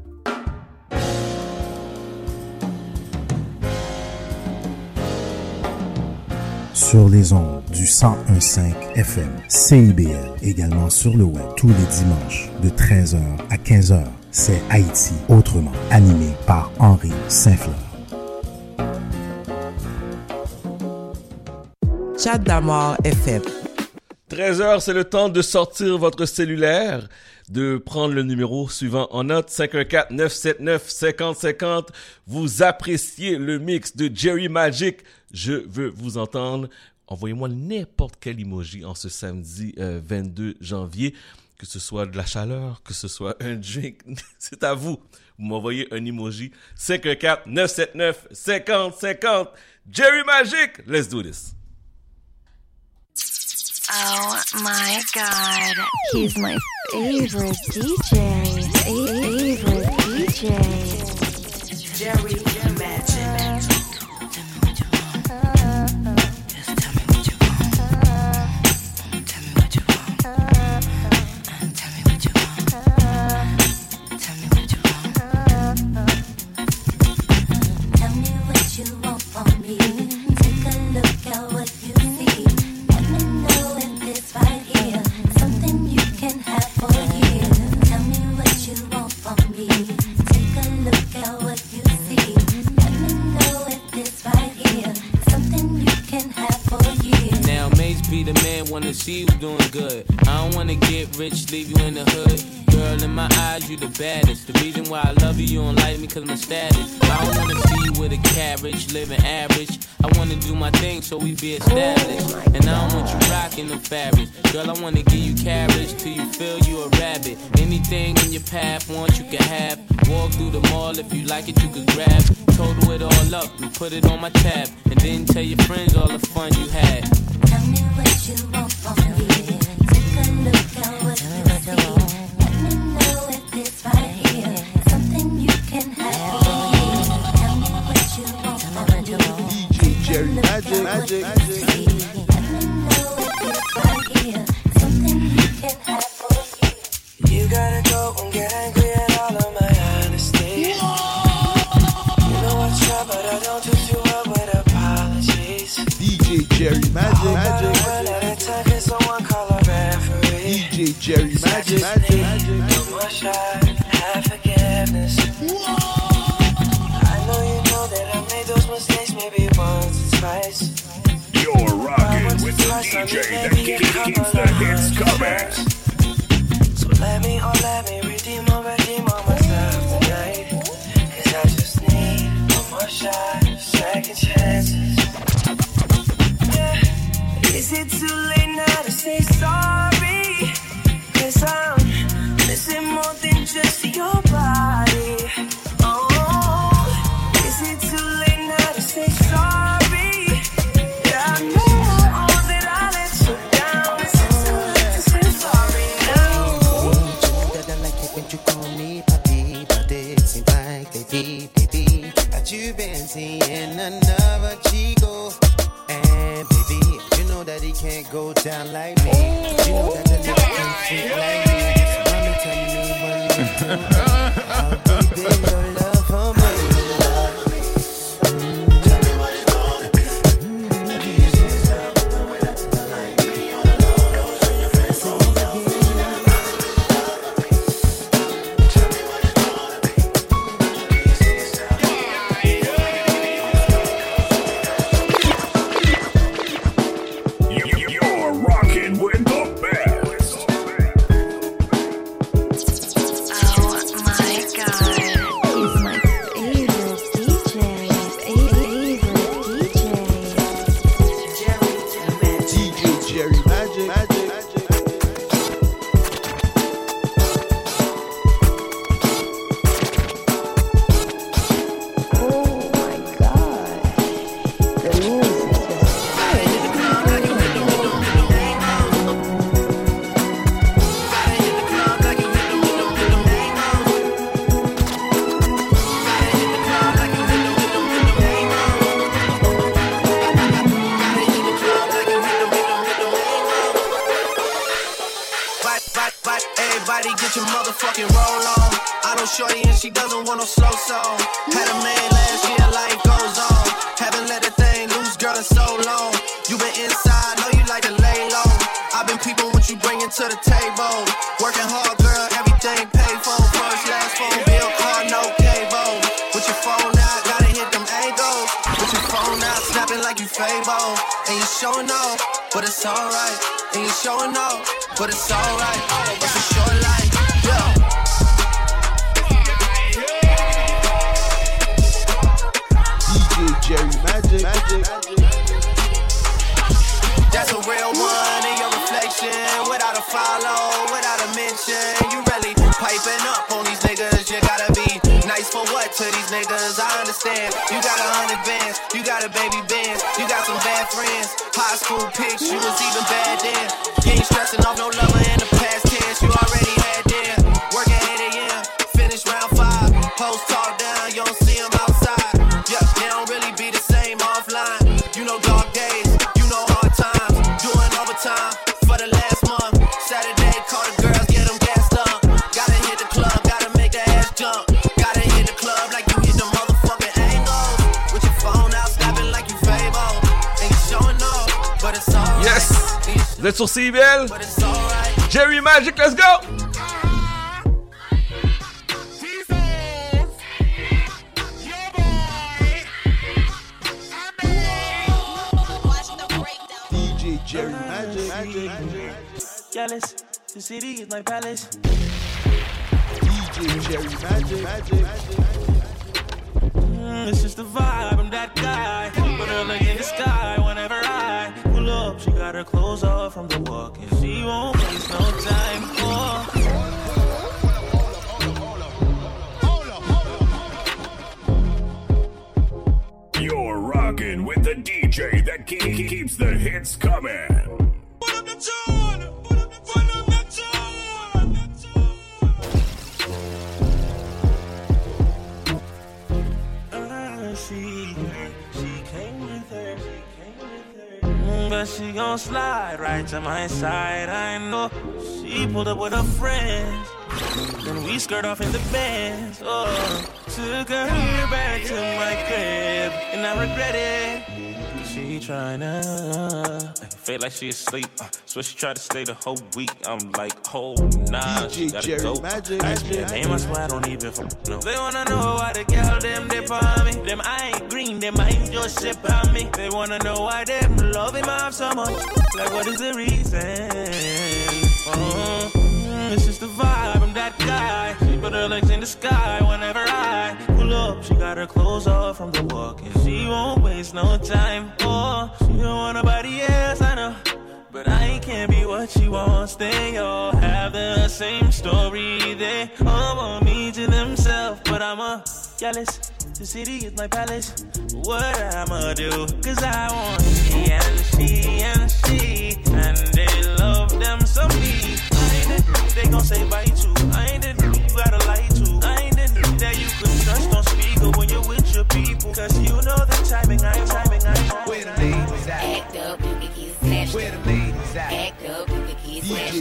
Sur les ondes du 1015 FM, CIBL, également sur le web tous les dimanches de 13h à 15h. C'est Haïti autrement, animé par Henri Saint-Fleur. Chat d'amour FM. 13h, c'est le temps de sortir votre cellulaire, de prendre le numéro suivant en note 514-979-5050. Vous appréciez le mix de Jerry Magic. Je veux vous entendre. Envoyez-moi n'importe quel emoji en ce samedi euh, 22 janvier, que ce soit de la chaleur, que ce soit un drink. c'est à vous. Vous m'envoyez un emoji 514-979-5050. Jerry Magic, let's do this. Oh my god. He's my favorite DJ. Favorite DJ. Jerry Now, Mace be the man, wanna see you doing good. I don't wanna get rich, leave you in the hood. Girl, in my eyes, you the baddest. The reason why I love you, you don't like me cause my status. I don't wanna see you with a carriage, living average. I wanna do my thing so we be established. And I don't want you rocking the fabrics. Girl, I wanna give you carriage till you feel you a rabbit. Anything in your path, want you can have. Walk through the mall if you like it, you can grab. Total it all up and put it on my tab. And then tell your friends all the fun you had. Tell me what you want from me. Take a look at what you see. It's right here. Something you can have for years. You gotta go and get angry at all of my honesty. You know I try, but I don't do too well with apologies. DJ Jerry Magic. One Magic. at a time, can someone call a referee? DJ Jerry Magic. Magic. No more shot, DJ that keeps the hits coming. So let me, oh let me redeem or redeem on myself tonight. Cause I just need one more shot, second chances. Yeah. Is it too late now to say sorry? Cause I'm missing more than just your can't go down like me. You know that the nigga can't freak like me. Mommy, tell me what you do. How deep she asleep. Uh, so she tried to stay the whole week. I'm like, oh nah, DJ she gotta Jerry go. Magic, Ask me name, I swear I don't even know. They wanna know why the girl them they on me. Them I ain't green, them I ain't just shit on me. They wanna know why them loving my so much. Like what is the reason? This it's just the vibe. I'm that guy. She put her legs in the sky whenever I pull up. She got her clothes off from the walk, and she won't waste no time. Oh, she don't want nobody else can't be what she wants, they all have the same story. They all want me to themselves, but I'm a jealous. The city is my palace. What I'ma do? Cause I want she and she and she, and they love them some me. I ain't it? They gon' say bye to. I ain't it? You gotta lie to. I ain't it? That you can trust on speaker when you're with your people. Cause you know the timing. I timing. I timing. Wait.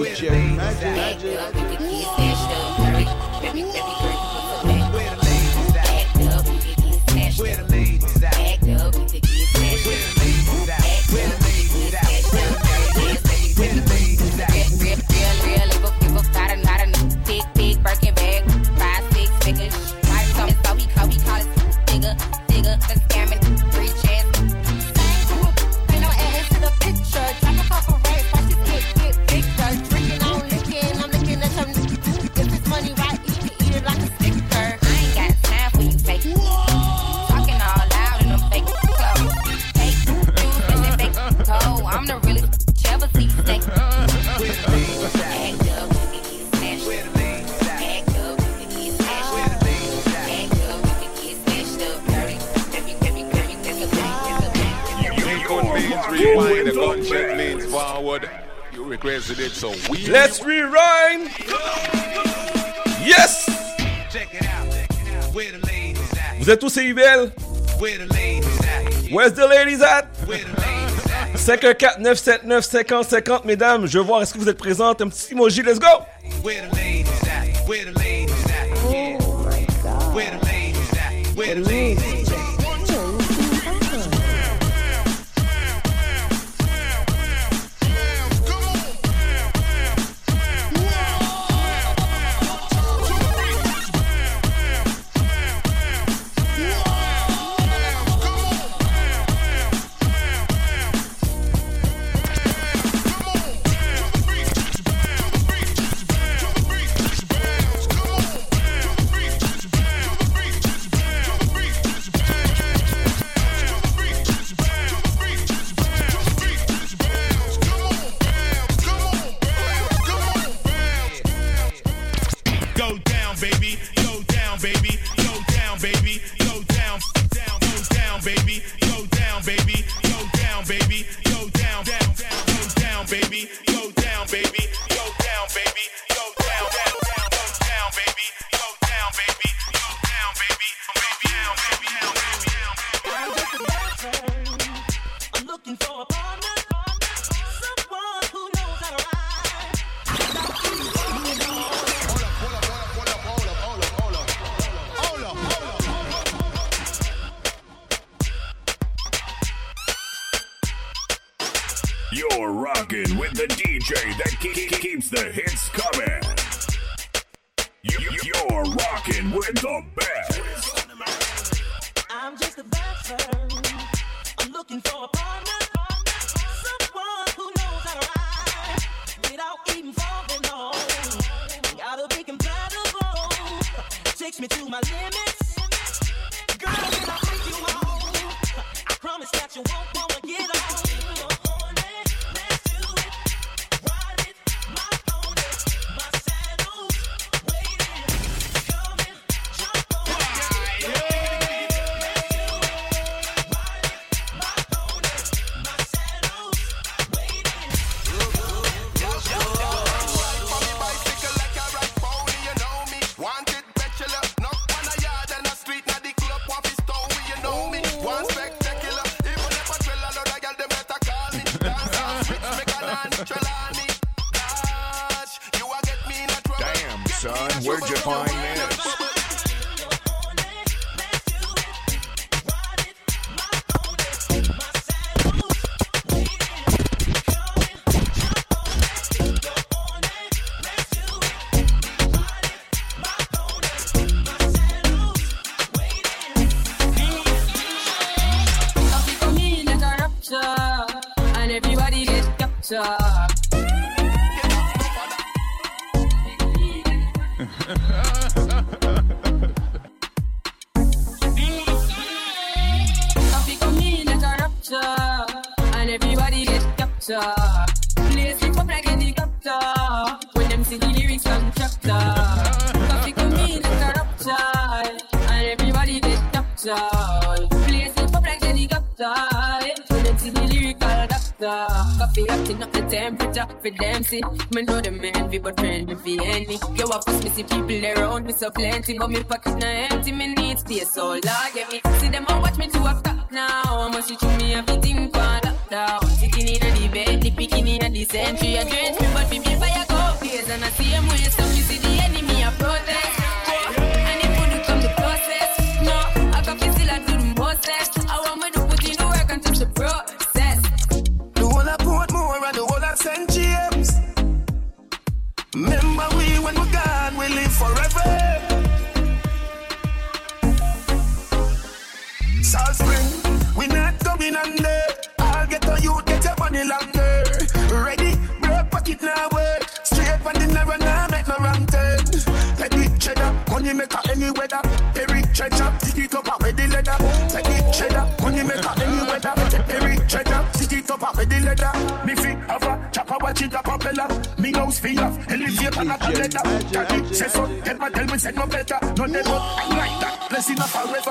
with Jerry. Magic, magic. Let's rewind. Yes. Vous êtes tous CIBL? Where's the ladies at? 514 979 50 50 mesdames, je veux voir est-ce que vous êtes présentes. Un petit emoji, let's go! Where the ladies at? The ladies at? The ladies the ladies at? so plenty, but me pocket Say up, head my tell me said no better. No, they not like that. Blessing up forever.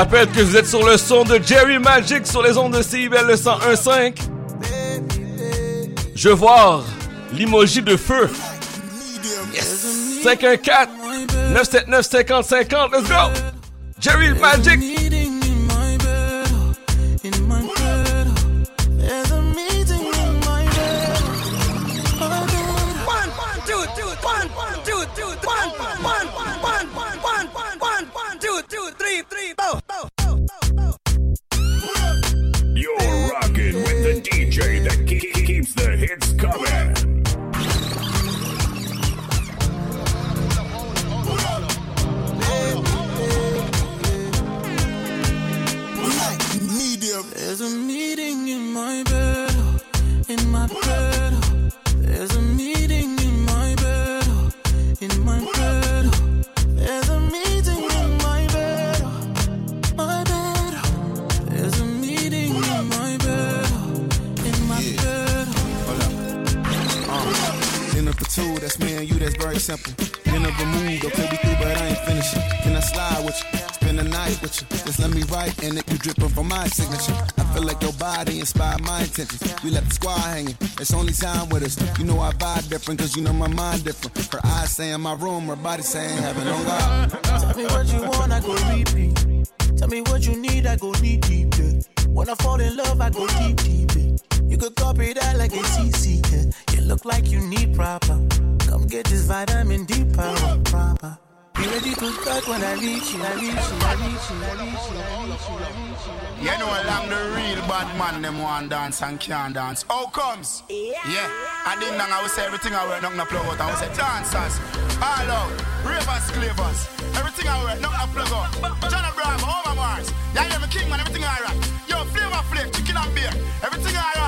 Rappelle que vous êtes sur le son de Jerry Magic sur les ondes de CIBL le 101.5. Je vois l'emoji de feu. Yes. 514 979 50 50. Let's go. Jerry Magic. You know I vibe different, cause you know my mind different. Her eyes say in my room, her body saying heaven on God. Tell me what you want, I go deep repeat. Tell me what you need, I go deep, deep. Yeah. When I fall in love, I go deep, deep. Yeah. You could copy that like a CC. Yeah. You look like you need proper. Come get this vitamin D power proper. Be ready to start when I reach you, I reach you, I reach you, I reach you, I reach you, I reach you. You know, I'm the real bad man, them want dance and can't dance. How comes? Yeah. I didn't know I would say everything I wear, nothing I plug out. I would say dancers, all out, ravers, clavers, everything I wear, nothing I plug out. John Abraham, Homer Mars, yeah, yeah, me king man, everything alright. Yo, flavor flake, chicken and beer, everything alright. Hear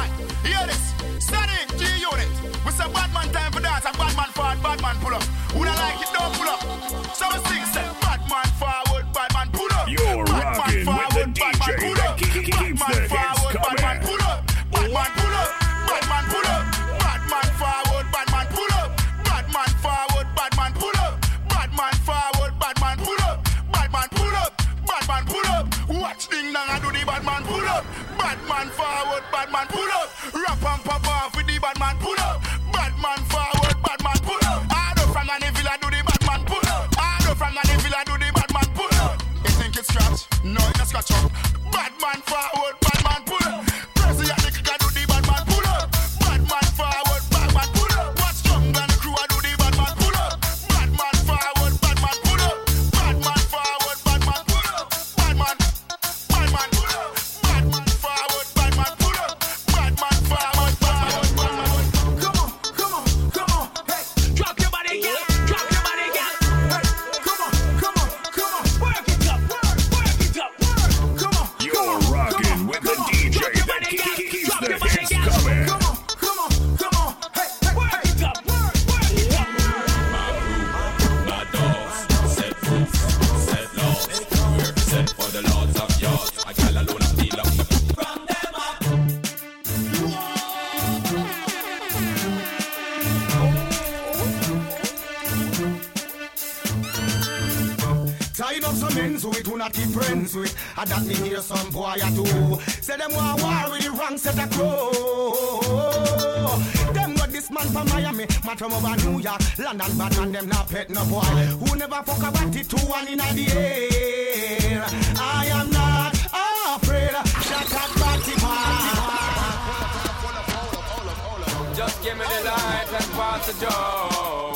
up. Bad man forward, bad man pull up. Rap and pop off with the bad man pull up. Bad man forward, bad man pull up. I do from the villa do the bad man pull up. I do from the villa do the bad man pull up. You think it's scratch? No, it's scratch up. Bad man forward, I that me hear some boy I do. Say them want war with the wrong set of crow. Them got this man from Miami, man from over New York, London, bad man them not pet no boy. Who never fuck about it two one in the air. I am not afraid. Shut up, party Just give me the light and pass the joe.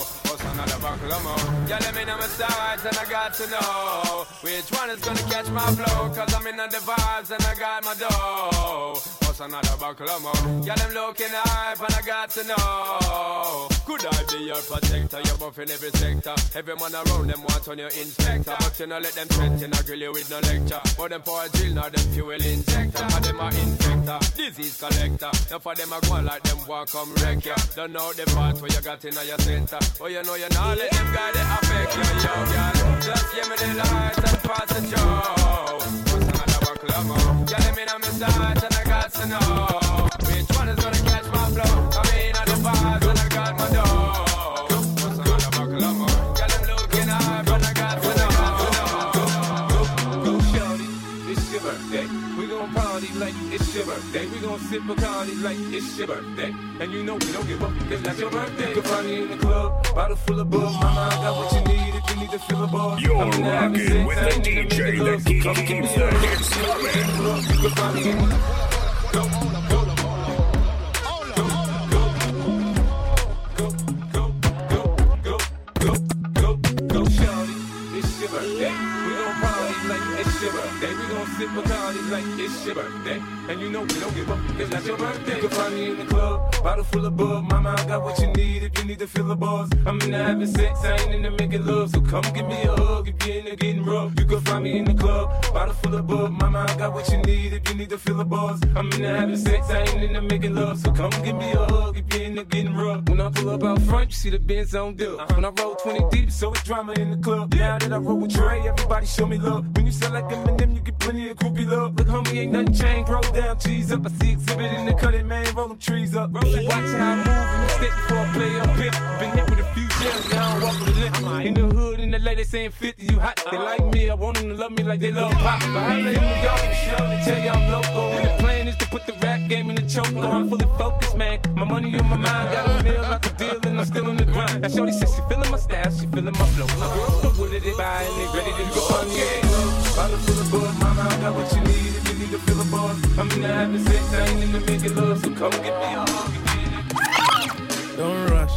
More? Yeah, let me know my sides and I got to know which one is gonna catch my flow. Cause I'm in the vibes and I got my dough. What's another buckle of more? Yeah, them looking hype and I got to know. Could I be your protector? You're buff in every sector. Every man around them want on your inspector. But you know, let them threaten, I grill you with no lecture. But them a drill, now them fuel injector. And them a infector, disease collector. Now for them, I go on like them walk come wreck ya. Don't know the part where you got in your center. Oh, you know you not let them guy they affect you, yo, girl. Just give me the light and pass the joe. What's another buckle of more? Yeah, let me know my sides and I got to know birthday. We gon' sip Bacardi like it's your birthday. And you know we don't give up because that's your birthday. You can find me in the club, bottle full of bug. My mind got what you need if you need to fill a bar. You're I'm rocking with the DJ, the geeky, the geeky, the geeky, the the your birthday. We gon' sip Bacardi like it's your birthday. And you know we don't give up, it's not your birthday. You can find me in the club, bottle full of bug. Mama, I got what you need if you need to fill the bars. I'm in the having sex, I ain't in the making love. So come give me a hug if you're in the getting rough. You can find me in the club, bottle full of bug. Mama, I got what you need if you need to fill the bars. I'm in the having sex, I ain't in the making love. So come give me a hug if you're in the getting rough. When I pull up out front, you see the Benz on dip. Uh-huh. When I roll 20 deep, so it's drama in the club. Now that I roll with Dre, everybody show me love. When you sell like Eminem, you get plenty of groupie love. Look, homie, ain't nothing changed. Roll down, cheese up. I see exhibit in the cutting, man. Roll them trees up. Watch how I move the stick before I play up. Been hit with a In the hood, in the lady saying 50, you hot. They like me, I want them to love me like they love pop. But I ain't in New York, show, they tell you I'm local. And the plan is to put the rap game in the choke. No, I'm fully focused, man. My money on my mind, got a meal like a deal, and I'm still in the grind. Now, Shorty says she feeling my style, she feeling my flow. My girls fuck with it, buy and they ready to go on, yeah. Bottle full of bug, mama, I got what you need if you need to fill a buzz. I'm in the having sex, I ain't in the making love, so come get me hug. Don't rush,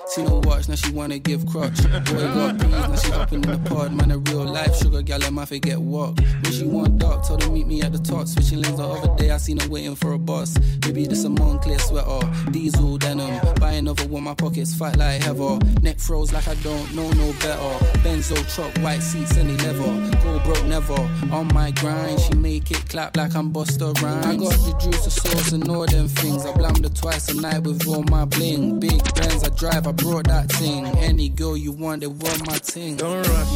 See no watch, now she wanna give crutch. Boy got peas, now she hopping in the pod. Man, a real life sugar gal, let my forget what. When she want dark, told her meet me at the top. Switching lanes the other day, I seen her waiting for a bus. Maybe this a Moncler sweater, diesel denim. Buy another one, my pockets fight like heather. Neck froze like I don't know no better. Benzo truck, white seats, any leather. Go broke never. On my grind, she make it clap like I'm Buster Rhymes. I got the juice, the sauce, and all them things. I blammed her twice a night with all my bling. Big Benz I drive, I brought that thing. Any girl you want, they want my thing. Don't rush,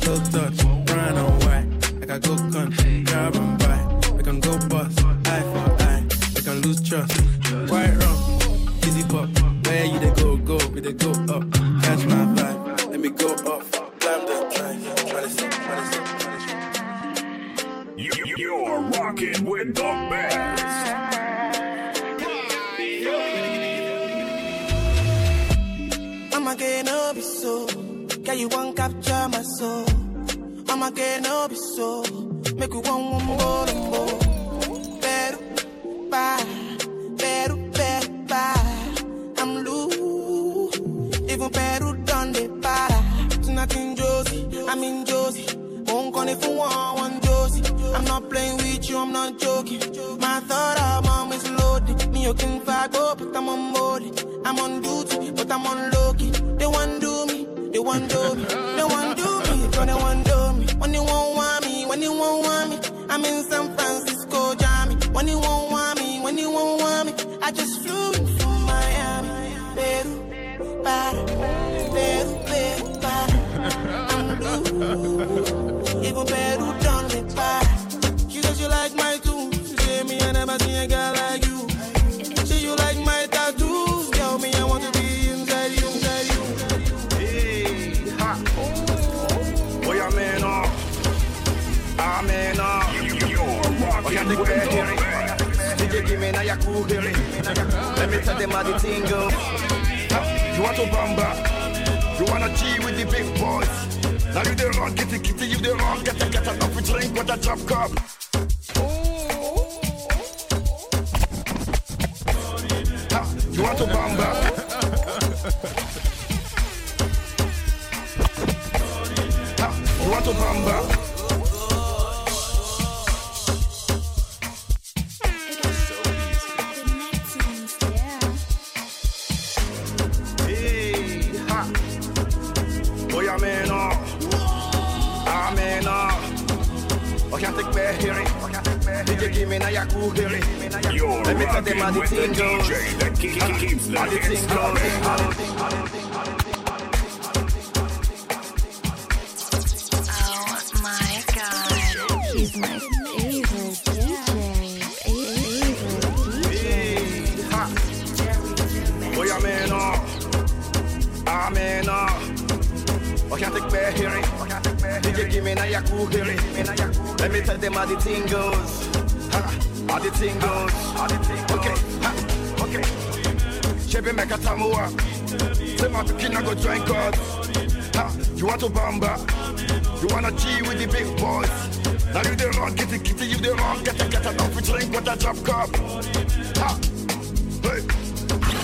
slow touch, brown and white. Like I go country, grab and buy. We can go bust, eye for eye. We can lose trust. White rum, fizzy pop. Where you they go, go, we they go up. Catch my vibe, let me go up. Blam the drive, try to sip, try to sip, try to sip. You, you- you're rocking with the best. I'ma get no be so. Girl, you want capture my soul. I'ma get no be so. Make you want one more and more. Better, bye. Better, better, bye. I'm loose. Even better done the para. Tonight in Josie, I'm in Josie. Won't call you want one Josie. I'm not playing with you, I'm not joking. My thought mom is loaded. Me, you can fight, oh, but I'm on board. I'm on duty, but I'm on low key. They want do me, they want do me, they want do me, so they want do me. When you won't want me, when you won't want me, I'm in San Francisco, Jammy. When you won't want me, when you won't want me, I just flew in from Miami. Peru, para, Peru, Peru, para. I'm blue, even Peru like my tunes, she say me I never seen a girl like you. Say you like my tattoos, girl me I want to be inside you, inside you. Hey, ha. Boy, I'm in off. I'm in off. Oh, yeah, take back here. DJ, give me now your cool here. Let me tell them how the thing go. You want to bamba? You wanna G with the big boys? Now you the wrong, the kitty, you the wrong, get the get enough to drink with a drop cup. Ha, You want to bamba? Ha, You want to bamba? Hey, I can't take me hear it. DJ give me now your cool hear it. Let me tell them how the thing goes. How the thing goes. How the thing goes. Oh my God. He's my favorite DJ. Favorite DJ. Ha. Oh yeah, man. Oh. Ah, man. Oh. I can't take me hear it. DJ give me now your cool hear it. Let me tell them how the thing goes. Ha. How the thing goes. Okay. Ha. Okay. Chebe make a tamua. Say my pikin go join God. Ha. You want to bamba? You wanna G with the big boys? Now you the wrong, get get it, you the wrong, get it, get it, don't drink with that drop cup. Ha. Hey.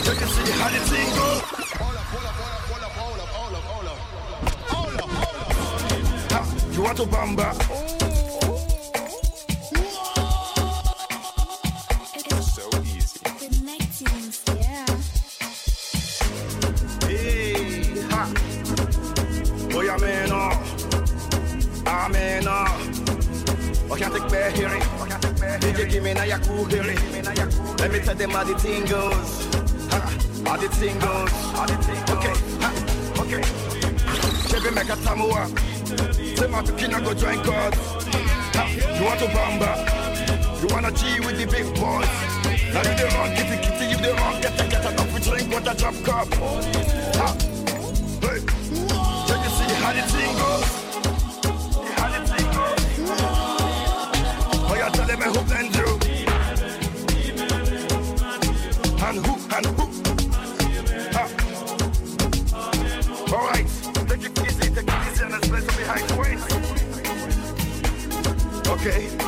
Check and see how the thing go. Ha. You want to bamba? Me now your cool hearing. Let me tell them how the thing goes. How the thing goes. Okay. Okay. Chevy make a tamua. Say my pikin go join God. You want to bamba? You wanna G with the big boys? Now you the wrong, kitty kitty, you the wrong, get a get a we drink with a drop cup. Ha. Okay.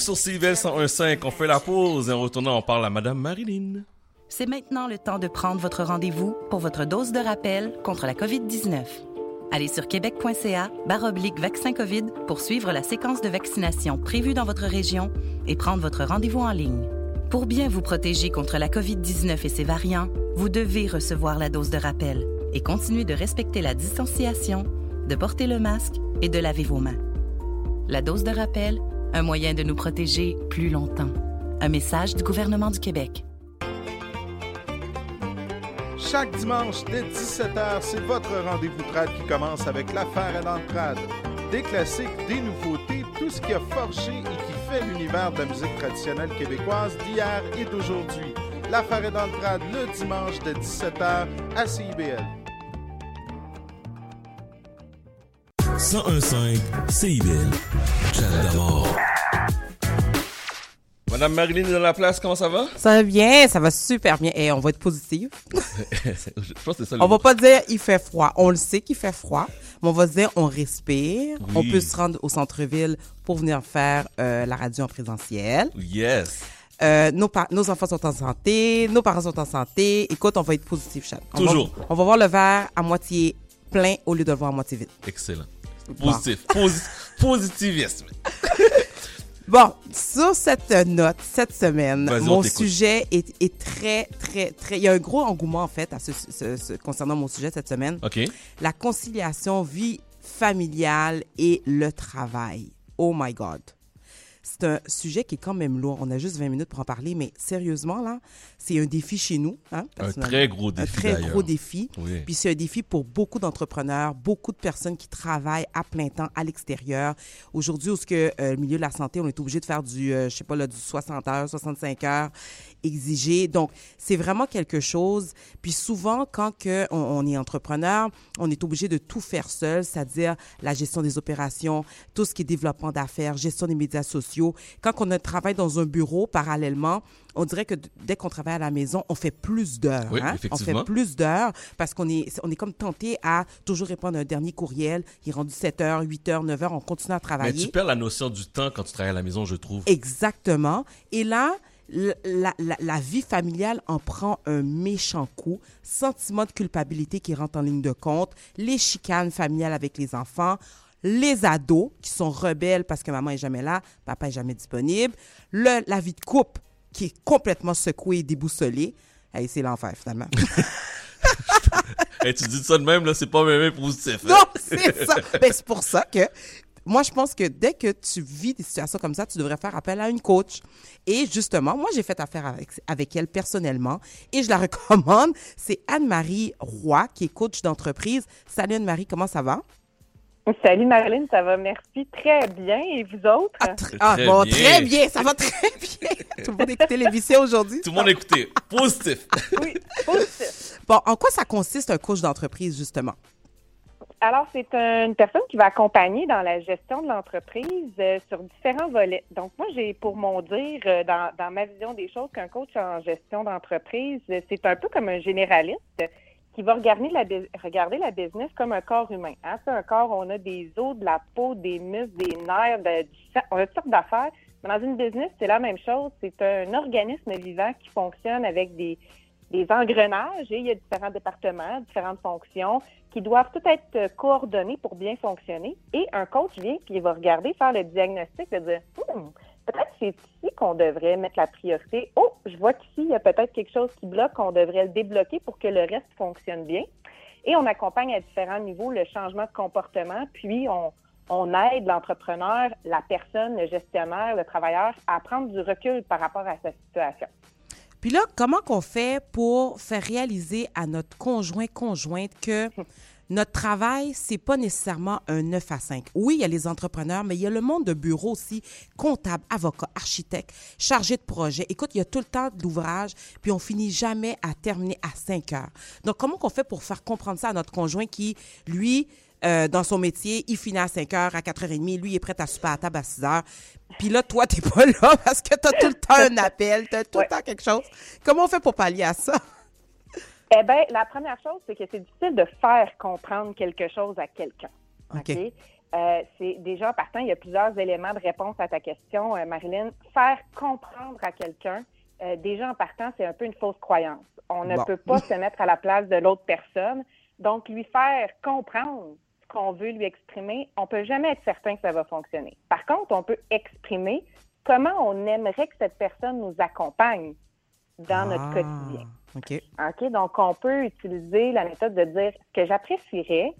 Sur CVL 101.5. On fait la pause et en retournant, on parle à Madame Marilyn. C'est maintenant le temps de prendre votre rendez-vous pour votre dose de rappel contre la COVID-19. Allez sur québec.ca baroblique vaccin COVID pour suivre la séquence de vaccination prévue dans votre région et prendre votre rendez-vous en ligne. Pour bien vous protéger contre la COVID-19 et ses variants, vous devez recevoir la dose de rappel et continuer de respecter la distanciation, de porter le masque et de laver vos mains. La dose de rappel, un moyen de nous protéger plus longtemps. Un message du gouvernement du Québec. Chaque dimanche dès 17h, c'est votre rendez-vous trad qui commence avec l'affaire à l'entrade. Des classiques, des nouveautés, tout ce qui a forgé et qui fait l'univers de la musique traditionnelle québécoise d'hier et d'aujourd'hui. L'affaire est dans le trad le dimanche de 17h à CIBL. 1015 CIBL. Chat d'amour. Madame Marilyn est dans la place, comment ça va? Ça va bien, ça va super bien. Et on va être positif. Je pense que c'est ça le On va pas dire il fait froid. On le sait qu'il fait froid, mais on va se dire on respire. Oui. On peut se rendre au centre-ville pour venir faire euh, la radio en présentiel. Yes. Euh, nos, nos enfants sont en santé, nos parents sont en santé. Écoute, on va être positif, va- Toujours. on va voir le verre à moitié plein au lieu de le voir à moitié vide. Excellent. Bon. Positif. Posi- positivisme. Bon, sur cette note, cette semaine, mon sujet est, est très, très, très... Il y a un gros engouement, en fait, à ce, ce- ce- concernant mon sujet cette semaine. OK. La conciliation vie familiale et le travail. Oh my God. C'est un sujet qui est quand même lourd. On a juste 20 minutes pour en parler, mais sérieusement, là, c'est un défi chez nous. Hein, Un très gros défi, Un très gros défi. Oui. Puis c'est un défi pour beaucoup d'entrepreneurs, beaucoup de personnes qui travaillent à plein temps à l'extérieur. Aujourd'hui, ce que euh, milieu de la santé, on est obligé de faire du, euh, je sais pas, là, du 60 heures, 65 heures exigé. Donc, c'est vraiment quelque chose. Puis souvent, quand que on, on est entrepreneur, on est obligé de tout faire seul, c'est-à-dire la gestion des opérations, tout ce qui est développement d'affaires, gestion des médias sociaux. Quand on travaille dans un bureau parallèlement, on dirait que dès qu'on travaille à la maison, on fait plus d'heures. Oui, hein? On fait plus d'heures parce qu'on est, on est comme tenté à toujours répondre à un dernier courriel. Il est rendu 7 heures, 8 heures, 9 heures, on continue à Mais travailler. tu perds la notion du temps quand tu travailles à la maison, je trouve. Exactement. Et là, la, la- la vie familiale en prend un méchant coup. Sentiment de culpabilité qui rentre en ligne de compte, les chicanes familiales avec les enfants, les ados qui sont rebelles parce que maman est jamais là, papa est jamais disponible, le, la vie de couple qui est complètement secouée et déboussolée. Hey, c'est l'enfer finalement. Hey, tu dis ça de même, là, c'est pas même positif. hein? Non, c'est ça. Ben, c'est pour ça que moi, je pense que dès que tu vis des situations comme ça, tu devrais faire appel à une coach. Et justement, moi, j'ai fait affaire avec, avec elle personnellement et je la recommande. C'est Anne-Marie Roy, qui est coach d'entreprise. Salut Anne-Marie, comment ça va? Salut Marilyn, ça va? Merci très bien et vous autres? Ah, Très bon, bien. très bien, ça va très bien. Tout le monde écoutait l'émission aujourd'hui? Tout le monde a écouté. Positif. Oui, positif. Bon, en quoi ça consiste un coach d'entreprise, justement? Alors, c'est une personne qui va accompagner dans la gestion de l'entreprise euh, sur différents volets. Donc, moi, j'ai pour mon dire, euh, dans, dans ma vision des choses, qu'un coach en gestion d'entreprise, euh, c'est un peu comme un généraliste qui va regarder la, regarder la business comme un corps humain. Hein? C'est un corps, on a des os, de la peau, des muscles, des nerfs, du on a toutes sortes d'affaires. Mais dans une business, c'est la même chose. C'est un organisme vivant qui fonctionne avec des, des engrenages et il y a différents départements, différentes fonctions qui doivent tout être euh, coordonnés pour bien fonctionner. Et un coach vient puis il va regarder, faire le diagnostic, de dire Hmm, peut-être c'est ici qu'on devrait mettre la priorité. Oh, je vois qu'ici, il y a peut-être quelque chose qui bloque, on devrait le débloquer pour que le reste fonctionne bien. Et on accompagne à différents niveaux le changement de comportement, puis on aide l'entrepreneur, la personne, le gestionnaire, le travailleur à prendre du recul par rapport à sa situation. Puis là, comment qu'on fait pour faire réaliser à notre conjoint, conjointe que notre travail, c'est pas nécessairement un 9 à 5. Oui, il y a les entrepreneurs, mais il y a le monde de bureau aussi, comptable, avocat, architecte, chargé de projet. Écoute, il y a tout le temps de l'ouvrage, puis on finit jamais à terminer à 5 heures. Donc, comment qu'on fait pour faire comprendre ça à notre conjoint qui, lui, euh, dans son métier, il finit à 5 heures, à 4h30, lui, il est prêt à souper à table à 6 heures. Puis là, toi, t'es pas là parce que t'as tout le temps un appel, t'as tout le temps quelque chose. Comment on fait pour pallier à ça? Eh bien, la première chose, c'est que c'est difficile de faire comprendre quelque chose à quelqu'un. OK? Euh, c'est déjà en partant, il y a plusieurs éléments de réponse à ta question, euh, Marilyn. Faire comprendre à quelqu'un, euh, déjà en partant, c'est un peu une fausse croyance. On ne Bon. peut pas se mettre à la place de l'autre personne. Donc, lui faire comprendre qu'on veut lui exprimer, on peut jamais être certain que ça va fonctionner. Par contre, on peut exprimer comment on aimerait que cette personne nous accompagne dans notre Ah, quotidien. OK. OK? Donc, on peut utiliser la méthode de dire ce que j'apprécierais,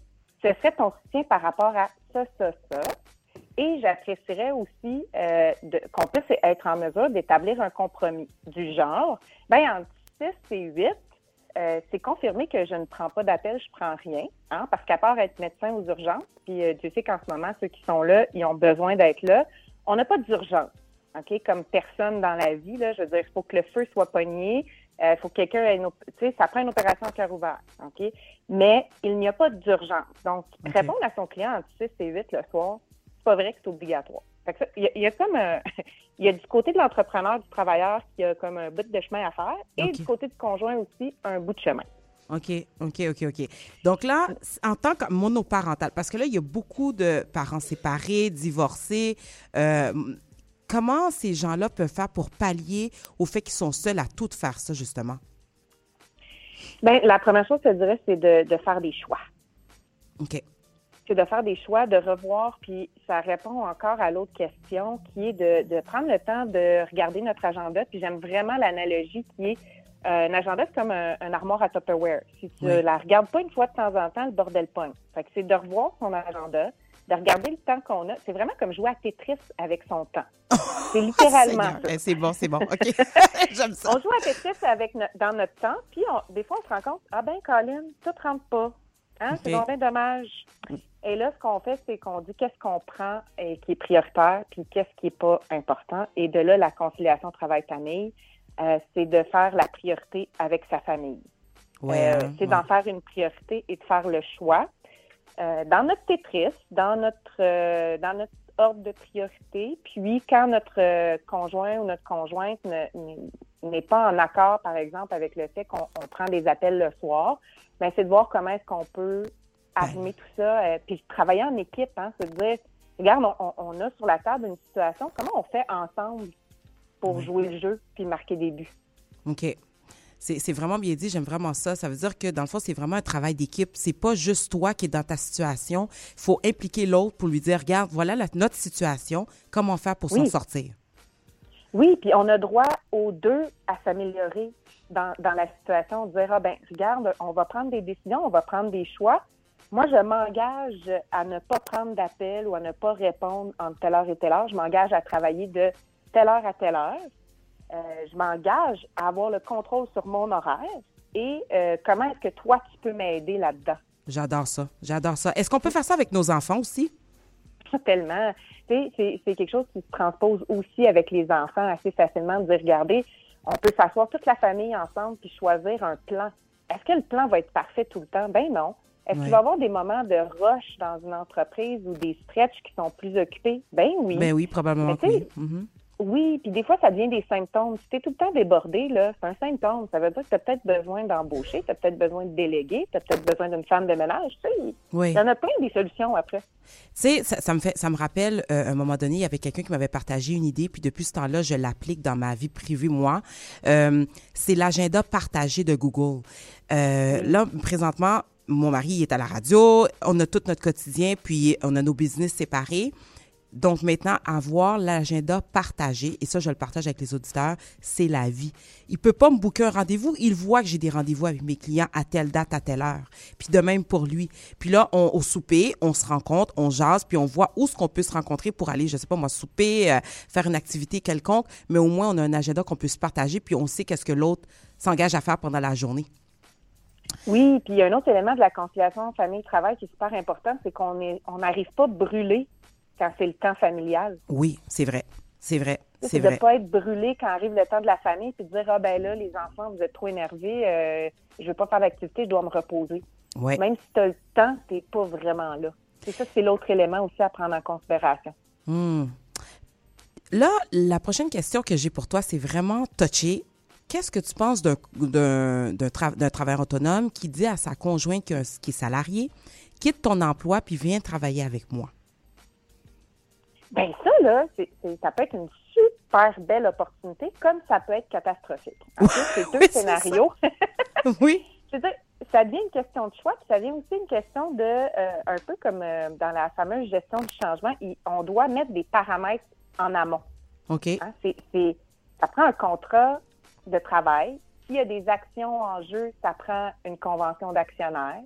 ce serait ton soutien par rapport à ça, ça, ça. Et j'apprécierais aussi euh, qu'on puisse être en mesure d'établir un compromis du genre. Ben, entre 6 et 8, euh, c'est confirmé que je ne prends pas d'appel, je prends rien, hein, parce qu'à part être médecin aux urgences, puis euh, tu sais qu'en ce moment, ceux qui sont là, ils ont besoin d'être là, on n'a pas d'urgence, OK, comme personne dans la vie, là, je veux dire, il faut que le feu soit pogné, il faut que quelqu'un ait une, tu sais, ça prend une opération à cœur ouvert, OK, mais il n'y a pas d'urgence. Donc, répondre à son client entre 6 et 8 le soir, c'est pas vrai que c'est obligatoire. Que Il y, a- il y a comme un- il y a du côté de l'entrepreneur, du travailleur, qui a comme un bout de chemin à faire, et du côté du conjoint aussi, un bout de chemin. OK, OK, OK, OK. Donc là, en tant que monoparental, parce que là, il y a beaucoup de parents séparés, divorcés. euh, comment ces gens-là peuvent faire pour pallier au fait qu'ils sont seuls à tout faire ça, justement? Ben, la première chose, je te dirais, c'est de, de faire des choix. OK. C'est de faire des choix, de revoir, puis ça répond encore à l'autre question qui est de, de prendre le temps de regarder notre agenda. Puis j'aime vraiment l'analogie qui est euh, un agenda, c'est comme un, un armoire à Tupperware. Si tu Oui. la regardes pas une fois de temps en temps, le bordel pogne. Fait que c'est de revoir son agenda, de regarder le temps qu'on a. C'est vraiment comme jouer à Tetris avec son temps. C'est littéralement ça. Eh, c'est bon, c'est bon. OK. J'aime ça. On joue à Tetris avec no- dans notre temps, puis on- des fois, on se rend compte, ah ben, Colin, tout rentre pas. Hein, C'est vraiment dommage. Et là, ce qu'on fait, c'est qu'on dit qu'est-ce qu'on prend et qui est prioritaire, puis qu'est-ce qui est pas important. Et de là, la conciliation travail-famille, euh, c'est de faire la priorité avec sa famille. Ouais, Euh, hein, c'est ouais. d'en faire une priorité et de faire le choix. Euh, dans notre Tetris, dans notre, dans notre ordre de priorité, puis quand notre conjoint ou notre conjointe ne- n'est- n'est pas en accord, par exemple, avec le fait qu'on on prend des appels le soir, ben, c'est de voir comment est-ce qu'on peut arrimer tout ça, euh, puis travailler en équipe, hein, se dire, regarde, on, a sur la table une situation, comment on fait ensemble pour jouer le jeu puis marquer des buts? OK. C'est vraiment bien dit, j'aime vraiment ça. Ça veut dire que dans le fond, c'est vraiment un travail d'équipe. C'est pas juste toi qui es dans ta situation. Il faut impliquer l'autre pour lui dire, regarde, voilà la- notre situation, comment faire pour s'en sortir? Oui, puis on a droit aux deux à s'améliorer dans, dans la situation, de dire, ah ben, regarde, on va prendre des décisions, on va prendre des choix. Moi, je m'engage à ne pas prendre d'appel ou à ne pas répondre entre telle heure et telle heure. Je m'engage à travailler de telle heure à telle heure. Euh, je m'engage à avoir le contrôle sur mon horaire. Et euh, comment est-ce que toi, tu peux m'aider là-dedans? J'adore ça. J'adore ça. Est-ce qu'on peut faire ça avec nos enfants aussi? Tellement. C'est quelque chose qui se transpose aussi avec les enfants assez facilement, de dire, regardez, on peut s'asseoir toute la famille ensemble puis choisir un plan. Est-ce que le plan va être parfait tout le temps? Ben non. Est-ce Ouais. qu'il va y avoir des moments de rush dans une entreprise ou des stretches qui sont plus occupés? Ben oui. Ben oui, probablement Mais que tu oui. sais. Oui, puis des fois, ça devient des symptômes. Si tu es tout le temps débordé, là, c'est un symptôme. Ça veut dire que tu as peut-être besoin d'embaucher, tu as peut-être besoin de déléguer, tu as peut-être besoin d'une femme de ménage. Tu sais, Oui. il y en a plein des solutions après. Tu sais, ça, ça me fait, ça me rappelle, euh, à un moment donné, il y avait quelqu'un qui m'avait partagé une idée, puis depuis ce temps-là, je l'applique dans ma vie privée, moi. Euh, c'est l'agenda partagé de Google. Euh, Là, présentement, mon mari il est à la radio, on a tout notre quotidien, puis on a nos business séparés. Donc maintenant, avoir l'agenda partagé, et ça, je le partage avec les auditeurs, c'est la vie. Il peut pas me booker un rendez-vous, il voit que j'ai des rendez-vous avec mes clients à telle date, à telle heure. Puis de même pour lui. Puis là, on, au souper, on se rencontre, on jase, puis on voit où est-ce qu'on peut se rencontrer pour aller, je sais pas moi, souper, euh, faire une activité quelconque, mais au moins on a un agenda qu'on peut se partager, puis on sait qu'est-ce que l'autre s'engage à faire pendant la journée. Oui, puis il y a un autre élément de la conciliation famille-travail qui est super important, c'est qu'on on n'arrive pas brûlé quand c'est le temps familial. Oui, c'est vrai. C'est vrai. C'est de ne pas être brûlé quand arrive le temps de la famille puis de dire, ah ben là, les enfants, vous êtes trop énervés, euh, je veux pas faire d'activité, je dois me reposer. Ouais. Même si tu as le temps, tu n'es pas vraiment là. C'est ça, c'est l'autre élément aussi à prendre en considération. Hmm. Là, la prochaine question que j'ai pour toi, c'est vraiment touché. Qu'est-ce que tu penses d'un tra- d'un travailleur autonome qui dit à sa conjointe qui, est- qui est salarié, quitte ton emploi puis viens travailler avec moi? Ben ça, là, c'est, c'est- ça peut être une super belle opportunité, comme ça peut être catastrophique. En fait, c'est deux Oui, scénarios. oui. Je veux dire, ça devient une question de choix, puis ça devient aussi une question de, euh, un peu comme euh, dans la fameuse gestion du changement, il- on doit mettre des paramètres en amont. OK. Hein, c'est, c'est- ça prend un contrat de travail. S'il y a des actions en jeu, ça prend une convention d'actionnaire.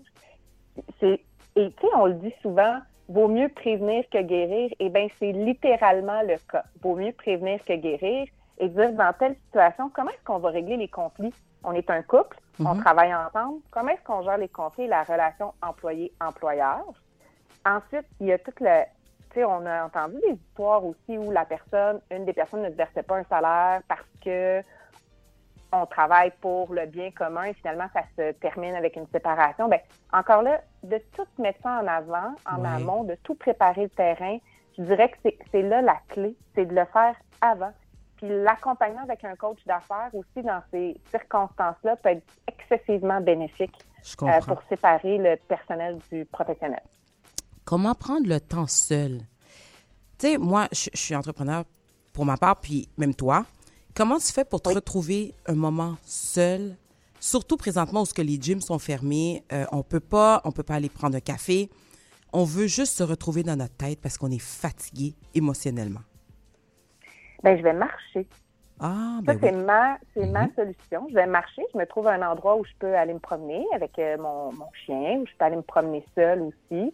C'est, et tu sais, on le dit souvent, vaut mieux prévenir que guérir. Eh bien, c'est littéralement le cas. Vaut mieux prévenir que guérir et dire dans telle situation, comment est-ce qu'on va régler les conflits? On est un couple, on Mhm. travaille ensemble. Comment est-ce qu'on gère les conflits et la relation employé-employeur? Ensuite, il y a toute le. Tu sais, on a entendu des histoires aussi où la personne, une des personnes ne versait pas un salaire parce que on travaille pour le bien commun et finalement ça se termine avec une séparation. Ben, encore là, de tout mettre ça en avant, en amont, de tout préparer le terrain, je dirais que c'est- là la clé, c'est de le faire avant. Puis l'accompagnement avec un coach d'affaires aussi dans ces circonstances-là peut être excessivement bénéfique euh, pour séparer le personnel du professionnel. Comment prendre le temps seul? Tu sais, moi, je je suis entrepreneur pour ma part, puis même toi. Comment tu fais pour te retrouver un moment seul? Surtout présentement où ce que les gyms sont fermés, euh, on peut pas, on peut pas aller prendre un café. On veut juste se retrouver dans notre tête parce qu'on est fatigué émotionnellement. Ben, je vais marcher. Ah, Ça, ben c'est oui. ma, c'est ma solution. Je vais marcher, je me trouve un endroit où je peux aller me promener avec euh, mon, mon chien, où je peux aller me promener seule aussi,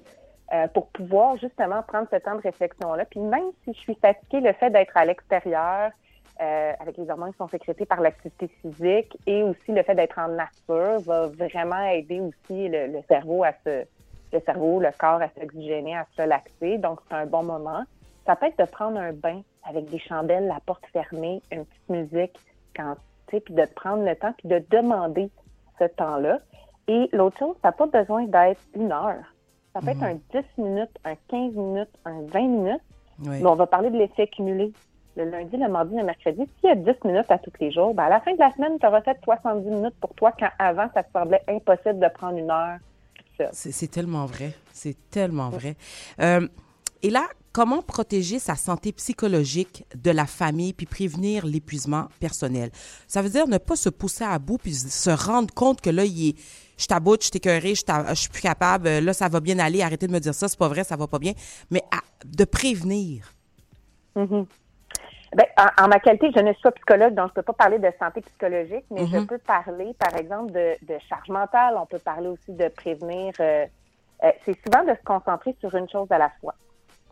euh, pour pouvoir justement prendre ce temps de réflexion-là. Puis même si je suis fatiguée, le fait d'être à l'extérieur, euh, avec les hormones qui sont sécrétées par l'activité physique et aussi le fait d'être en nature va vraiment aider aussi le, le cerveau à se, le cerveau, le corps à s'oxygéner, à se relaxer. Donc, c'est un bon moment. Ça peut être de prendre un bain avec des chandelles, la porte fermée, une petite musique, quand, tu sais, puis de prendre le temps, puis de demander ce temps-là. Et l'autre chose, ça n'a pas besoin d'être une heure. Ça peut être un 10 minutes, un 15 minutes, un 20 minutes. Oui. Mais on va parler de l'effet cumulé. Le lundi, le mardi, le mercredi, s'il y a 10 minutes à tous les jours, ben à la fin de la semaine, tu auras fait 70 minutes pour toi quand avant, ça te semblait impossible de prendre une heure. C'est tellement vrai. C'est tellement vrai. Euh, et là, comment protéger sa santé psychologique de la famille puis prévenir l'épuisement personnel? Ça veut dire ne pas se pousser à bout puis se rendre compte que là, il est. Je t'aboute, je t'écœuré, je je suis plus capable, euh, là, ça va bien aller, arrêtez de me dire ça, c'est pas vrai, ça va pas bien. Mais à- de prévenir. Mhm. Ben, en, en ma qualité, je ne suis pas psychologue, donc je ne peux pas parler de santé psychologique, mais je Mhm. peux parler, par exemple, de, de charge mentale. On peut parler aussi de prévenir. euh, euh, c'est souvent de se concentrer sur une chose à la fois.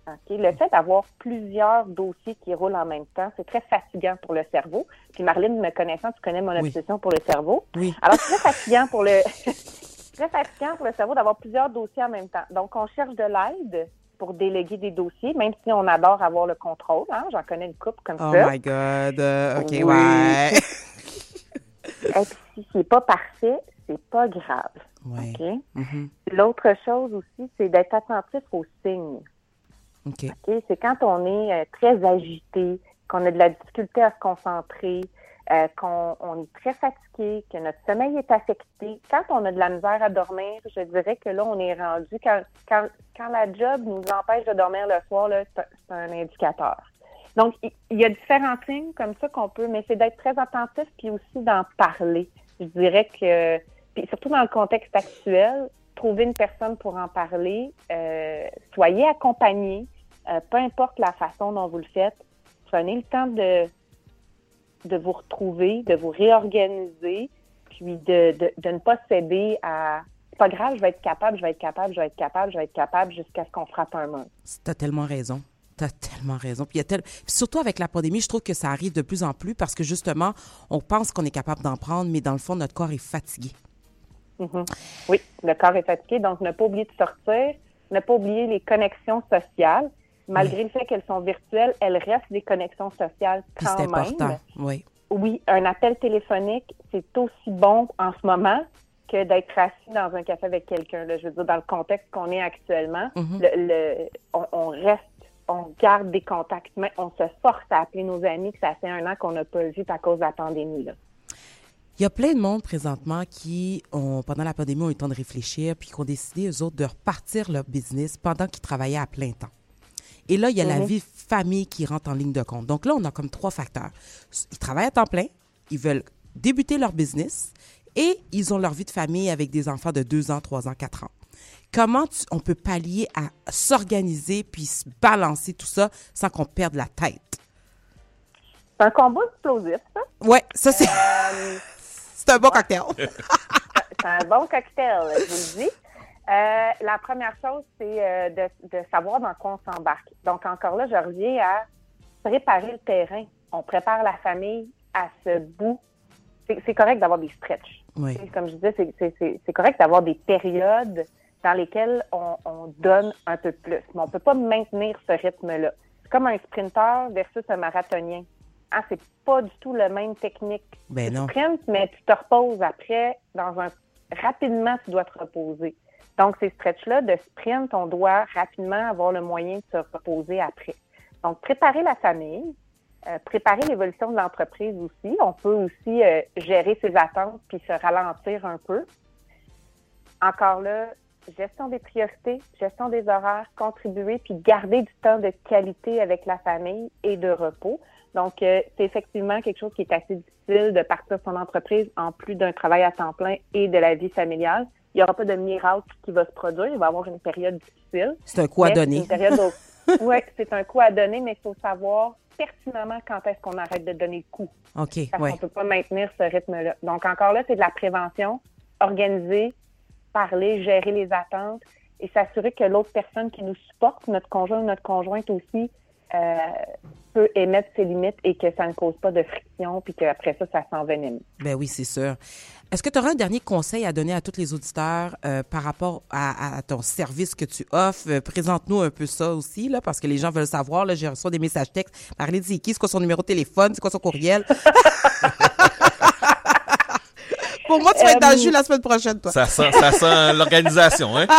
OK? Le fait d'avoir plusieurs dossiers qui roulent en même temps, c'est très fatigant pour le cerveau. Puis Marlène, me connaissant, tu connais mon Oui. obsession pour le cerveau. Oui. Alors, c'est très fatigant pour le très fatigant pour le cerveau d'avoir plusieurs dossiers en même temps. Donc, on cherche de l'aide pour déléguer des dossiers, même si on adore avoir le contrôle. Hein? J'en connais une couple comme Oh ça. my God. euh, OK, Oui. ouais. Et puis, si c'est pas parfait, c'est pas grave. Ouais. OK? Mhm. L'autre chose aussi, c'est d'être attentif aux signes. OK. OK? C'est quand on est euh, très agité, qu'on a de la difficulté à se concentrer, euh, qu'on on est très fatigué, que notre sommeil est affecté. Quand on a de la misère à dormir, je dirais que là, on est rendu, quand, la job nous empêche de dormir le soir, c'est un- indicateur. Donc, il y a différents signes comme ça qu'on peut, mais c'est d'être très attentif puis aussi d'en parler. Je dirais que, puis surtout dans le contexte actuel, trouver une personne pour en parler, euh, soyez accompagnés, euh, peu importe la façon dont vous le faites, prenez le temps de, de vous retrouver, de vous réorganiser, puis de, de, de ne pas céder à c'est pas grave, je vais être capable, je vais être capable, je vais être capable, je vais être capable jusqu'à ce qu'on frappe un mur. T'as tellement raison. T'as tellement raison. Puis, il y a tel- puis surtout avec la pandémie, je trouve que ça arrive de plus en plus parce que justement, on pense qu'on est capable d'en prendre, mais dans le fond, notre corps est fatigué. Mhm. Oui, le corps est fatigué, donc ne pas oublier de sortir, ne pas oublier les connexions sociales. Malgré le fait qu'elles sont virtuelles, elles restent des connexions sociales Puis quand c'est même. important. Oui. Oui, un appel téléphonique, c'est aussi bon en ce moment que d'être assis dans un café avec quelqu'un. Je veux dire, dans le contexte qu'on est actuellement, Mhm. le, le- on, on reste, on garde des contacts, mais on se force à appeler nos amis que ça fait un an qu'on n'a pas vu à cause de la pandémie. Là. Il y a plein de monde présentement qui, ont, pendant la pandémie, ont eu le temps de réfléchir puis qui ont décidé, eux autres, de repartir leur business pendant qu'ils travaillaient à plein temps. Et là, il y a la Mhm. vie famille qui rentre en ligne de compte. Donc là, on a comme trois facteurs. Ils travaillent à temps plein, ils veulent débuter leur business et ils ont leur vie de famille avec des enfants de 2 ans, 3 ans, 4 ans. Comment tu- on peut pallier à s'organiser puis se balancer tout ça sans qu'on perde la tête? C'est un combo explosif, ça. Ouais, ça, c'est. Euh, c'est un bon cocktail. c'est un bon cocktail, je vous le dis. Euh, la première chose, c'est euh, de, de savoir dans quoi on s'embarque. Donc, encore là, je reviens à préparer le terrain. On prépare la famille à ce bout. C'est correct d'avoir des stretches. Oui. Tu Comme je disais, c'est- correct d'avoir des périodes dans lesquelles on, on donne un peu plus. Mais on ne peut pas maintenir ce rythme-là. C'est comme un sprinteur versus un marathonien. Ah, c'est pas du tout la même technique. Ben non. sprint, mais tu te reposes après. Dans un rapidement, tu dois te reposer. Donc, ces stretches-là de sprint, on doit rapidement avoir le moyen de se reposer après. Donc, préparer la famille, euh, préparer l'évolution de l'entreprise aussi. On peut aussi euh, gérer ses attentes puis se ralentir un peu. Encore là, gestion des priorités, gestion des horaires, contribuer puis garder du temps de qualité avec la famille et de repos. Donc, euh, c'est effectivement quelque chose qui est assez difficile de partir son entreprise en plus d'un travail à temps plein et de la vie familiale. Il n'y aura pas de miracle qui va se produire. Il va y avoir une période difficile. C'est un coup à donner. ouais, c'est un coup à donner, mais il faut savoir pertinemment quand est-ce qu'on arrête de donner le coup. OK, Parce ouais. qu'on ne peut pas maintenir ce rythme-là. Donc, encore là, c'est de la prévention, organiser, parler, gérer les attentes et s'assurer que l'autre personne qui nous supporte, notre conjoint ou notre conjointe aussi, euh, peut émettre ses limites et que ça ne cause pas de friction puis qu'après ça, ça s'envenime. Ben oui, c'est sûr. Est-ce que tu auras un dernier conseil à donner à tous les auditeurs euh, par rapport à, à ton service que tu offres? Euh, Présente-nous un peu ça aussi, là, parce que les gens veulent savoir. Là, j'ai reçu des messages textes. Parlez de qui, c'est quoi son numéro de téléphone, c'est quoi son courriel? Pour moi, tu vas être dans le jus la semaine prochaine, toi. Ça sent, ça sent l'organisation, hein?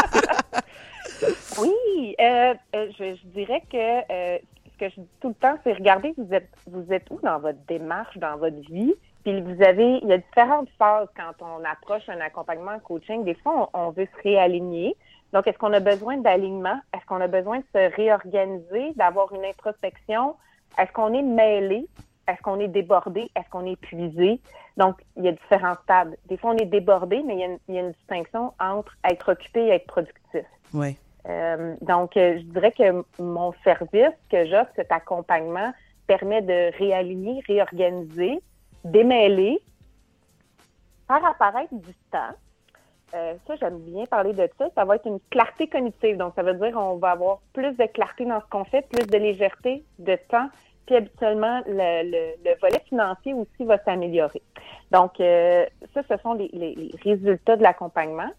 Oui, euh, je, je dirais que euh, que je dis tout le temps, c'est regarder vous êtes vous êtes où dans votre démarche, dans votre vie? Puis vous avez, il y a différentes phases quand on approche un accompagnement en coaching. Des fois, on, on veut se réaligner. Donc, est-ce qu'on a besoin d'alignement? Est-ce qu'on a besoin de se réorganiser, d'avoir une introspection? Est-ce qu'on est mêlé? Est-ce qu'on est débordé? Est-ce qu'on est épuisé? Donc, il y a différents stades. Des fois, on est débordé, mais il y a une, il y a une distinction entre être occupé et être productif. Oui. Euh, donc, euh, je dirais que mon service que j'offre, cet accompagnement, permet de réaligner, réorganiser, démêler, faire apparaître du temps. Euh, ça, j'aime bien parler de ça. Ça va être une clarté cognitive. Donc, ça veut dire qu'on va avoir plus de clarté dans ce qu'on fait, plus de légèreté, de temps. Puis, habituellement, le, le- le volet financier aussi va s'améliorer. Donc, ça, ce sont les résultats de l'accompagnement.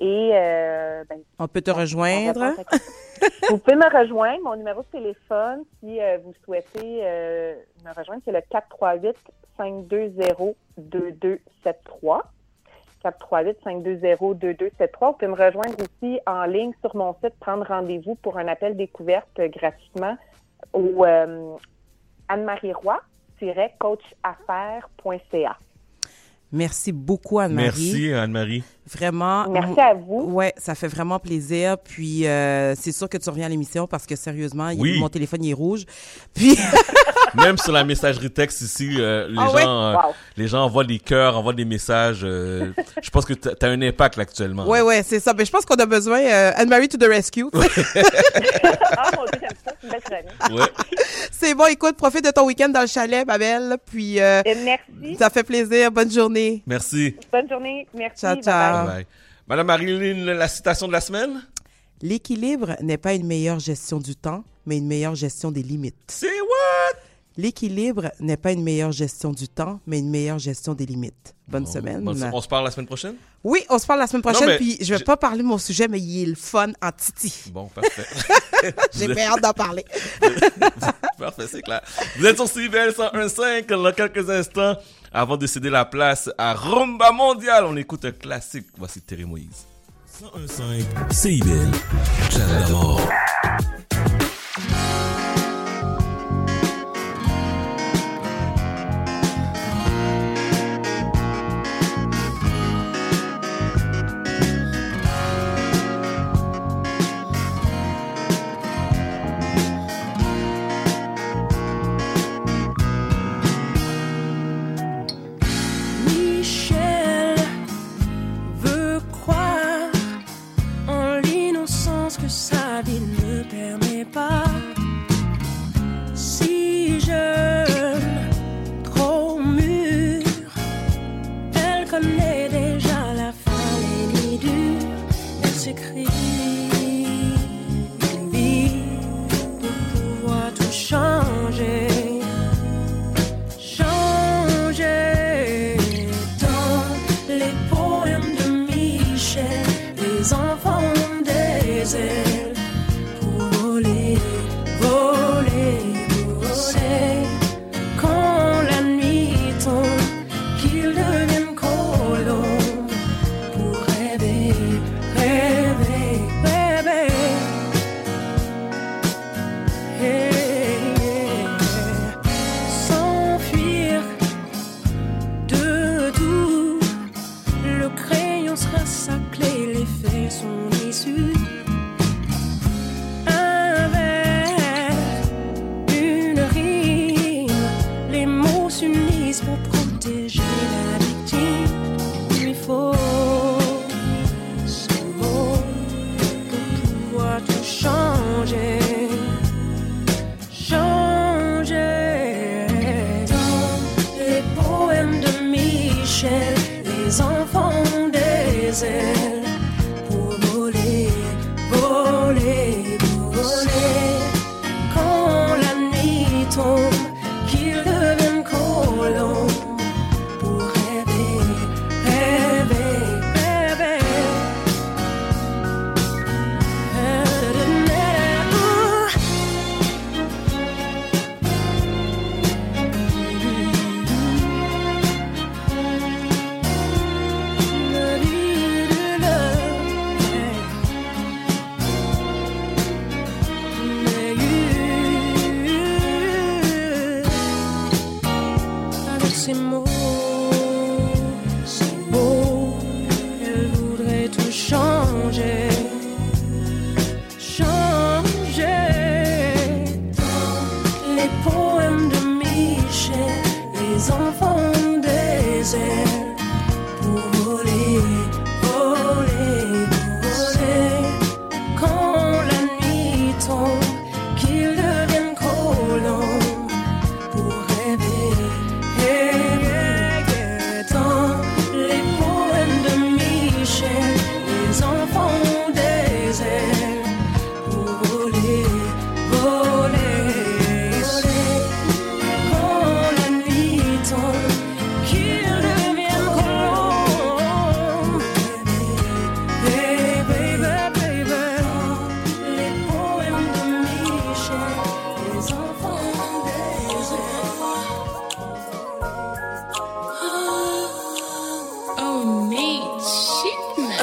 Et euh, ben, On peut te rejoindre. vous pouvez me rejoindre. Mon numéro de téléphone, si euh, vous souhaitez euh, me rejoindre, c'est le 438-520-2273. 438-520-2273. Vous pouvez me rejoindre aussi en ligne sur mon site, prendre rendez-vous pour un appel découverte gratuitement au euh, Anne-Marie Roy-coachaffaires.ca. Merci beaucoup, Anne-Marie. Merci, Anne-Marie. Vraiment. Merci à vous. Ouais, ça fait vraiment plaisir. Puis euh, c'est sûr que tu reviens à l'émission parce que sérieusement, il- mon téléphone il est rouge. Puis Même sur la messagerie texte ici, euh, les, Ah gens, ouais? euh, Wow. les gens envoient des cœurs, envoient des messages. euh, je pense que tu as un impact là, actuellement. ouais, ouais, c'est ça. Mais je pense qu'on a besoin euh, Anne-Marie to the rescue. Ah, mon Dieu, j'aime ça. C'est une belle chronique. Ouais. c'est bon, écoute, profite de ton week-end dans le chalet, ma belle. Puis euh, merci. Ça fait plaisir. Bonne journée. Merci. Bonne journée. Merci. Ciao, ciao. Bye. Madame Marilyn, la citation de la semaine? L'équilibre n'est pas une meilleure gestion du temps, mais une meilleure gestion des limites. C'est what? L'équilibre n'est pas une meilleure gestion du temps, mais une meilleure gestion des limites. Bonne semaine. Bon, on se parle la semaine prochaine? Oui, on se parle la semaine prochaine, puis je vais pas parler de mon sujet, mais il est le fun en titi. Bon, parfait. J'ai bien hâte d'en parler. Parfait, c'est clair. Vous êtes sur CBL 101.5 dans quelques instants. Avant de céder la place à Rumba Mondial, on écoute un classique. Voici Terry Moïse. 101.5 CIBL. Chat sa vie ne permet pas. Si jeune, trop mûre, elle connaît déjà la fin, les nuits dures, elle s'écrit.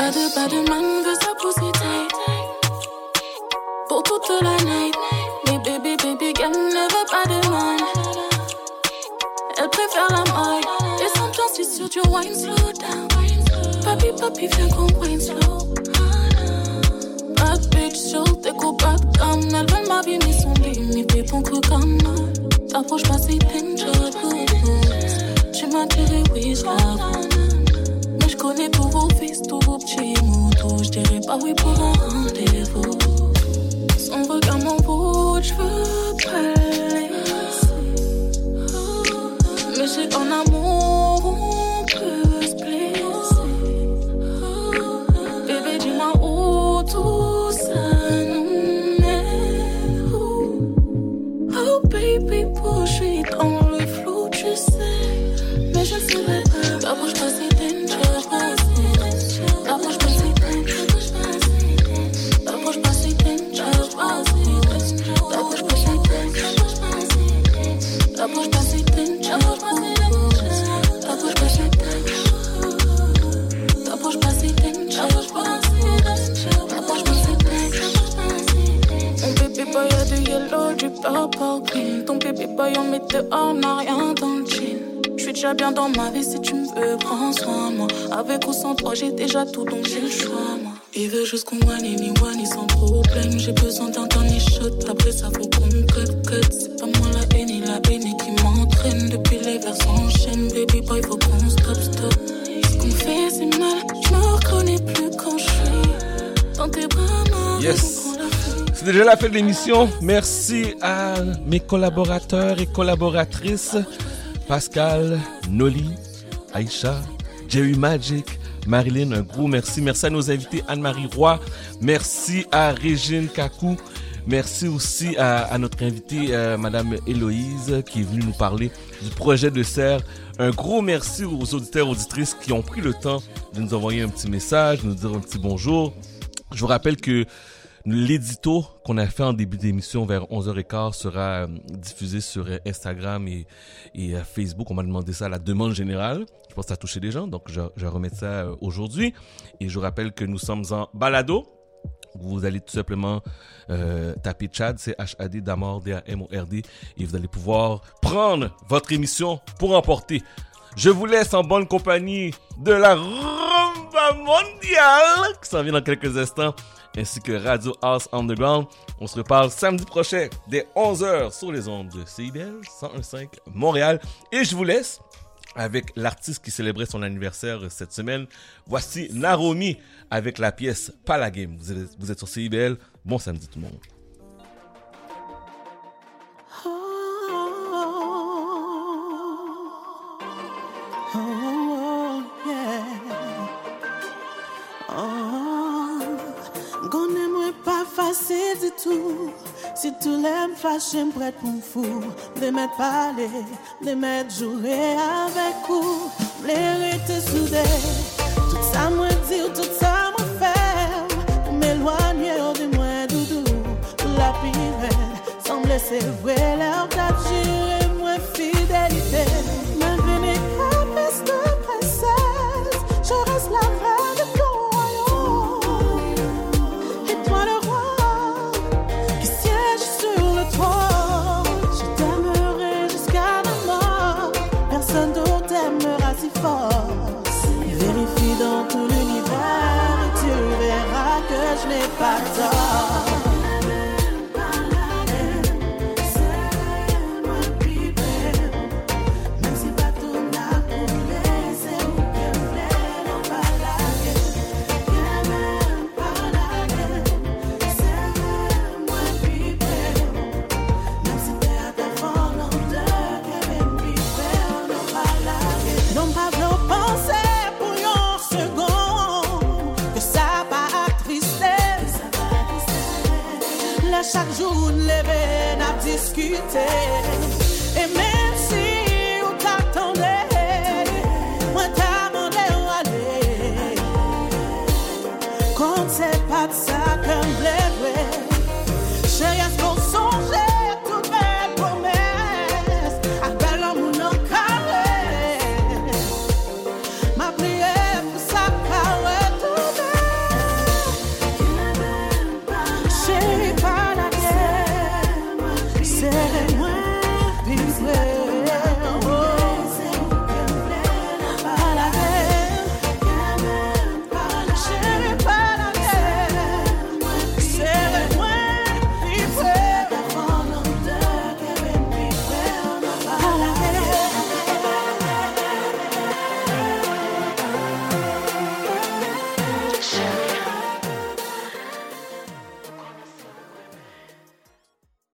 À deux pas de man veut sa pussy tight. Pour toute la night. Mais baby, baby, girl ne veut pas de man. Elle préfère la. Et chance, c'est sûr, tu wine slow down. Papi, papi, viens qu'on wine slow. Bad bitch, sur tes coups, bad cam. Elle veut ma vie, mais son limite, et ton coup comme T'approches pas, c'est. Tu m'as tiré, oui, je connais tous vos fils, tous vos petits motos. Je dirais pas oui pour un rendez-vous. Son regard m'envoûte, je veux pas. Mais c'est en amour, dehors, n'a rien dans le jean. J'suis déjà bien dans ma vie si tu me veux, prends soin de moi. Avec ou sans toi, j'ai déjà tout donc j'ai le choix, moi. Il veut juste qu'on one ni one, sans problème. J'ai besoin d'un dernier shot, après ça faut qu'on cut, cut. C'est déjà la fin de l'émission. Merci à mes collaborateurs et collaboratrices. Pascal, Noli, Aïcha, Jerry Magic, Marilyn, un gros merci. Merci à nos invités Anne-Marie Roy. Merci à Régine Kakou. Merci aussi à, notre invitée, euh, Madame Héloïse, qui est venue nous parler du projet de serre. Un gros merci aux auditeurs, auditrices qui ont pris le temps de nous envoyer un petit message, de nous dire un petit bonjour. Je vous rappelle que l'édito qu'on a fait en début d'émission vers 11h15 sera euh, diffusé sur euh, Instagram et, euh, Facebook. On m'a demandé ça à la demande générale. Je pense que ça a touché des gens, donc je, remets ça aujourd'hui. Et je vous rappelle que nous sommes en balado. Vous allez tout simplement taper Chad, c'est H-A-D, Damord, D-A-M-O-R-D, et vous allez pouvoir prendre votre émission pour emporter. Je vous laisse en bonne compagnie de la rumba mondiale qui s'en vient dans quelques instants, ainsi que Radio House Underground. On se reparle samedi prochain dès 11h sur les ondes de CIBL 101.5 Montréal. Et je vous laisse avec l'artiste qui célébrait son anniversaire cette semaine. Voici Naromi avec la pièce Pas la game. Vous êtes, vous êtes sur CIBL. Bon samedi tout le monde. se di tou Si tou lèm fache m prèt pou m fou Ble mèt pale, ble mèt jure avèk ou Ble rete soude Tout sa mwen di ou tout sa mwen fèm Pou m elwanye ou oh, di mwen doudou. Pou la pirel, san blese vwe lèm T'a jure mwen fidelite you take